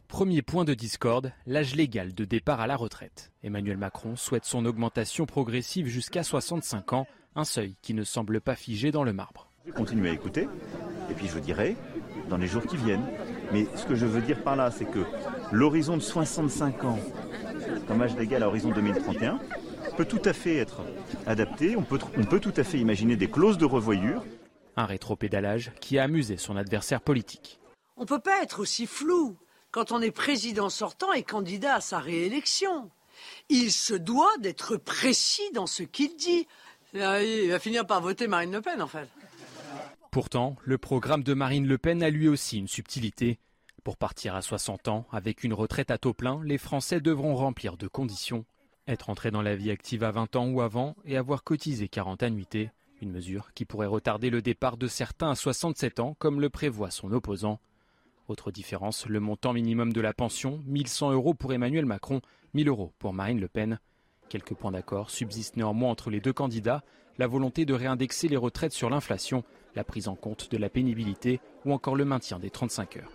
Premier point de discorde, l'âge légal de départ à la retraite. Emmanuel Macron souhaite son augmentation progressive jusqu'à 65 ans, un seuil qui ne semble pas figé dans le marbre. Je vais continuer à écouter, et puis je vous dirai dans les jours qui viennent. Mais ce que je veux dire par là, c'est que l'horizon de 65 ans, comme âge légal à horizon 2031, peut tout à fait être adapté. On peut, on peut tout à fait imaginer des clauses de revoyure. Un rétropédalage qui a amusé son adversaire politique. On ne peut pas être aussi flou quand on est président sortant et candidat à sa réélection. Il se doit d'être précis dans ce qu'il dit. Il va finir par voter Marine Le Pen, en fait. Pourtant, le programme de Marine Le Pen a lui aussi une subtilité. Pour partir à 60 ans, avec une retraite à taux plein, les Français devront remplir deux conditions. Être entré dans la vie active à 20 ans ou avant et avoir cotisé 40 annuités. Une mesure qui pourrait retarder le départ de certains à 67 ans, comme le prévoit son opposant. Autre différence, le montant minimum de la pension, 1100 euros pour Emmanuel Macron, 1000 euros pour Marine Le Pen. Quelques points d'accord subsistent néanmoins entre les deux candidats, la volonté de réindexer les retraites sur l'inflation, la prise en compte de la pénibilité ou encore le maintien des 35 heures.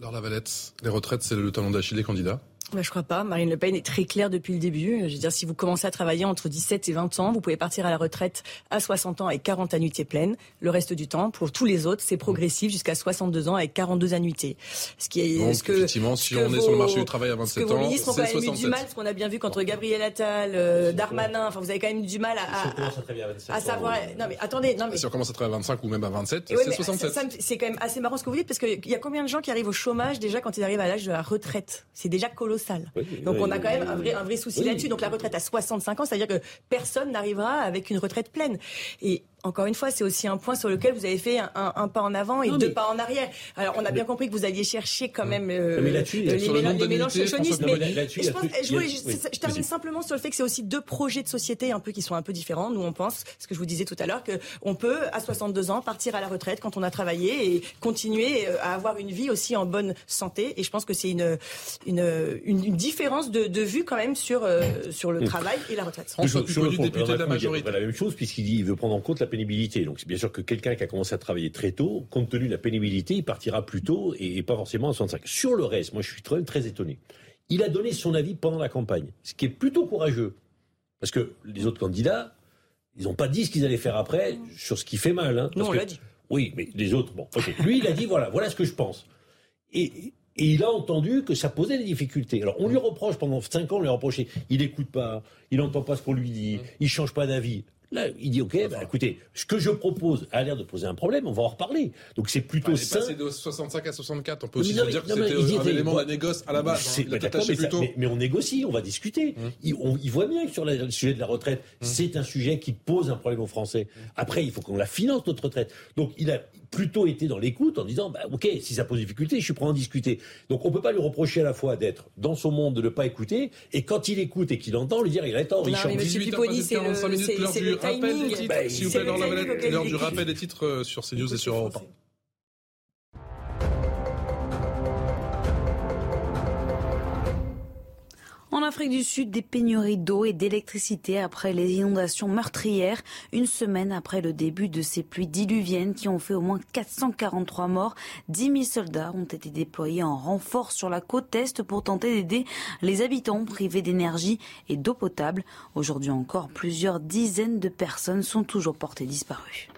Alors la Valette, les retraites, c'est le talon d'Achille des candidats je crois pas. Marine Le Pen est très claire depuis le début. Je veux dire, si vous commencez à travailler entre 17 et 20 ans, vous pouvez partir à la retraite à 60 ans avec 40 annuités pleines. Le reste du temps, pour tous les autres, c'est progressif jusqu'à 62 ans avec 42 annuités. Ce qui est, Donc, ce que, effectivement, si on est sur le marché du travail à 27 ans, ministres ont quand même eu du mal, parce qu'on a bien vu qu'entre Gabriel Attal, euh, Darmanin, enfin, vous avez quand même eu du mal à, à, savoir. Non, mais attendez, non, mais. Si on commence à travailler à 25 ou même à 27, c'est 67. C'est quand même assez marrant ce que vous dites, parce qu'il y a combien de gens qui arrivent au chômage déjà quand ils arrivent à l'âge de la retraite? C'est déjà colossal. Donc, on a quand même un vrai, un vrai souci là-dessus. Donc la retraite à 65 ans, c'est-à-dire que personne n'arrivera avec une retraite pleine. Et encore une fois, c'est aussi un point sur lequel vous avez fait un, pas en avant et deux pas en arrière. Alors, on a bien compris que vous alliez chercher quand même euh, mais les, les mélanges. Mais, je, pense, je, termine simplement sur le fait que c'est aussi deux projets de société un peu qui sont un peu différents. Nous, on pense, ce que je vous disais tout à l'heure, qu'on peut, à 62 ans, partir à la retraite quand on a travaillé et continuer euh, à avoir une vie aussi en bonne santé. Et je pense que c'est une, une, une, différence de, de, vue quand même sur, euh, sur le travail et la retraite. François Pupponi, député de la majorité. la même chose puisqu'il veut prendre en compte la pénibilité. Donc c'est bien sûr que quelqu'un qui a commencé à travailler très tôt, compte tenu de la pénibilité, il partira plus tôt et, pas forcément à 65. Sur le reste, moi je suis très, très étonné. Il a donné son avis pendant la campagne, ce qui est plutôt courageux. Parce que les autres candidats, ils n'ont pas dit ce qu'ils allaient faire après sur ce qui fait mal. Hein, non, on l'a dit. Oui, mais les autres, bon, Lui, il a dit, voilà, voilà ce que je pense. Et, et il a entendu que ça posait des difficultés. Alors on lui reproche pendant cinq ans, on lui a reproché, il n'écoute pas, il n'entend pas ce qu'on lui dit, il change pas d'avis. Là, il dit, OK, bah, écoutez, ce que je propose a l'air de poser un problème, on va en reparler. Donc c'est plutôt ça. Bah, c'est de 65 à 64. On peut aussi dire que c'était un élément de négoce à la base. Hein. mais, on négocie, on va discuter. Hum. Il, voit bien que sur le sujet de la retraite, hum. c'est un sujet qui pose un problème aux Français. Hum. Après, il faut qu'on la finance, notre retraite. Donc il a plutôt été dans l'écoute en disant, bah, OK, si ça pose difficulté, je suis prêt à en discuter. Donc on peut pas lui reprocher à la fois d'être dans son monde, de ne pas écouter, et quand il écoute et qu'il entend, lui dire, il a tort, il chante. 18 c'est le, timing. Bah, S'il vous plaît, l'heure du rappel des titres euh, sur CNews et sur Europe 1. En Afrique du Sud, des pénuries d'eau et d'électricité après les inondations meurtrières, une semaine après le début de ces pluies diluviennes qui ont fait au moins 443 morts. 10 000 soldats ont été déployés en renfort sur la côte est pour tenter d'aider les habitants privés d'énergie et d'eau potable. Aujourd'hui encore, plusieurs dizaines de personnes sont toujours portées disparues.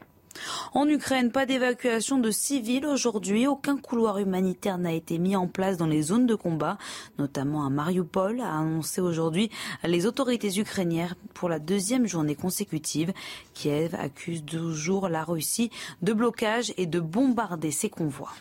En Ukraine, pas d'évacuation de civils aujourd'hui. Aucun couloir humanitaire n'a été mis en place dans les zones de combat, notamment à Mariupol, a annoncé aujourd'hui les autorités ukrainiennes pour la deuxième journée consécutive. Kiev accuse toujours la Russie de blocage et de bombarder ses convois.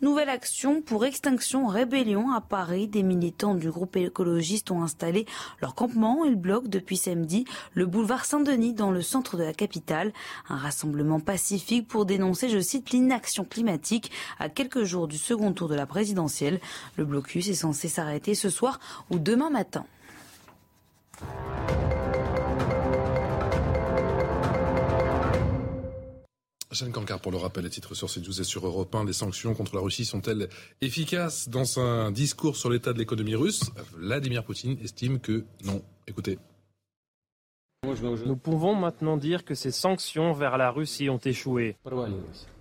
Nouvelle action pour Extinction Rébellion à Paris. Des militants du groupe écologiste ont installé leur campement. Ils bloquent depuis samedi le boulevard Saint-Denis dans le centre de la capitale. Un rassemblement pacifique pour dénoncer, je cite, l'inaction climatique à quelques jours du second tour de la présidentielle. Le blocus est censé s'arrêter ce soir ou demain matin. Jeanne Cancard, pour le rappel, les titres sur CNews et sur Europe 1, les sanctions contre la Russie sont-elles efficaces Dans un discours sur l'état de l'économie russe, Vladimir Poutine estime que non. Écoutez. Nous pouvons maintenant dire que ces sanctions vers la Russie ont échoué.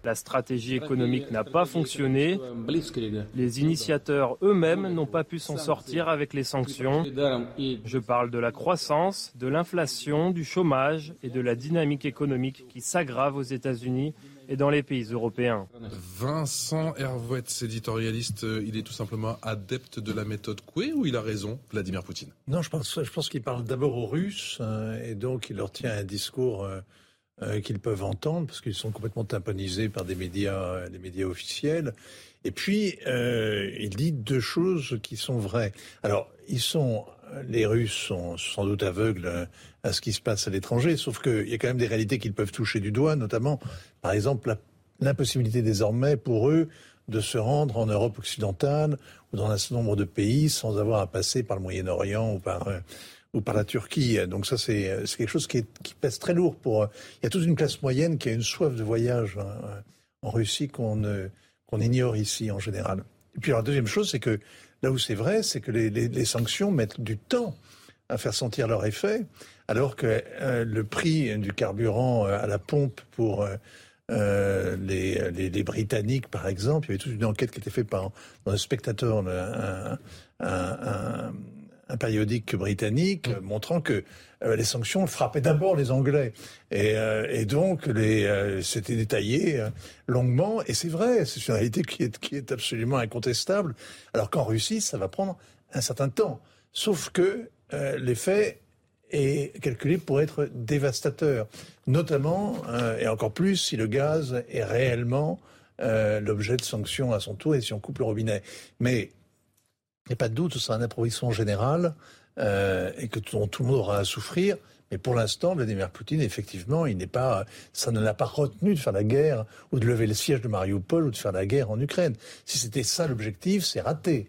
La stratégie économique n'a pas fonctionné. Les initiateurs eux-mêmes n'ont pas pu s'en sortir avec les sanctions. Je parle de la croissance, de l'inflation, du chômage et de la dynamique économique qui s'aggrave aux États-Unis et dans les pays européens. Vincent Hervouet, éditorialiste, euh, il est tout simplement adepte de la méthode Coué ou il a raison, Vladimir Poutine? Non, je pense, je pense qu'il parle d'abord aux Russes euh, et donc il leur tient un discours euh, qu'ils peuvent entendre parce qu'ils sont complètement tympanisés par des médias, les médias officiels. Et puis, il dit deux choses qui sont vraies. Alors, ils sont les Russes sont sans doute aveugles à ce qui se passe à l'étranger, sauf qu'il y a quand même des réalités qu'ils peuvent toucher du doigt, notamment, par exemple, l'impossibilité désormais pour eux de se rendre en Europe occidentale ou dans un certain nombre de pays sans avoir à passer par le Moyen-Orient ou par euh, la Turquie. Donc ça, c'est quelque chose qui, pèse très lourd. Euh, il y a toute une classe moyenne qui a une soif de voyage hein, en Russie qu'on ignore ici en général. Et puis la deuxième chose, c'est que là où c'est vrai, c'est que les, sanctions mettent du temps à faire sentir leur effet, alors que euh, le prix du carburant euh, à la pompe pour euh, les, les, Britanniques, par exemple, il y avait toute une enquête qui était faite par dans le Spectateur, un, un, un, périodique britannique, mm. montrant que les sanctions frappaient d'abord les Anglais. Et, euh, donc, les, c'était détaillé longuement. Et c'est vrai, c'est une réalité qui est, absolument incontestable. Alors qu'en Russie, ça va prendre un certain temps. Sauf que l'effet est calculé pour être dévastateur, notamment euh, et encore plus si le gaz est réellement euh, l'objet de sanctions à son tour et si on coupe le robinet. Mais il n'y a pas de doute, ce sera un approvisionnement général euh, et que tout, le monde aura à souffrir. Mais pour l'instant, Vladimir Poutine, effectivement, il n'est pas, ça ne l'a pas retenu de faire la guerre ou de lever le siège de Mariupol ou de faire la guerre en Ukraine. Si c'était ça l'objectif, c'est raté.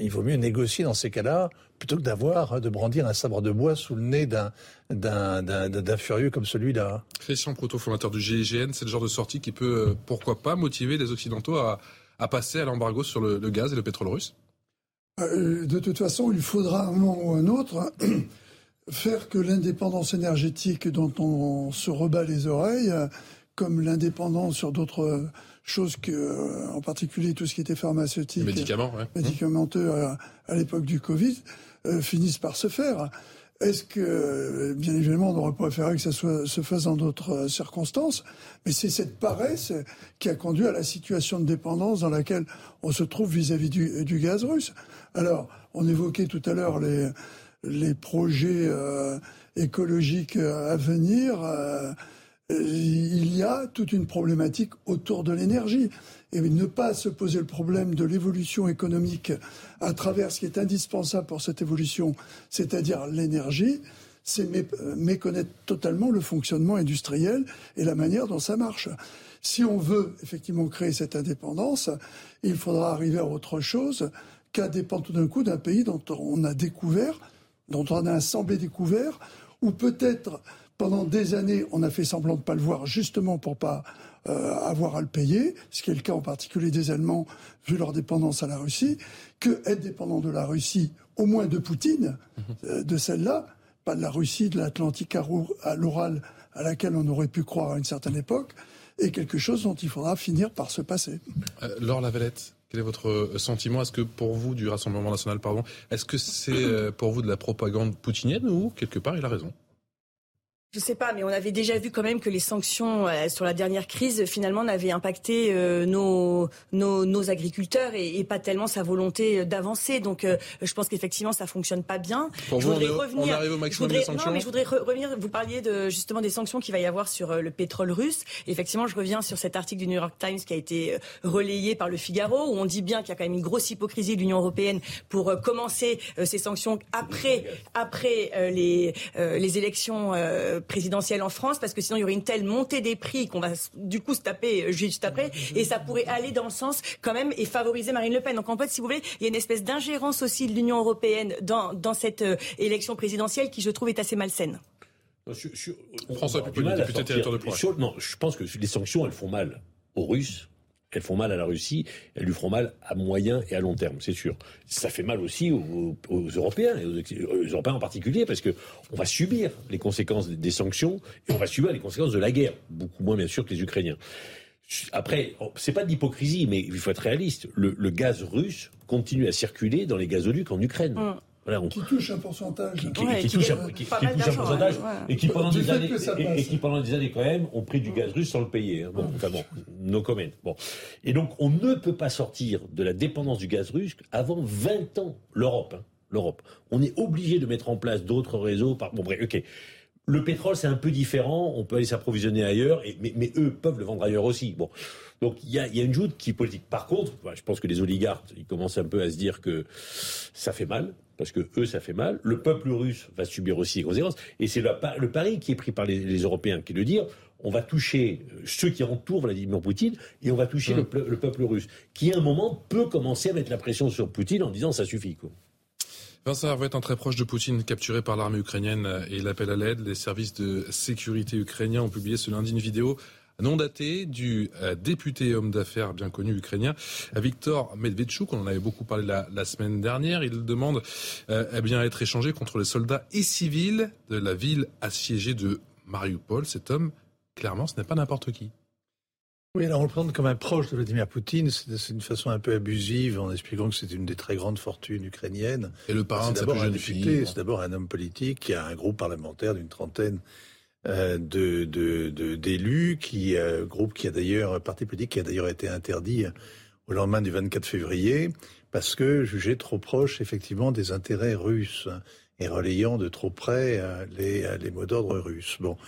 il vaut mieux négocier dans ces cas-là plutôt que d'avoir, de brandir un sabre de bois sous le nez d'un, d'un, furieux comme celui-là. Christian Proto, fondateur du GIGN, c'est le genre de sortie qui peut, euh, pourquoi pas, motiver les Occidentaux à, passer à l'embargo sur le, gaz et le pétrole russe? euh, De toute façon, il faudra un moment ou un autre faire que l'indépendance énergétique dont on se rebat les oreilles, comme l'indépendance sur d'autres choses que, en particulier tout ce qui était pharmaceutique, médicaments, médicamenteux à l'époque du Covid, euh, finissent par se faire. Est-ce que, bien évidemment, on aurait préféré que ça se fasse dans d'autres euh, circonstances, mais c'est cette paresse qui a conduit à la situation de dépendance dans laquelle on se trouve vis-à-vis du, gaz russe. Alors, on évoquait tout à l'heure les, projets euh, écologiques à venir. Euh, il y a toute une problématique autour de l'énergie et ne pas se poser le problème de l'évolution économique à travers ce qui est indispensable pour cette évolution, c'est-à-dire l'énergie, c'est méconnaître totalement le fonctionnement industriel et la manière dont ça marche. Si on veut effectivement créer cette indépendance, il faudra arriver à autre chose qu'à dépendre tout d'un coup d'un pays dont on a découvert, dont on a semblé découvert, ou peut-être pendant des années on a fait semblant de ne pas le voir justement pour pas euh, avoir à le payer, ce qui est le cas en particulier des Allemands, vu leur dépendance à la Russie, que être dépendant de la Russie, au moins de Poutine, euh, de celle-là, pas de la Russie, de l'Atlantique à l'Oral, à laquelle on aurait pu croire à une certaine époque, est quelque chose dont il faudra finir par se passer. Euh, Laure Lavalette, quel est votre sentiment? Est-ce que pour vous, du Rassemblement national, pardon, est-ce que c'est pour vous de la propagande poutinienne ou quelque part il a raison? Je sais pas, mais on avait déjà vu quand même que les sanctions euh, sur la dernière crise finalement n'avaient impacté euh, nos, nos, agriculteurs et, pas tellement sa volonté d'avancer. Donc euh, je pense qu'effectivement ça fonctionne pas bien. Pour je vous, voudrais on, revenir. On arrive au maximum des sanctions. Non, mais je voudrais revenir. Vous parliez de justement des sanctions qu'il va y avoir sur le pétrole russe. effectivement, je reviens sur cet article du New York Times qui a été relayé par le Figaro où on dit bien qu'il y a quand même une grosse hypocrisie de l'Union européenne pour commencer ces sanctions après après les les élections présidentielle en France, parce que sinon il y aurait une telle montée des prix qu'on va du coup se taper euh, juste après, et ça pourrait aller dans le sens quand même et favoriser Marine Le Pen. Donc en fait, si vous voulez, il y a une espèce d'ingérence aussi de l'Union européenne dans, dans cette euh, élection présidentielle qui, je trouve, est assez malsaine. François député territoire de Non, je pense que les sanctions, elles font mal aux Russes, elles font mal à la Russie, elles lui feront mal à moyen et à long terme, c'est sûr. Ça fait mal aussi aux, Européens, et aux, Européens en particulier, parce que on va subir les conséquences des sanctions et on va subir les conséquences de la guerre, beaucoup moins bien sûr que les Ukrainiens. Après, c'est pas de l'hypocrisie, mais il faut être réaliste. Le, gaz russe continue à circuler dans les gazoducs en Ukraine. Mmh. Qui touche un pourcentage. Qui, touche, un, pourcentage et qui pendant des années et, qui pendant des années quand même ont pris du gaz russe sans le payer. Hein. Bon, enfin bon, no comment. Bon, et donc on ne peut pas sortir de la dépendance du gaz russe avant 20 ans. L'Europe, hein, l'Europe. On est obligé de mettre en place d'autres réseaux. Par... Bon bref, ok. Le pétrole, c'est un peu différent. On peut aller s'approvisionner ailleurs, et, mais, mais, eux peuvent le vendre ailleurs aussi. Bon, donc il y a, y a, une joute qui est politique. Par contre, je pense que les oligarques, ils commencent un peu à se dire que ça fait mal parce que eux, ça fait mal. Le peuple russe va subir aussi les conséquences. Et c'est le, le, pari qui est pris par les, Européens, qui est de dire on va toucher euh, ceux qui entourent Vladimir Poutine et on va toucher le, peuple russe, qui à un moment peut commencer à mettre la pression sur Poutine en disant ça suffit. Quoi. Vincent être un très proche de Poutine, capturé par l'armée ukrainienne et l'appel à l'aide. Les services de sécurité ukrainiens ont publié ce lundi une vidéo non daté du euh, député homme d'affaires bien connu ukrainien Viktor Medvedchuk. On en avait beaucoup parlé la, semaine dernière. Il demande euh, eh bien, à être échangé contre les soldats et civils de la ville assiégée de Mariupol. Cet homme, clairement, ce n'est pas n'importe qui. Oui, alors on le présente comme un proche de Vladimir Poutine. C'est une façon un peu abusive en expliquant que c'est une des très grandes fortunes ukrainiennes. Et le parrain de sa plus jeune fille. C'est d'abord un homme politique qui a un groupe parlementaire d'une trentaine euh, de d'élus, qui euh, groupe qui a d'ailleurs parti politique qui a d'ailleurs été interdit au lendemain du 24 février parce que jugé trop proche effectivement des intérêts russes et relayant de trop près euh, les, les mots d'ordre russes. Bon.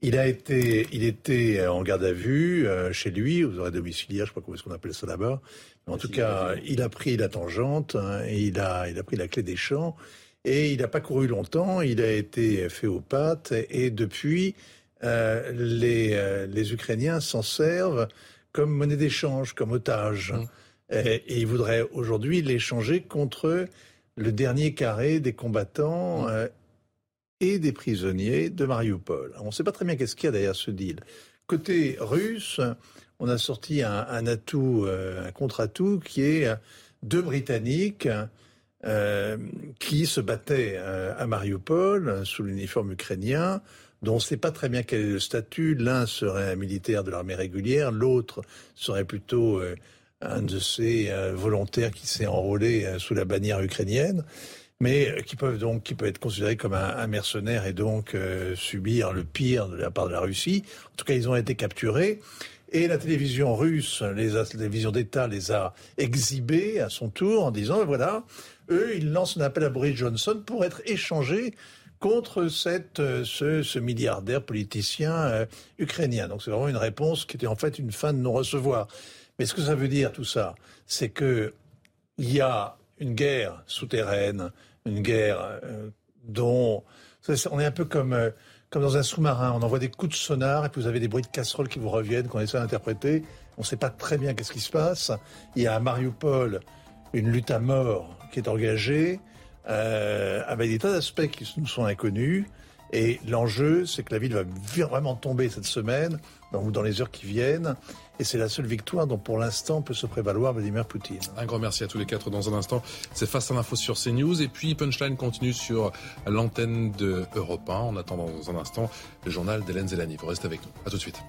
Il a été, il était en garde à vue euh, chez lui, aux arrêts domiciliaires, je sais pas comment est-ce qu'on appelle ça là-bas. En tout cas, il a pris la tangente, hein, et il a, il a pris la clé des champs, et il n'a pas couru longtemps. Il a été fait aux pattes, et, depuis, euh, les, euh, les Ukrainiens s'en servent comme monnaie d'échange, comme otage. Mmh. Et, et, ils voudraient aujourd'hui l'échanger contre le dernier carré des combattants mmh. Et des prisonniers de Mariupol. on ne sait pas très bien qu'est-ce qu'il y a derrière ce deal. Côté russe, on a sorti un, atout, euh, un contre-atout qui est deux Britanniques euh, qui se battaient euh, à Mariupol sous l'uniforme ukrainien, dont on ne sait pas très bien quel est le statut. L'un serait un militaire de l'armée régulière, l'autre serait plutôt un de ces volontaires qui s'est enrôlé sous la bannière ukrainienne mais euh, qui peuvent donc qui peut être considéré comme un, mercenaire et donc euh, subir le pire de la part de la Russie. En tout cas, ils ont été capturés. Et la télévision russe, les, la télévision d'État les a exhibés à son tour en disant, voilà, eux, ils lancent un appel à Boris Johnson pour être échangés contre cette, euh, ce, ce milliardaire politicien ukrainien. Donc c'est vraiment une réponse qui était en fait une fin de non-recevoir. Mais ce que ça veut dire tout ça, c'est que il y a une guerre souterraine une guerre euh, dont on est un peu comme euh, comme dans un sous-marin. On envoie des coups de sonar et puis vous avez des bruits de casseroles qui vous reviennent qu'on essaie d'interpréter. On ne sait pas très bien qu'est-ce qui se passe. Il y a à Mariupol une lutte à mort qui est engagée euh, avec des tas d'aspects qui nous sont inconnus. Et l'enjeu, c'est que la ville va vraiment tomber cette semaine, dans, dans les heures qui viennent. Et c'est la seule victoire dont pour l'instant peut se prévaloir Vladimir Poutine. Un grand merci à tous les quatre dans un instant. C'est Face à l'info sur CNews. Et puis Punchline continue sur l'antenne de Europe 1. En attendant dans un instant le journal d'Hélène Zelani. Vous restez avec nous. À tout de suite.